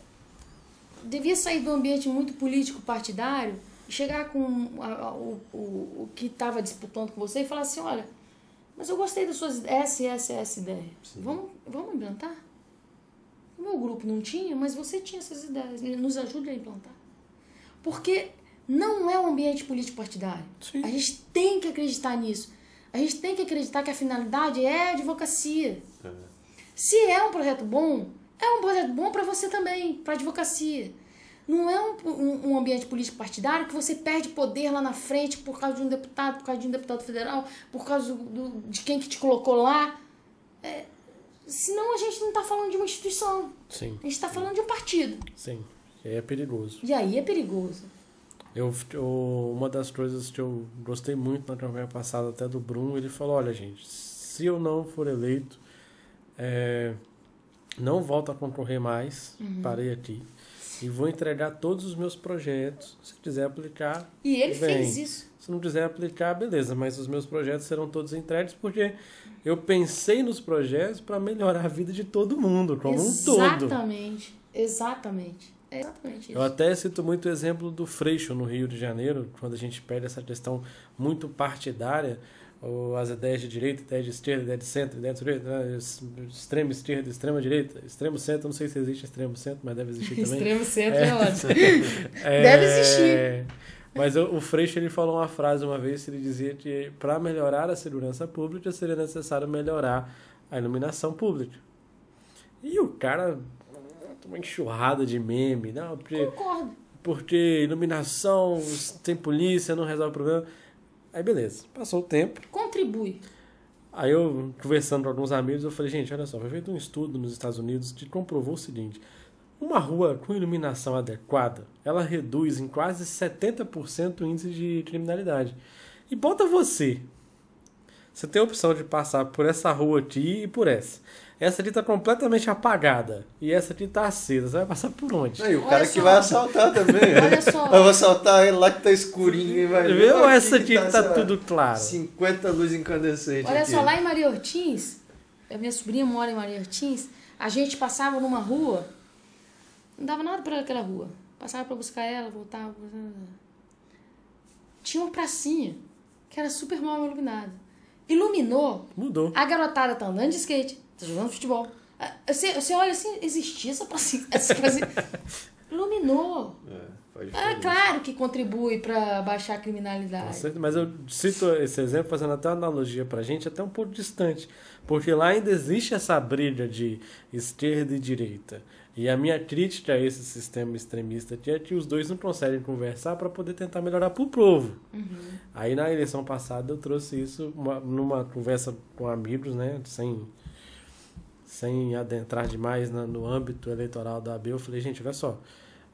devia sair do ambiente muito político partidário e chegar com a- a- o, o, o que estava disputando com você e falar assim, olha, mas eu gostei das suas essa, essa, essa ideia. Vamos, vamos implantar? O meu grupo não tinha, mas você tinha essas ideias. Nos ajude a implantar. Porque não é um ambiente político partidário. Sim. A gente tem que acreditar nisso. A gente tem que acreditar que a finalidade é a advocacia. É. Se é um projeto bom, é um projeto bom para você também, para advocacia. Não é um, um, um ambiente político partidário que você perde poder lá na frente por causa de um deputado, por causa de um deputado federal, por causa do, de quem que te colocou lá. É, senão a gente não está falando de uma instituição. Sim, A gente está falando de um partido. sim. E aí é perigoso. E aí é perigoso. Eu, eu- uma das coisas que eu gostei muito na campanha passada, até do Bruno, ele falou: olha, gente, se eu não for eleito, é, não volto a concorrer mais, Uhum. parei aqui. E vou entregar todos os meus projetos. Se quiser aplicar, E ele Bem, fez isso. Se não quiser aplicar, beleza, mas os meus projetos serão todos entregues porque eu pensei nos projetos para melhorar a vida de todo mundo, como um todo. Exatamente. Exatamente. É exatamente isso. Eu até cito muito o exemplo do Freixo no Rio de Janeiro, quando a gente perde essa questão muito partidária, ou as ideias de direita, ideias de esquerda, ideias de centro, ideias de direita, né, extrema esquerda, extrema direita, extremo centro, não sei se existe extremo centro, mas deve existir também. Extremo centro É. é, ótimo. É, Deve existir. Mas o, o Freixo ele falou uma frase uma vez, ele dizia que para melhorar a segurança pública seria necessário melhorar a iluminação pública. E o cara uma enxurrada de meme, não, porque, Concordo. porque iluminação, tem polícia, não resolve o problema. Aí beleza, passou o tempo. Contribui. Aí eu, conversando com alguns amigos, eu falei, gente, olha só, foi feito um estudo nos Estados Unidos que comprovou o seguinte, uma rua com iluminação adequada, ela reduz em quase 70% o índice de criminalidade. E bota você. Você tem a opção de passar por essa rua aqui e por essa. Essa aqui tá completamente apagada. E essa aqui tá acesa. Você vai passar por onde? Não, e o Olha cara só. que vai assaltar também. Olha só. Eu vou assaltar ele lá que tá escurinho e vai. Ou Aqui essa aqui que tá lá, tudo claro? 50 luzes incandescentes. Olha aqui. só, lá em Maria Ortins, a minha sobrinha mora em Maria Ortins, a gente passava numa rua, não dava nada pra aquela rua. Passava pra buscar ela, voltava. Tinha uma pracinha que era super mal iluminada. Iluminou, Mudou. a garotada tá andando de skate, tá jogando futebol, Ah, Você, você olha assim, existia essa paciência. Iluminou. É, É claro que contribui para baixar a criminalidade. Mas eu cito esse exemplo fazendo até uma analogia pra gente, até um pouco distante. Porque lá ainda existe essa briga de esquerda e direita. E a minha crítica a esse sistema extremista aqui é que os dois não conseguem conversar para poder tentar melhorar pro povo. Aí na eleição passada eu trouxe isso uma- numa conversa com amigos, né? Sem, sem adentrar demais na- no âmbito eleitoral da AB. Eu falei, gente, olha só.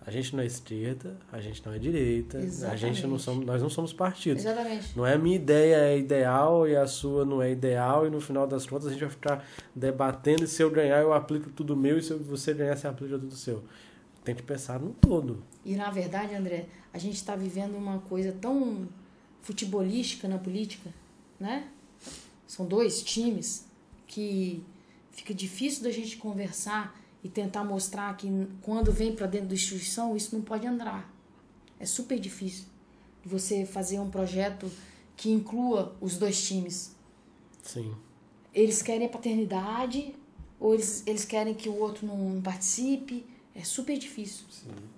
A gente não é esquerda, a gente não é direita, a gente não Exatamente. somos, nós não somos partidos. Exatamente. Não é a minha ideia é ideal e a sua não é ideal, e no final das contas a gente vai ficar debatendo e se eu ganhar eu aplico tudo meu e se você ganhar você aplica tudo seu. Tem que pensar no todo. E na verdade, André, a gente está vivendo uma coisa tão futebolística na política, né? São dois times que fica difícil da gente conversar e tentar mostrar que quando vem para dentro da instituição isso não pode andar. É super difícil você fazer um projeto que inclua os dois times. Sim. Eles querem a paternidade ou eles, eles querem que o outro não participe. É super difícil.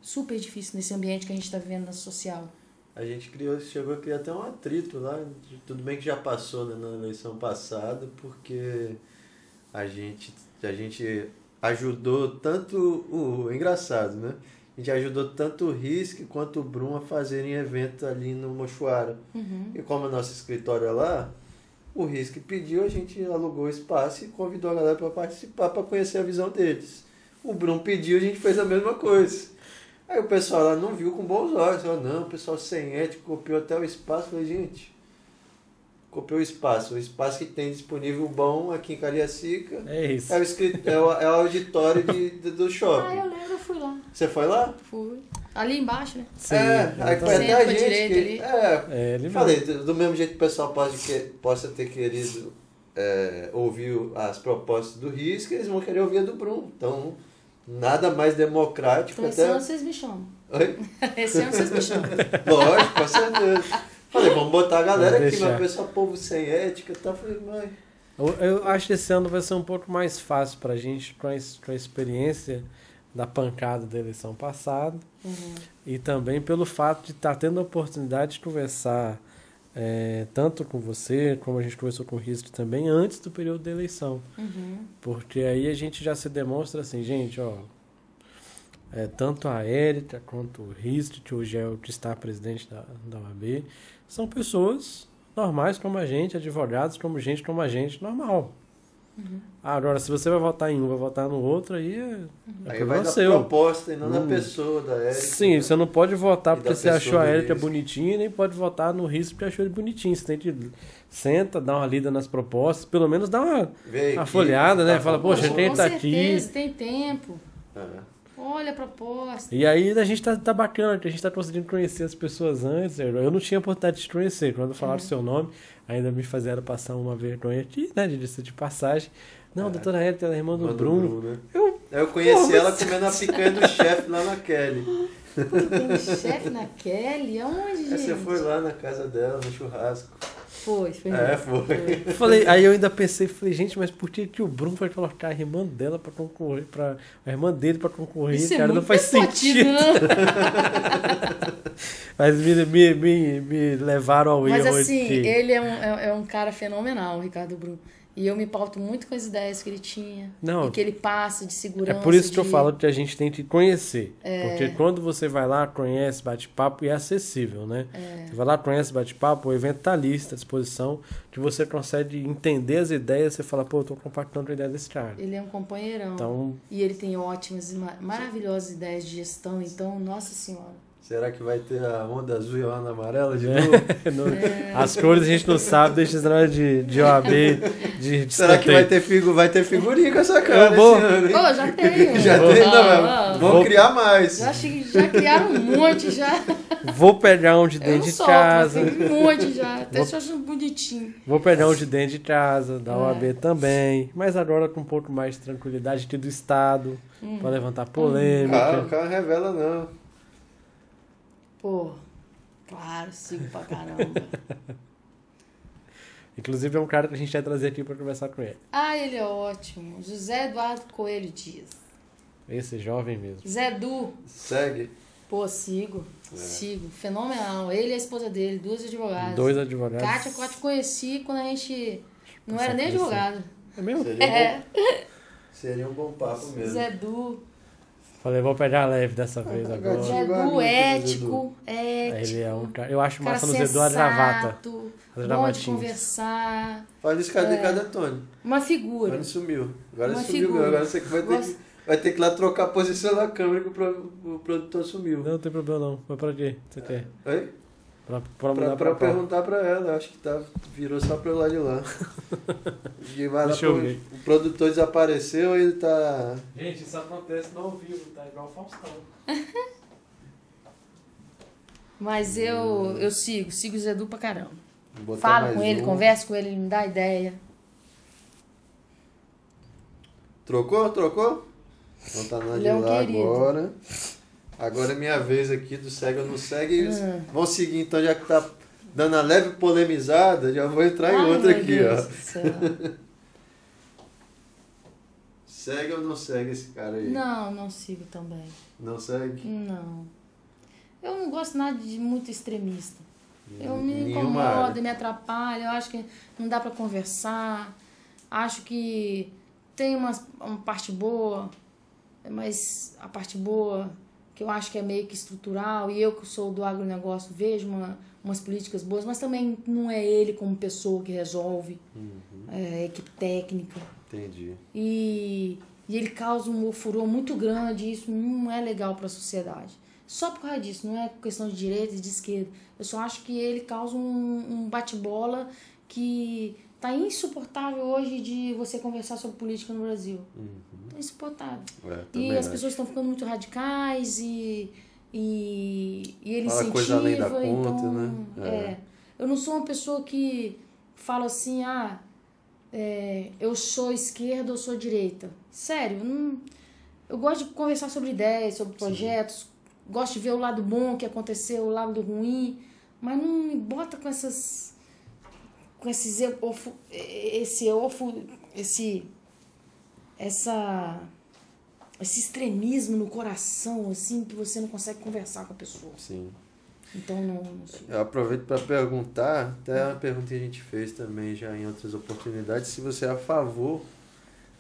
Super difícil nesse ambiente que a gente está vivendo na social. A gente criou, chegou a criar até um atrito lá. de- Tudo bem que já passou né, na eleição passada, porque a gente, a gente ajudou tanto o. Engraçado, né? A gente ajudou tanto o Risk quanto o Brum a fazerem evento ali no Mochuara. E como o nosso escritório é lá, o Risk pediu, a gente alugou o espaço e convidou a galera para participar, para conhecer a visão deles. O Brum pediu, a gente fez a mesma coisa. Aí o pessoal lá não viu com bons olhos. Falou, não, o pessoal sem ética copiou até o espaço. Falei, gente, copiou o espaço. O espaço que tem disponível bom aqui em Cariacica É isso. é o, escrit... é o, é o auditório de, de- do Ah, eu shopping. lembro, eu fui lá. Você foi lá? Fui. Ali embaixo, né? Sim, é, aí foi até a gente. Que, ali. é, É, ele falei, do, do mesmo jeito que o pessoal pode que, possa ter querido é, ouvir as propostas do RISC, eles vão querer ouvir a do Brum. Então, nada mais democrático Então esse até. ano vocês me chamam. Oi? Esse ano vocês me chamam. Lógico, com certeza. Falei, vamos botar a galera aqui, mas o pessoal, povo sem ética e tal. Falei, mas. Eu, eu acho que esse ano vai ser um pouco mais fácil pra gente com a, com a experiência da pancada da eleição passada e também pelo fato de estar tendo a oportunidade de conversar é, tanto com você, como a gente conversou com o Risco também, antes do período da eleição. Porque aí a gente já se demonstra assim, gente, ó. É, tanto a Érica quanto o Risco, que hoje é o que está presidente da, da OAB, são pessoas normais como a gente, advogados como gente como a gente, normal. Agora, se você vai votar em um, vai votar no outro, aí é, é Aí vai da seu. proposta e não da Hum. pessoa, da ética. Sim, né? você não pode votar E porque você achou a Érica bonitinha, nem pode votar no risco porque achou ele bonitinho. Você tem que senta, dá uma lida nas propostas, pelo menos dá uma, Vê uma aqui, folhada, né? tá Fala, bom. poxa, quem tá aqui. tem tempo. É. Olha a proposta. E aí a gente tá, tá bacana, que a gente tá conseguindo conhecer as pessoas antes. Eu não tinha oportunidade de te conhecer. Quando falaram o seu nome, ainda me fizeram passar uma vergonha aqui, né? De lista de passagem. Não, É. doutora ela é irmã do Manda o Bruno. né? Eu, Eu conheci Pô, ela mas- comendo a picanha do chefe lá na Kelly. Tem um chefe na Kelly? Aonde, Aí gente? você foi lá na casa dela, no churrasco. Foi, foi. É, foi. eu falei, aí eu ainda pensei, falei, gente, mas por que, que o Bruno vai colocar a irmã dela pra concorrer, pra, a irmã dele pra concorrer? Isso é cara, não muito faz sentido. né? Mas me, me, me, me levaram ao Mas erro assim, de... ele é um, é, é um cara fenomenal, o Ricardo Brum. E eu me pauto muito com as ideias que ele tinha. Não. E que ele passa de É segurança. por isso que eu falo que a gente tem que conhecer. É. Porque quando você vai lá, conhece, bate papo e é acessível, né? É. Você vai lá, conhece, bate papo, o evento tá ali, está à disposição, que você consegue entender as ideias, você fala, pô, eu tô compactando a ideia desse cara. Ele é um companheirão. Então, E ele tem ótimas e ma- maravilhosas ideias de gestão. Então, nossa senhora. Será que vai ter a onda azul e a onda amarela de É. novo? não- as cores a gente não sabe, deixa esse negócio de, de OAB, de, de Será que vai ter, figu vai ter figurinha com essa cara Eu vou. ano, hein? Ô, já tenho. Já Vou- tem, não, mas vão Vou- criar mais. Já, já criaram um monte já. Vou pegar um de Eu dentro de solto, mas casa. tem um monte já. Até se eu acho bonitinho. Vou pegar um de dentro de casa, da É. OAB também. Mas agora com um pouco mais de tranquilidade aqui do Estado, Hum. pra levantar Ah, o polêmica. cara revela não. Pô, claro, sigo pra caramba. Inclusive é um cara que a gente vai trazer aqui pra conversar com ele. Ah, ele é ótimo. José Eduardo Coelho Dias. Esse jovem mesmo. Zé Du. Segue. Pô, sigo. É. Sigo. Fenomenal. Ele e a esposa dele, duas advogadas. Dois advogados. Kátia, eu te conheci quando a gente não era nem advogado. É mesmo? Seria, É. um bom, seria um bom papo mesmo. Zé Du. Falei, vou pegar leve dessa vez agora. gatinho. Zé igual a Du, mim, ético. Ético. Ele é um cara. Eu acho Cara massa no Zé do a gravata. As Bom de conversar. Fala isso, cadê, É. cadê Tony? Uma Agora figura. ele sumiu. Agora Uma sumiu. figura. Agora você que vai ter, Gosto- que, vai ter que ir lá trocar a posição da câmera que o, pro- o produtor sumiu. Não, não tem problema não. Mas pra quê? Você quer? Oi? Pra, pra Pra, pra perguntar pra ela, acho que tá, virou só pra lá de lá. Deixa eu pro- ver. o produtor desapareceu e ele tá. Gente, isso acontece no ao vivo, tá igual o Faustão. Mas eu, eu sigo, sigo o Zé Du pra caramba. Falo com ele, um. converso com ele, ele me dá ideia. Trocou? Trocou? Então tá na de Leão lá querido. agora. Agora é minha vez aqui do segue ou não segue. Hum. Vão seguir então, já que tá dando a leve polemizada, já vou entrar em Ai, outra meu aqui, Deus ó. Segue ou não segue esse cara aí? Não, não sigo também. Não segue? Não. Eu não gosto nada de muito extremista. Eu me área. me atrapalha, eu acho que não dá pra conversar. Acho que tem uma, uma parte boa, mas a parte boa, que eu acho que é meio que estrutural, e eu que sou do agronegócio vejo uma, umas políticas boas, mas também não é ele como pessoa que resolve, é a equipe técnica. Entendi. E, e ele causa um furor muito grande e isso não é legal para a sociedade. Só por causa disso, não é questão de direita e de esquerda. Eu só acho que ele causa um, um bate-bola que tá insuportável hoje de você conversar sobre política no Brasil. Tá insuportável. É, E as acho. pessoas estão ficando muito radicais e, e, e ele Fala incentiva, coisa além da conta, então, né? É. É. Eu não sou uma pessoa que fala assim, ah, é, eu sou esquerda ou sou direita. Sério, eu não, eu gosto de conversar sobre ideias, sobre projetos, gosto de ver o lado bom que aconteceu, o lado ruim, mas não me bota com essas com esses ofo, esse ofo, esse essa esse extremismo no coração assim que você não consegue conversar com a pessoa. Sim. Então não, não. Eu aproveito para perguntar, até uma pergunta que a gente fez também já em outras oportunidades, se você é a favor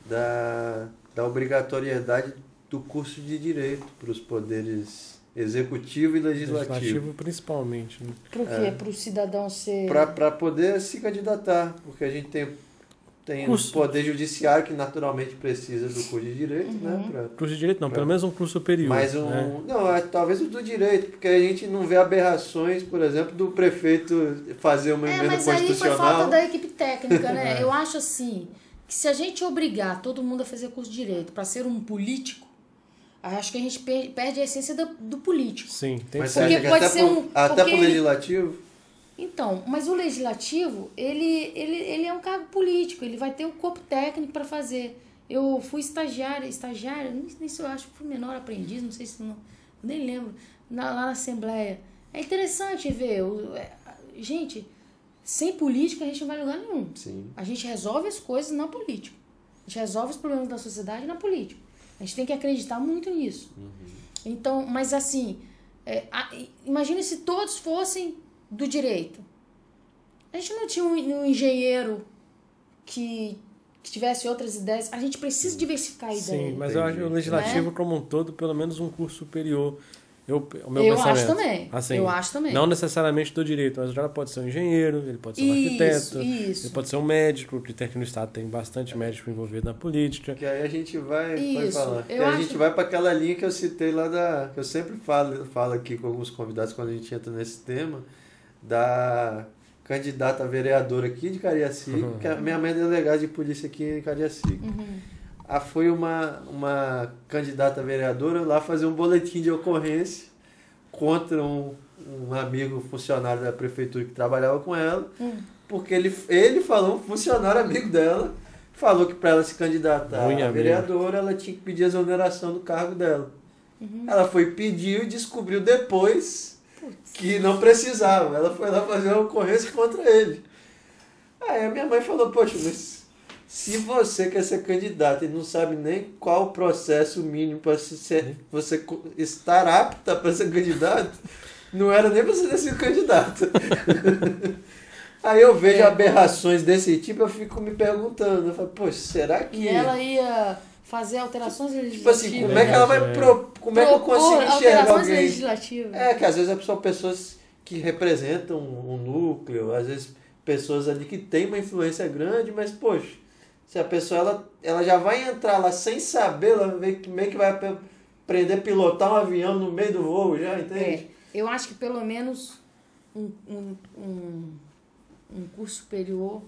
da, da obrigatoriedade do curso de direito para os poderes executivo e legislativo. Legislativo principalmente. Né? Pro quê? Pro cidadão ser. Para poder se candidatar, porque a gente tem, tem um poder judiciário que naturalmente precisa do curso de direito, Uhum. né? Pra, Curso de direito não, Pra- pelo menos um curso superior. Mas um. né? Não, é, talvez o do direito, porque a gente não vê aberrações, por exemplo, do prefeito fazer uma É, emenda mas aí foi constitucional. falta da equipe técnica, né? Eu acho assim, que se a gente obrigar todo mundo a fazer curso de direito para ser um político, acho que a gente per- perde a essência do, do político. Sim, tem Mas Porque que pode até, ser um- até porque pro legislativo? Então, mas o legislativo, ele, ele, ele é um cargo político, ele vai ter um corpo técnico para fazer. Eu fui estagiária, estagiária, nem sei se eu acho que fui menor aprendiz, não sei se não, nem lembro, na- lá na Assembleia. É interessante ver, o- é, gente, sem política a gente não vai lugar nenhum. Sim. A gente resolve as coisas na política. A gente resolve os problemas da sociedade na política. A gente tem que acreditar muito nisso. Então, mas assim, é, a- imagine se todos fossem do direito. A gente não tinha um, um engenheiro que, que tivesse outras ideias. A gente precisa diversificar a ideia. Sim, mas eu acho que o legislativo Né? como um todo, pelo menos um curso superior. Eu, o meu Eu pensamento. acho também. Assim, Eu acho também. Não necessariamente do direito, mas o cara pode ser um engenheiro, ele pode ser um Isso, arquiteto, isso. ele pode ser um médico, que tem aqui no estado tem bastante médico envolvido na política. Que aí a gente vai, Isso, falar. Que a gente vai para aquela linha que eu citei lá da. que eu sempre falo, falo aqui com alguns convidados quando a gente entra nesse tema, da candidata a vereadora aqui de Cariacica, Uhum. que a minha mãe é delegada de polícia aqui em Cariacica. Ah, foi uma, uma candidata a vereadora lá fazer um boletim de ocorrência contra um, um amigo funcionário da prefeitura que trabalhava com ela, porque ele, ele falou, um funcionário amigo dela, falou que para ela se candidatar a vereadora, ela tinha que pedir a exoneração do cargo dela. Ela foi pedir e descobriu depois que não precisava. Ela foi lá fazer uma ocorrência contra ele. Aí a minha mãe falou, poxa, mas se você quer ser candidato e não sabe nem qual o processo mínimo para ser, você estar apta para ser candidato, não era nem você ter sido candidato. Aí eu vejo É. aberrações desse tipo, eu fico me perguntando, eu falo, poxa, será que. E ela ia fazer alterações Tipo legislativas. assim, como é que ela vai É. pro, como é que eu consigo enxergar alterações alguém? legislativas. É, que às vezes são pessoas que representam um núcleo, às vezes pessoas ali que têm uma influência grande, mas, poxa, se a pessoa ela, ela já vai entrar lá sem saber, ela vê que meio que vai ap- aprender a pilotar um avião no meio do voo já, entende? É, eu acho que pelo menos um, um, um, um curso superior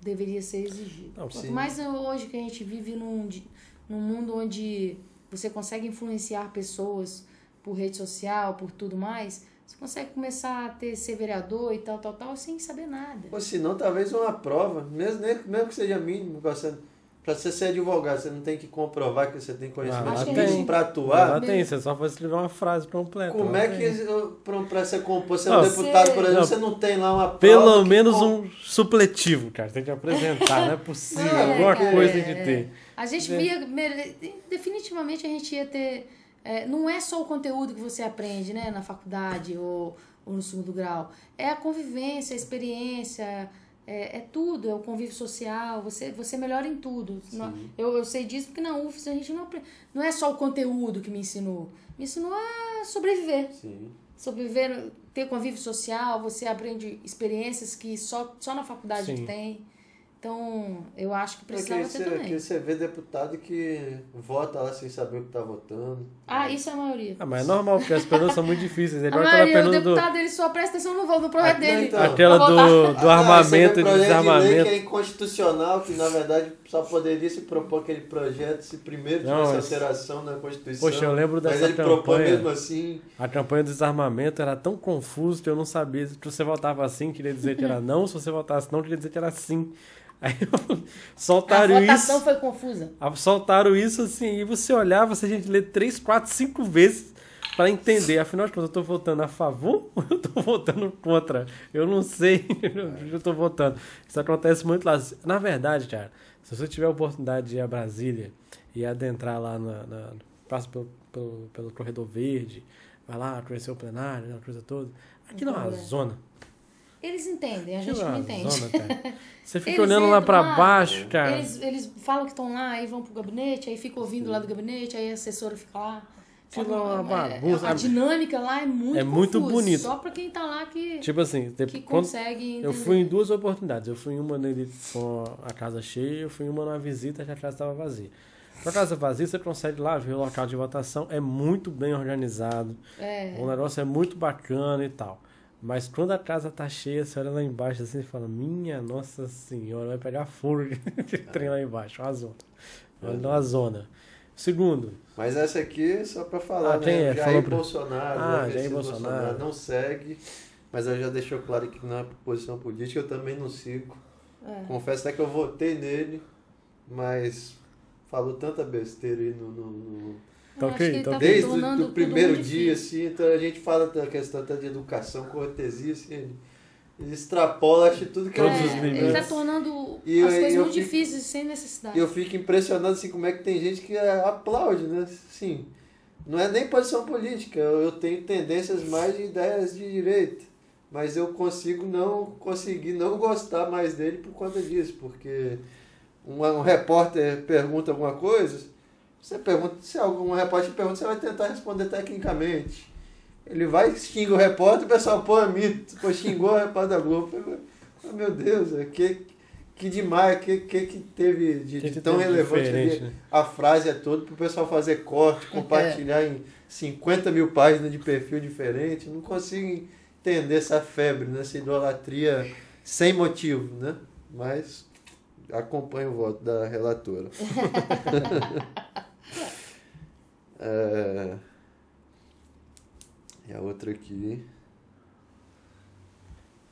deveria ser exigido. Não, Quanto mais hoje que a gente vive num, num mundo onde você consegue influenciar pessoas por rede social, por tudo mais, consegue começar a ter, ser vereador e tal, tal, tal, sem saber nada. Ou se não, talvez uma prova, mesmo, mesmo que seja mínimo, você, pra você ser advogado, você não tem que comprovar que você tem conhecimento Ah, mínimo pra Lá atuar. tem, você só foi escrever uma frase completa. Como é que, ser compor, ser um Não, deputado, por exemplo, Não. você não tem lá uma prova Pelo menos com- um supletivo, cara. Tem que apresentar, não é possível. Não, Alguma cara, coisa é, tem que é. ter. A gente É. via. Definitivamente a gente ia ter. É, não é só o conteúdo que você aprende né, na faculdade ou, ou no segundo grau. É a convivência, a experiência, é, é tudo, é o convívio social. Você, você melhora em tudo. Eu, eu sei disso porque na UFS a gente não aprende. Não é só o conteúdo que me ensinou. Me ensinou a sobreviver. Sim. Sobreviver, ter convívio social, você aprende experiências que só, só na faculdade Sim. que tem. Então, eu acho que precisava ter você, também. que você vê deputado que vota lá sem saber o que tá votando. Ah, isso é a maioria. Ah, mas é normal, porque as perguntas são muito difíceis. É A maioria, o pergunta do. deputado, ele só presta atenção no, no projeto dele. então. Aquela do, do Ah, armamento e do projeto de lei desarmamento. que é inconstitucional, que na verdade só poderia se propor aquele projeto se primeiro Não, tivesse mas- alteração na Constituição. Poxa, eu lembro Mas dessa ele propõe campanha. mesmo assim. A campanha do desarmamento era tão confuso que eu não sabia. Se você votava assim, queria dizer que era não. Se você votasse não, queria dizer que era sim. Aí A soltaram votação isso. foi confusa. Soltaram isso assim, e você olhava, você tinha que ler três, quatro, cinco vezes para entender. Afinal de contas, eu tô votando a favor ou eu tô votando contra? Eu não sei eu tô votando. Isso acontece muito lá. Na verdade, cara, se você tiver a oportunidade de ir a Brasília e adentrar lá na. na passa pelo, pelo, pelo corredor verde, vai lá conhecer o plenário, aquela coisa toda. Aquilo é uma zona. Eles entendem, a gente não entende. zona. Você fica Eles olhando lá lá, baixo, cara. Eles, eles falam que estão lá, aí vão pro gabinete, aí fica ouvindo lá do gabinete, aí a assessora fica lá. É uma É, bagunça. A dinâmica lá é muito É muito confusa, bonito. Só pra quem tá lá que, Tipo assim, que consegue entender. Eu fui em duas oportunidades. Eu fui em uma nele com a casa cheia, eu fui em uma numa visita que a casa estava vazia. Com a casa vazia, você consegue lá ver o local de votação, é muito bem organizado, É. o negócio é muito bacana e tal. Mas quando a casa tá cheia, você olha lá embaixo assim e fala, minha nossa senhora, vai pegar fogo de trem lá embaixo, uma zona. Olha uma zona. Segundo, Mas essa aqui, só pra falar, Ah, né? é? Jair Falou pra- Bolsonaro, Ah? Jair Jair Bolsonaro. Não segue, mas ela já deixou claro que não é posição política, eu também não sigo. É. Confesso até que eu votei nele, mas falou tanta besteira aí no- no- no, Tá Eu acho ok, tá tá. Desde o primeiro dia, assim, então a gente fala da questão até de educação, cortesia, assim, ele, extrapola, acho tudo que Todos é, os limites. ele tá tornando E eu- as coisas eu muito fico- difíceis sem necessidade. Eu fico impressionado, assim, como é que tem gente que é, aplaude, né? Sim, não é nem posição política, eu, eu tenho tendências mais de ideias de direita, mas eu consigo não conseguir não gostar mais dele por conta disso, porque um, um repórter pergunta alguma coisa, você pergunta, se algum repórter pergunta, você vai tentar responder tecnicamente. Ele vai, xinga o repórter, o pessoal, pô, é mito, pô, xingou o repórter da Globo. "Oh, meu Deus, é que, que demais, que, que, que teve de, Que de tão teve relevante ali? né? A frase é toda para o pessoal fazer corte, compartilhar em 50 mil páginas de perfil diferente. Não consigo entender essa febre, né? essa idolatria sem motivo, né? Mas acompanho o voto da relatora. É, E a outra aqui.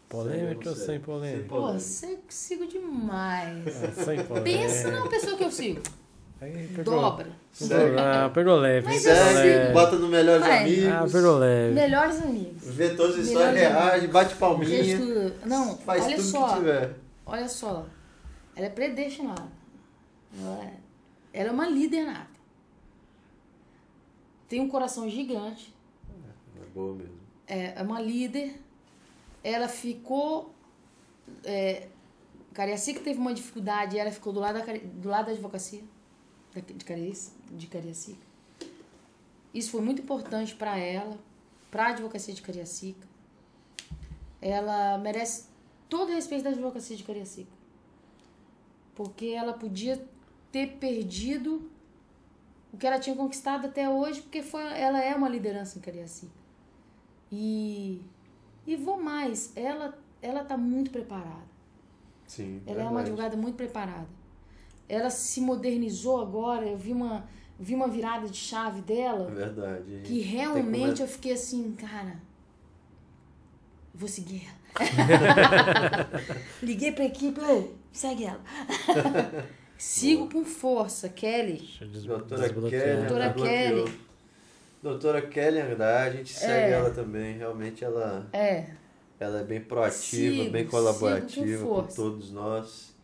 Polêmica ou sem polêmica? Pô, você sigo demais. É, sem polêmica. Pensa numa pessoa que eu sigo. Aí pegou- Dobra. Segue. Ah, pegou leve. Mas Segue, leve. bota no Melhores Vai. Amigos. Ah, pegou leve. Melhores amigos. Vê todas as histórias reais, bate palminha. tudo. Não, Faz olha tudo só. que tiver. olha só, ela é predestinada. Ela é, ela é uma líder nata. Tem um coração gigante. É boa mesmo. É, é uma líder. Ela ficou. É, Cariacica teve uma dificuldade ela ficou do lado da, do lado da advocacia de, Cariaci- de Cariacica. Isso foi muito importante para ela, para a advocacia de Cariacica. Ela merece todo o respeito da advocacia de Cariacica. Porque ela podia ter perdido o que ela tinha conquistado até hoje, porque foi, ela é uma liderança em Cariacica. E, e vou mais, ela ela está muito preparada. Sim. Ela é uma verdade. advogada muito preparada. Ela se modernizou agora, eu vi uma, vi uma virada de chave É dela, verdade. que realmente é- eu fiquei assim, cara, vou seguir ela. Liguei pra equipe, "Ei, segue ela. Sigo com força, Kelly. Doutora. Kelly. Doutora ela. Kelly. Doutora Kelly Andrade, a gente segue É. ela também. Realmente ela, É, ela é bem proativa, Sigo, bem colaborativa com com, todos nós.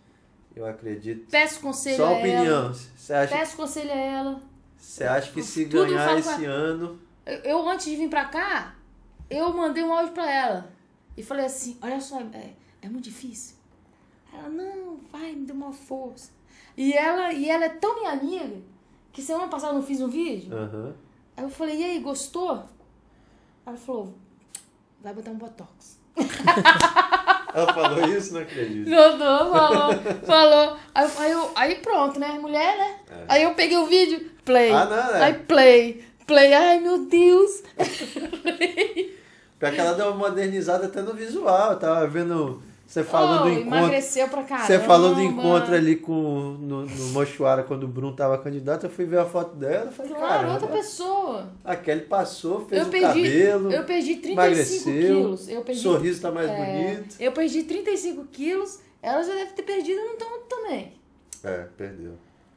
Eu acredito. peço conselho Só a ela. opinião. Você acha, Peço conselho a ela. você acha que se Tudo ganhar esse pra- ano. Eu, eu, antes de vir pra cá, eu mandei um áudio pra ela. E falei assim, olha só, é, é muito difícil. Ela, não, vai, me dê uma força. E ela, e ela é tão minha amiga, que semana passada eu não fiz um vídeo. Aham. Aí eu falei, e aí, gostou? Ela falou, vai botar um botox. Ela falou isso, não acredito. Gostou, falou, falou. Aí, aí, eu- aí pronto, né? Mulher, né? Aí eu peguei o vídeo, play. Ah, não, é. Aí play, play. Ai, meu Deus. Pior que ela deu uma modernizada até no visual. Eu tava vendo você falando Oh, do encontro. Emagreceu pra caramba. Você falou do encontro ali com, no, no Mochuara quando o Bruno tava candidato. Eu fui ver a foto dela. Falei, Claro, caramba, outra pessoa. a Kelly passou, fez Eu o perdi, cabelo, eu perdi 35 emagreceu, quilos. Eu o perdi, sorriso tá mais é, bonito. Eu perdi 35 quilos. Ela já deve ter perdido um tanto também. É, perdeu.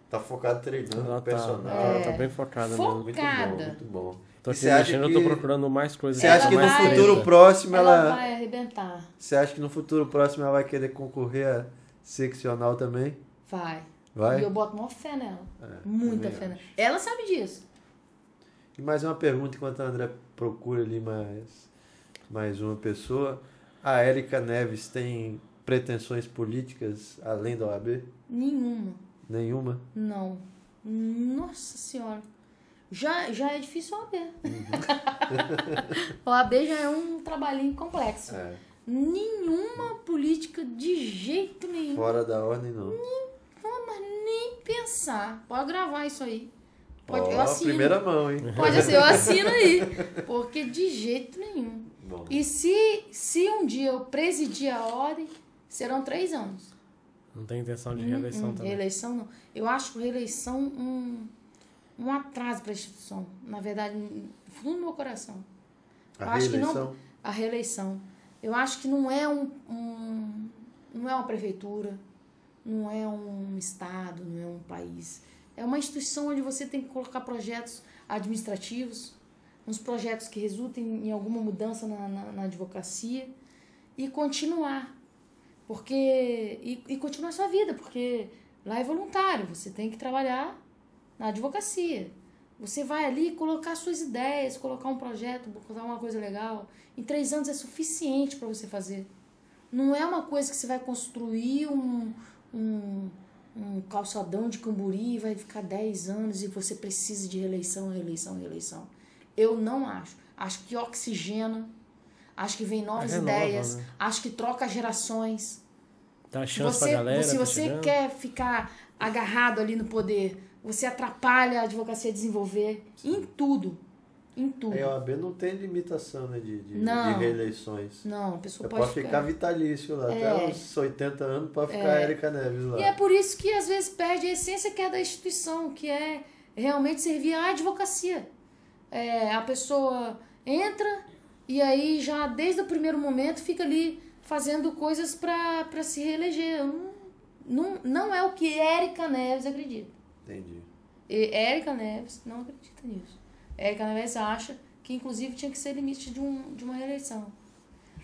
Tá focado treinando Ela o tá, personal. ela tá bem focada Fo- mesmo. Muito focada. bom, muito bom. Tô aqui você acha mexendo, eu que- tô procurando mais coisas. Você acha que no vai- futuro próximo Ela, ela. vai arrebentar. Você acha que no futuro próximo ela vai querer concorrer a seccional também? Vai. Vai? E eu boto maior fé nela. É, Muita fé nela. Ela sabe disso. E mais uma pergunta enquanto a André procura ali mais, mais uma pessoa. A Érica Neves tem pretensões políticas além da OAB? Nenhuma. Nenhuma? Não. Nossa senhora. Já, já é difícil o AB. o AB já é um trabalhinho complexo. É. Nenhuma política de jeito nenhum. Fora da ordem, não. Não, mas nem pensar. Pode gravar isso aí. Pode, Ó, eu assino. primeira mão, hein? Pode ser, eu assino aí. Porque de jeito nenhum. Bom, E se, se um dia eu presidir a ordem, serão três anos. Não tem intenção de reeleição Hum, também. Reeleição não. Eu acho reeleição um, um atraso para a instituição. Na verdade, no fundo do meu coração. a eu acho que não- reeleição? A reeleição. Eu acho que não é um, um- não é uma prefeitura, não é um estado, não é um país. É uma instituição onde você tem que colocar projetos administrativos, uns projetos que resultem em alguma mudança na, na, na advocacia e continuar. Porque. E, e continuar a sua vida, porque lá é voluntário, você tem que trabalhar na advocacia. Você vai ali colocar suas ideias, colocar um projeto, colocar uma coisa legal. Em três anos é suficiente para você fazer. Não é uma coisa que você vai construir um, um, um calçadão de camburi e vai ficar 10 anos e você precisa de reeleição, reeleição, reeleição. Eu não acho. Acho que oxigena, acho que vem novas renova, ideias, né? acho que troca gerações. Dá Se chance você, pra galera. se tá você chegando. quer ficar agarrado ali no poder, você atrapalha a advocacia a desenvolver em tudo. Em tudo. A OAB não tem limitação né, de, de, Não. de reeleições. Não, a pessoa Você pode, pode ficar vitalício lá. É. Até uns 80 anos pode ficar a Érica Neves lá. E é por isso que às vezes perde a essência que é da instituição, que é realmente servir à advocacia. É, a pessoa entra e aí já desde o primeiro momento fica ali fazendo coisas para se reeleger. Não, não, não é o que Érica Neves acredita. Entendi. E Érica Neves não acredita nisso. Érica Neves acha que inclusive tinha que ser limite de, um, de uma reeleição.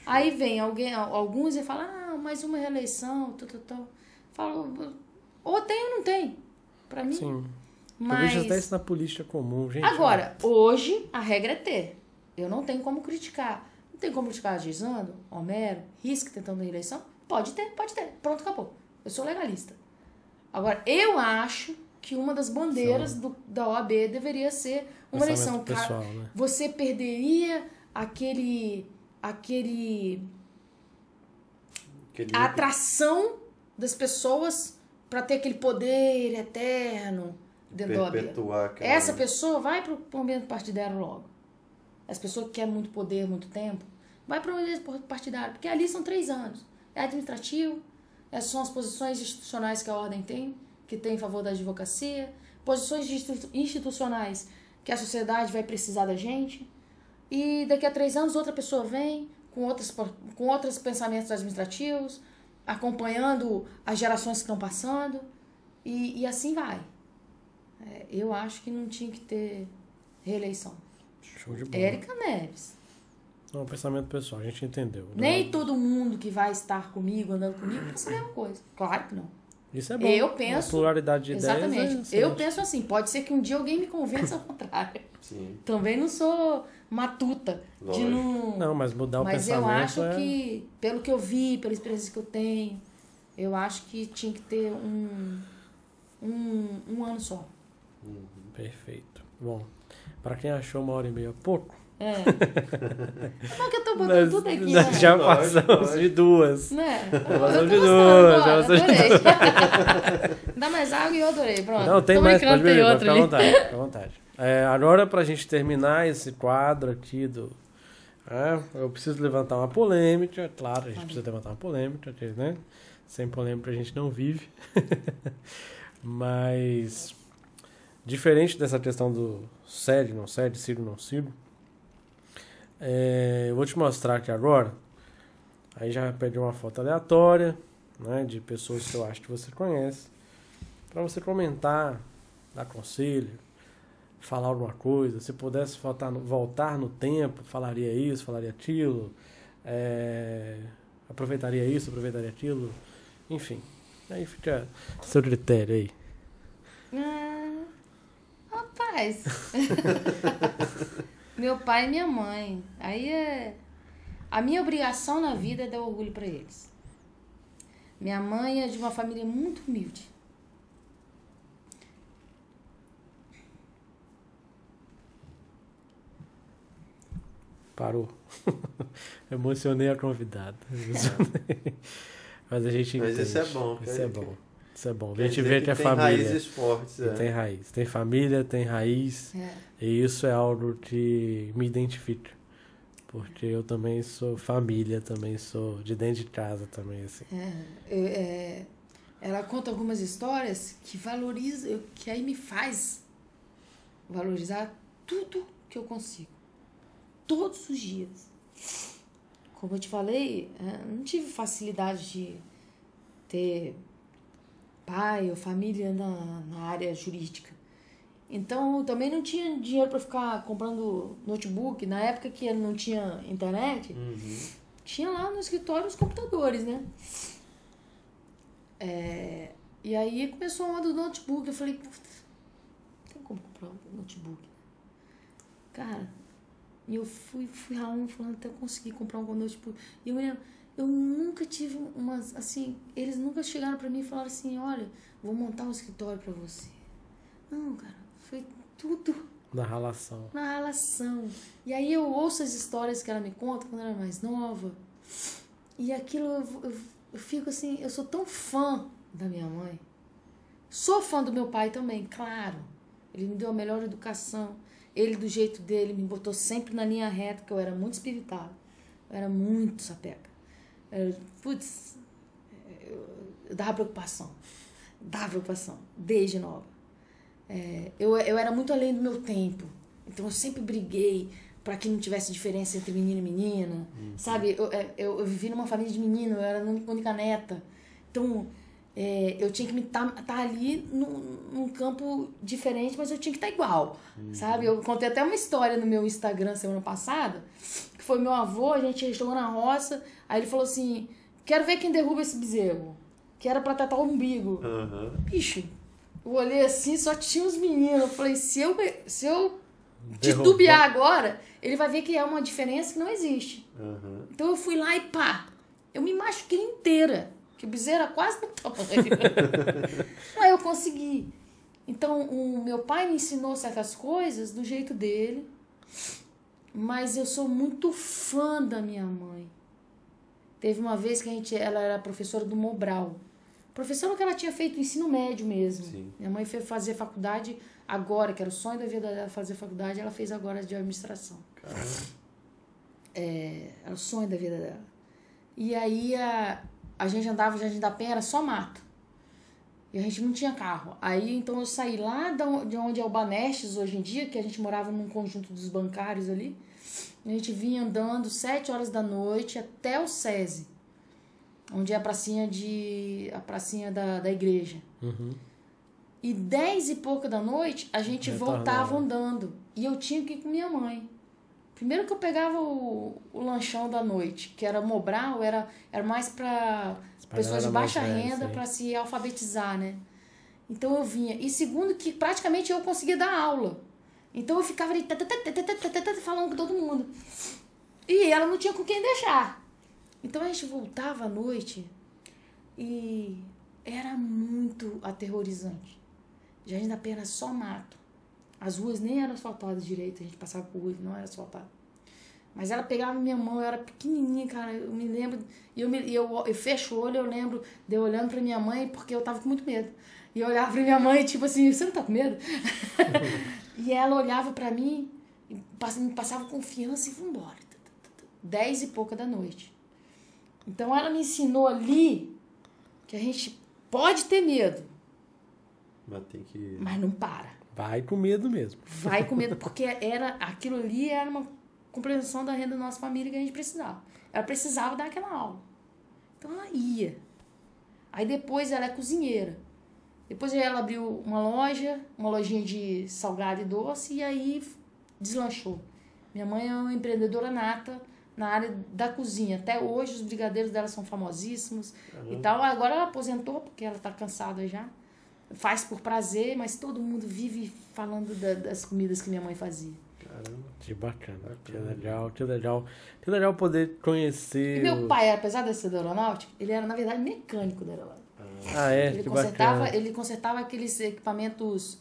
Aí vem alguém, alguns e falam, ah, mais uma reeleição, tu, tu, tu. Falo, ou tem ou não tem. Pra mim. Sim. Eu Mas. vejo até isso na política comum, gente. Agora, hoje, a regra é ter. Eu não tenho como criticar. Não tem como criticar Gisando, Homero, Risque tentando reeleição? Pode ter, pode ter. Pronto, acabou. Eu sou legalista. Agora, eu acho que uma das bandeiras do, da OAB deveria ser uma eleição. Pessoal, né? você perderia aquele. aquele. Aquele a atração das pessoas para ter aquele poder eterno dentro da OAB. perpetuar aquela... Essa pessoa vai pro pro ambiente partidário logo. As pessoas que querem muito poder, muito tempo, vai para o ambiente partidário, porque ali são três anos. É administrativo, essas são as posições institucionais que a ordem tem, que tem em favor da advocacia, posições institu- institucionais que a sociedade vai precisar da gente. E daqui a três anos outra pessoa vem com outros, com outros pensamentos administrativos, acompanhando as gerações que estão passando, e, e assim vai. É, eu acho que não tinha que ter reeleição. Show de bola. Érica Neves. Não, pensamento pessoal, a gente entendeu. né? Nem todo mundo que vai estar comigo, andando comigo, pensa a mesma coisa. Claro que não. Isso é bom. Eu penso- A pluralidade de Exatamente. ideias. é eu penso assim, pode ser que um dia alguém me convença ao contrário. Sim. Também não sou matuta de Lógico. não. Não, mas mudar o Mas eu pensamento acho é... que, pelo que eu vi, pela experiência que eu tenho, eu acho que tinha que ter um, um, um ano só. Perfeito. Bom, para quem achou uma hora e meia pouco, É. é bom que eu tô botando nós, tudo aqui, nós né? já passamos de duas. Né? Passamos de duas, já passamos de adorei. Dá mais água e eu adorei, pronto. Não, tem Tô mais, pode beber, outro ficar à vontade. Fica à vontade. É, agora, pra gente terminar esse quadro aqui do... é, eu preciso levantar uma polêmica, claro, a gente precisa levantar uma polêmica, né? Sem polêmica a gente não vive. Mas, diferente dessa questão do cede, não cede, sigo, não sigo, é, eu vou te mostrar aqui agora. Aí já peguei uma foto aleatória, né, de pessoas que eu acho que você conhece, para você comentar, dar conselho, falar alguma coisa. Se pudesse voltar no, voltar no tempo, falaria isso, falaria aquilo, é, aproveitaria isso, aproveitaria aquilo, enfim. Aí fica seu critério aí. Ah, rapaz. Meu pai e minha mãe. Aí é. A minha obrigação na vida é dar orgulho pra eles. Minha mãe é de uma família muito humilde. Parou. Emocionei a convidada. Emocionei. Mas a gente Mas entende. isso é bom, Isso é bom. Isso é bom. A Quer gente dizer vê que é tem família. raízes fortes, é. Tem raiz. Tem família, tem raiz. É. E isso é algo que me identifica. Porque eu também sou família, também sou de dentro de casa também, assim. É, é, ela conta algumas histórias que valoriza, que aí me faz valorizar tudo que eu consigo. Todos os dias. Como eu te falei, é, não tive facilidade de ter pai ou família na, na área jurídica. Então, eu também não tinha dinheiro para ficar comprando notebook. Na época que não tinha internet, Uhum. tinha lá no escritório os computadores, né? É, e aí começou a onda do notebook. Eu falei, "Puta, tem como comprar um notebook? Cara, e eu fui, fui ralando, falando até eu conseguir comprar um notebook. E eu me lembro, eu nunca tive umas, assim, eles nunca chegaram pra mim e falaram assim, olha, vou montar um escritório pra você. Não, cara, foi tudo Na relação. na relação. E aí eu ouço as histórias que ela me conta quando ela era mais nova. E aquilo eu, eu, eu fico assim, eu sou tão fã da minha mãe. Sou fã do meu pai também, claro. Ele me deu a melhor educação. Ele, do jeito dele, me botou sempre na linha reta, que eu era muito espiritada. Eu era muito sapeca. Eu, putz, eu, dava preocupação. Dava preocupação, desde nova. É, eu, eu era muito além do meu tempo. Então eu sempre briguei para que não tivesse diferença entre menino e menina. Sabe? Eu, é, eu, eu vivi numa família de menino, eu era a única neta. Então é, eu tinha que estar tá, tá ali num, num campo diferente, mas eu tinha que estar tá igual. Sabe? Eu contei até uma história no meu Instagram semana passada, que foi meu avô, a gente chegou na roça, aí ele falou assim quero ver quem derruba esse bezerro. Que era pra tratar o umbigo. Aham. Bicho, eu olhei assim, só tinha os meninos. Eu falei, se eu, se eu titubear agora, ele vai ver que é uma diferença que não existe. Aham. Então eu fui lá e pá, eu me machuquei inteira. Que o bezerro era quase do tamanho. Mas eu consegui. Então o meu pai me ensinou certas coisas do jeito dele. Mas eu sou muito fã da minha mãe. Teve uma vez que a gente, ela era professora do Mobral. Professora que ela tinha feito ensino médio mesmo. Sim. Minha mãe foi fazer faculdade agora, que era o sonho da vida dela fazer faculdade, ela fez agora de administração. É, era o sonho da vida dela. E aí a, a gente andava, Jardim da Penha, era só mato. E a gente não tinha carro. Aí então eu saí lá de onde é o Banestes hoje em dia, que a gente morava num conjunto dos bancários ali. A gente vinha andando sete horas da noite até o SESI, onde é a pracinha, de, a pracinha da, da igreja. Uhum. E dez e pouca da noite, a gente voltava andando. E eu tinha que ir com minha mãe. Primeiro que eu pegava o, o lanchão da noite, que era Mobral, era, era mais para pessoas de baixa renda para se alfabetizar, né? Então eu vinha. E segundo que praticamente eu conseguia dar aula. Então eu ficava ali falando com todo mundo. E ela não tinha com quem deixar. Então a gente voltava à noite e era muito aterrorizante. já ainda apenas só mato. As ruas nem eram asfaltadas direito, a gente passava por ruas, não era asfaltado. Mas ela pegava minha mão, eu era pequenininha, cara, eu me lembro, e eu, me, eu, eu fecho o olho, eu lembro de eu olhando pra minha mãe, porque eu tava com muito medo. E eu olhava pra minha mãe, tipo assim, você não tá com medo? e ela olhava pra mim, e me passava confiança e vambora. Dez e pouca da noite. Então ela me ensinou ali que a gente pode ter medo, Mas tem que. mas não para. Vai com medo mesmo. Vai com medo, porque era aquilo ali era uma compreensão da renda da nossa família que a gente precisava. Ela precisava dar aquela aula. Então ela ia. Aí depois ela é cozinheira. Depois ela abriu uma loja, uma lojinha de salgado e doce, e aí deslanchou. Minha mãe é uma empreendedora nata na área da cozinha. Até hoje os brigadeiros dela são famosíssimos e tal. Agora ela aposentou, porque ela tá cansada já. Faz por prazer, mas todo mundo vive falando da- das comidas que minha mãe fazia. Caramba. Que bacana. Que legal, que legal. Que legal poder conhecer. E meu o- pai, apesar de ser da aeronáutica, ele era, na verdade, mecânico da aeronáutica. Ah, é? ele, que consertava, bacana. ele consertava aqueles equipamentos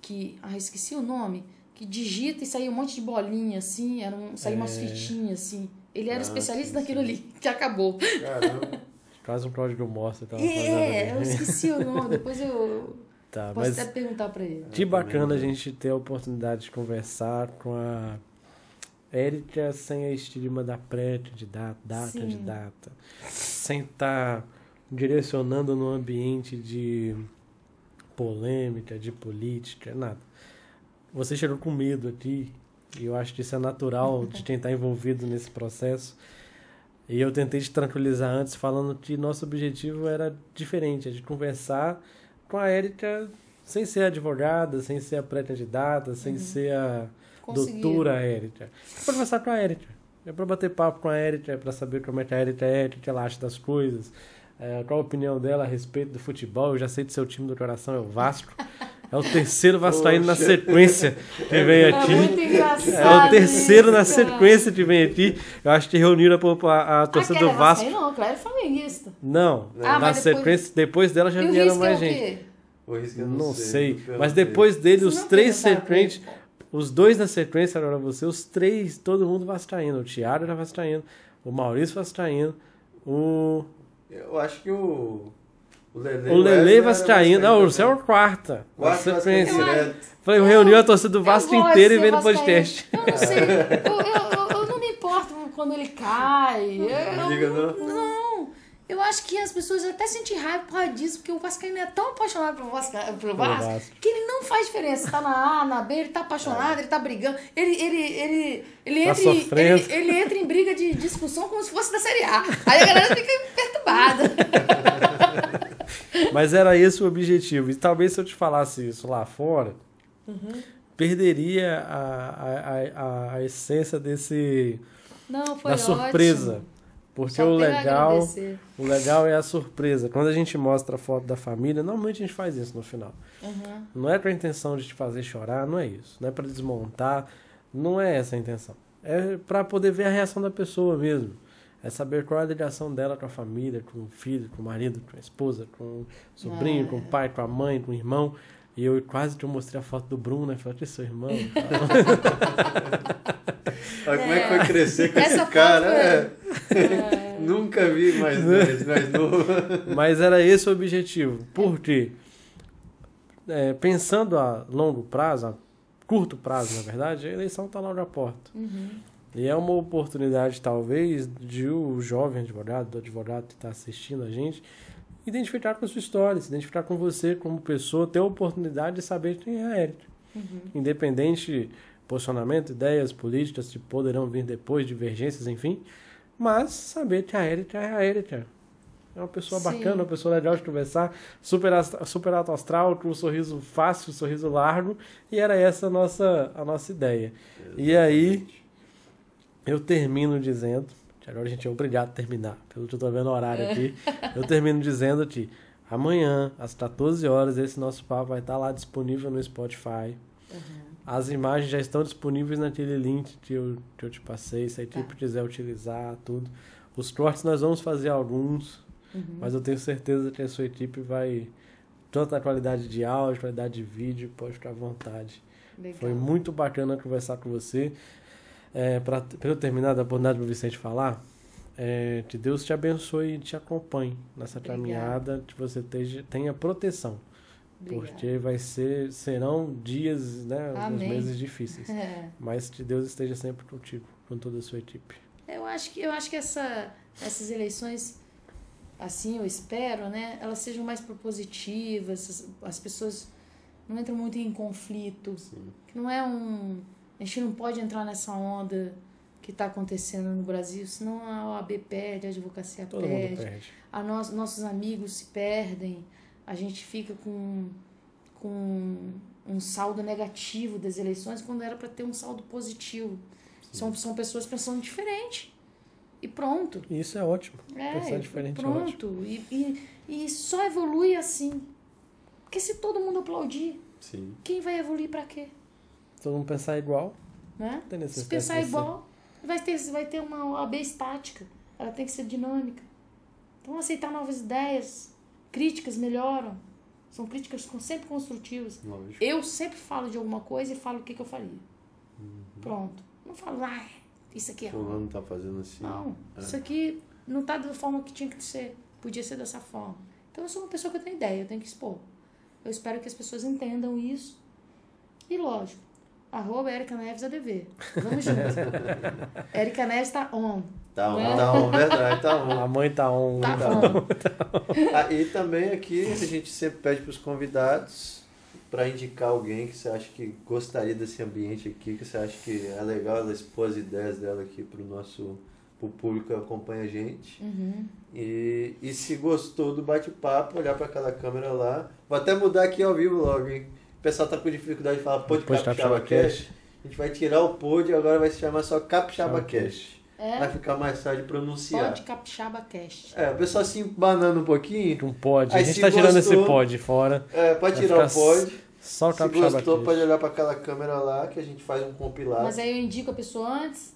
que. Ah, esqueci o nome. Que digita e saía um monte de bolinha, assim. Era um, saía umas É. fitinhas, assim. Ele era Ah, especialista sim, naquilo sim. ali, que acabou. Caramba. Quase um código mostra. Tava É, eu esqueci o nome. Depois eu Tá, posso mas até perguntar pra ele. que bacana a gente ter a oportunidade de conversar com a Érica sem a estigma da pré-candidata, da Sim. candidata. Sem estar direcionando no ambiente de polêmica, de política, nada. Você chegou com medo aqui, e eu acho que isso é natural de quem está envolvido nesse processo. E eu tentei te tranquilizar antes, falando que nosso objetivo era diferente, é de conversar com a Érica sem ser advogada, sem ser a pré-candidata, sem ser a doutora Érica. É conversar com a Érica. É pra bater papo com a Érica, é pra saber como é que a Érica é, o que ela acha das coisas, é, qual a opinião dela a respeito do futebol. Eu já sei que seu time do coração é o Vasco. É o terceiro vascaíno na sequência que vem É aqui. muito engraçado. É o terceiro na isso, cara. sequência que vem aqui. Eu acho que reuniram a, a, a torcida Aquela do Vasco. Não, claro, é flamenguista. Não, Ah, na mas depois- sequência, depois dela já E vieram é mais o gente. O risco eu Não sei. não Mas depois dele, os não três sequentes, os dois na sequência, agora você, os três, todo mundo vascaíno. O Thiago era vascaíno, o Maurício vascaíno, o, Eu acho que o. O Lele, o vascaíno. Não, o Céu é o quarta. Na Quarto sequência. Direto. Falei, reuniu a torcida do Vasco inteira e veio no podcast. Eu não sei. Eu, eu, eu, eu não me importo quando ele cai. Eu, Não não? não. Eu acho que as pessoas até sentem raiva por causa disso, porque o Vascaíno é tão apaixonado pelo Vasco, pelo Vasco, Vasco. que ele não faz diferença. Tá na A, na B, ele tá apaixonado, ele tá brigando. Ele, ele, ele, ele, Tá entra, em, ele, ele entra em briga de discussão como se fosse da Série A. Aí a galera fica perturbada. Mas era esse o objetivo. E talvez se eu te falasse isso lá fora, Uhum. perderia a, a, a, a essência desse. Não, foi da surpresa. ótimo. Porque o legal, o legal é a surpresa. Quando a gente mostra a foto da família, normalmente a gente faz isso no final. Uhum. Não é com a intenção de te fazer chorar, não é isso. Não é para desmontar, não é essa a intenção. É para poder ver a reação da pessoa mesmo. É saber qual é a ligação dela com a família, com o filho, com o marido, com a esposa, com o sobrinho, Ah. com o pai, com a mãe, com o irmão. E eu quase te mostrei a foto do Bruno, né? Falei, que é seu irmão. Olha como é que foi crescer com Essa esse cara. foi- é. Nunca vi mais, mais, mais novo. Mas era esse o objetivo. Por quê? É, pensando a longo prazo, a curto prazo, na verdade, a eleição está logo à porta. Uhum. E é uma oportunidade, talvez, de o jovem advogado, do advogado que está assistindo a gente, identificar com a sua história, se identificar com você como pessoa, ter a oportunidade de saber quem é a Erika. Independente posicionamento, ideias políticas que poderão vir depois, divergências, enfim, mas saber que a Erika é a Erika. É uma pessoa Sim. bacana, uma pessoa legal de conversar, super, super alto astral, com um sorriso fácil, um sorriso largo, e era essa a nossa, a nossa ideia. E aí, eu termino dizendo, agora a gente é obrigado a terminar, pelo que eu tô vendo o horário aqui, eu termino dizendo que amanhã, às 14 horas, esse nosso papo vai estar lá disponível no Spotify. As imagens já estão disponíveis naquele link que eu, que eu te passei, se a equipe Tá. quiser utilizar, tudo. Os cortes nós vamos fazer alguns, Uhum. mas eu tenho certeza que a sua equipe vai, tanto na qualidade de áudio, qualidade de vídeo, pode ficar à vontade. Legal. Foi muito bacana conversar com você. É, para eu terminar, da oportunidade do Vicente falar, é, que Deus te abençoe e te acompanhe nessa Obrigada. caminhada, que você tenha, tenha proteção, Obrigada. porque vai ser, serão dias, né, Amém. meses difíceis, É. mas que Deus esteja sempre contigo, com toda a sua equipe. Eu acho que, eu acho que essa, essas eleições, assim eu espero, né, elas sejam mais propositivas, as, as pessoas não entram muito em conflito, que não é um... A gente não pode entrar nessa onda que está acontecendo no Brasil, senão a OAB perde, a advocacia Todo perde, perde. a nós, nossos amigos se perdem, a gente fica com, com um saldo negativo das eleições quando era para ter um saldo positivo. São, são pessoas pensando diferente. E pronto. E Isso é ótimo. É, Pensar diferente é pronto. E, e, e só evolui assim. Porque se todo mundo aplaudir, Sim. quem vai evoluir para quê? Todo mundo pensar igual, Né? tem Se pensar igual, vai ter, vai ter uma OAB estática. Ela tem que ser dinâmica. Então, aceitar novas ideias. Críticas melhoram. São críticas sempre construtivas. Lógico. Eu sempre falo de alguma coisa e falo o que, que eu faria. Uhum. Pronto. Não falo, ah, isso aqui é. Fulano tá fazendo assim. Não, É. isso aqui não tá da forma que tinha que ser. Podia ser dessa forma. Então eu sou uma pessoa que eu tenho ideia, eu tenho que expor. Eu espero que as pessoas entendam isso. E lógico, arroba Erika Neves ADV. Vamos junto. Erika Neves tá on. Tá on, É. tá on, verdade, tá on. A mãe tá on. Tá tá on. Ah, e também aqui a gente sempre pede para os convidados para indicar alguém que você acha que gostaria desse ambiente aqui, que você acha que é legal ela expor as ideias dela aqui para o nosso pro público que acompanha a gente. Uhum. E, e se gostou do bate-papo, olhar para aquela câmera lá. Vou até mudar aqui ao vivo logo, hein? O pessoal tá com dificuldade de falar Pod Pod Capixaba Capixaba Cast. A gente vai tirar o pod e agora vai se chamar só Capixaba. Vai É, ficar mais fácil de pronunciar. pode Capixaba Cast. É, o pessoal se banando um pouquinho. Um pod. A gente tá tirando esse pod fora. É, pode Vai tirar o pod. Só o Se capixaba gostou, pode olhar para aquela câmera lá que a gente faz um compilado. Mas aí eu indico a pessoa antes.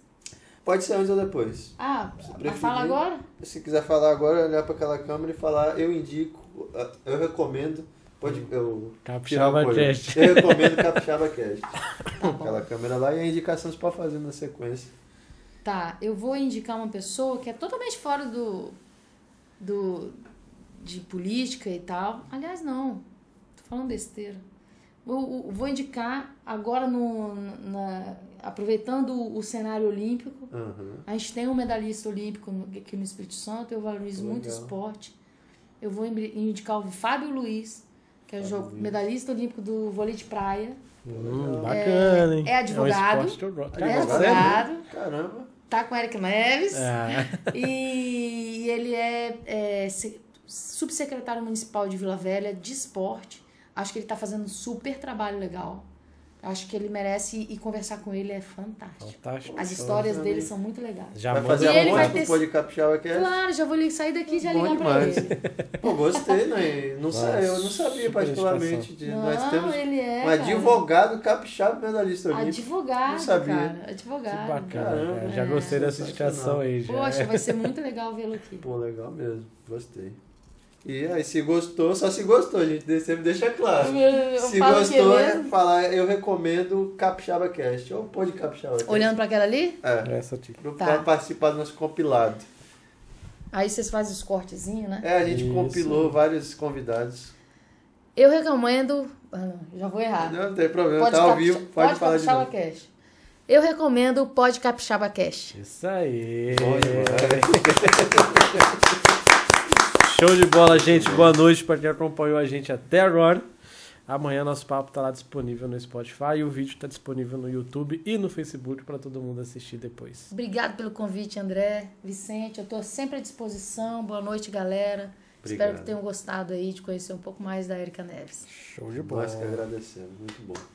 Pode ser antes ou depois. Ah, preferir. mas fala agora? Se quiser falar agora, olhar para aquela câmera e falar, eu indico, eu recomendo, pode eu Capixaba. Cast. Eu recomendo Capixaba Cast. Aquela câmera lá e a indicação você pode fazer na sequência. Tá, eu vou indicar uma pessoa que é totalmente fora do. do de política e tal. Aliás, não. Tô falando besteira. Vou, vou indicar agora no. na- aproveitando o cenário olímpico. Uhum. A gente tem um medalhista olímpico aqui no Espírito Santo, eu valorizo muito o Legal. esporte. Eu vou indi- indicar o Fábio Luiz, que é o jogo- medalhista olímpico do vôlei de praia. Hum, bacana, hein? é advogado. um esporte que eu é Cara, Advogado? Caramba. tá com Eric Neves. É. E ele é, é se- subsecretário municipal de Vila Velha de esporte. Acho que ele está fazendo um super trabalho legal. Acho que ele merece ir conversar com ele, é fantástico. Fantástico. As histórias dele são muito legais. Já vai fazer E a vai ponte ter- Pode Capixaba que é. Claro, já vou sair daqui e já Bom ligar demais. pra ele. Pô, gostei, né? Não sa- eu não Nossa, sabia particularmente. De, nós Não, temos ele é, um cara. advogado capixaba medalhista olímpico. Advogado, Não sabia. cara. Que Advogado. bacana, Caramba, cara. Já é. gostei dessa indicação aí. Já. Poxa, vai ser muito legal vê-lo aqui. Pô, legal mesmo. Gostei. E aí, se gostou, só se gostou, gente. Sempre deixa claro. Eu Se gostou, é falar, eu recomendo Capixaba Cast. Ou Pode Capixaba Cast. Olhando pra aquela ali? É. Essa aqui. Pra Tá. pra participar do nosso compilado. Aí vocês fazem os cortezinhos, né? É, a gente Isso. compilou vários convidados. Eu recomendo. Ah, não, já vou errar. Não, tem problema, Pode tá ao vivo, pode, falar de novo. Cash. Eu recomendo o Pode Capixaba Cash. Isso aí. Demais. Show de bola, gente. Boa noite para quem acompanhou a gente até agora. Amanhã nosso papo tá lá disponível no Spotify e o vídeo tá disponível no YouTube e no Facebook para todo mundo assistir depois. Obrigado pelo convite, André, Vicente. Eu estou sempre à disposição. Boa noite, galera. Espero Obrigado. que tenham gostado aí de conhecer um pouco mais da Erika Neves. Show de bola. Nós que agradecemos, muito bom.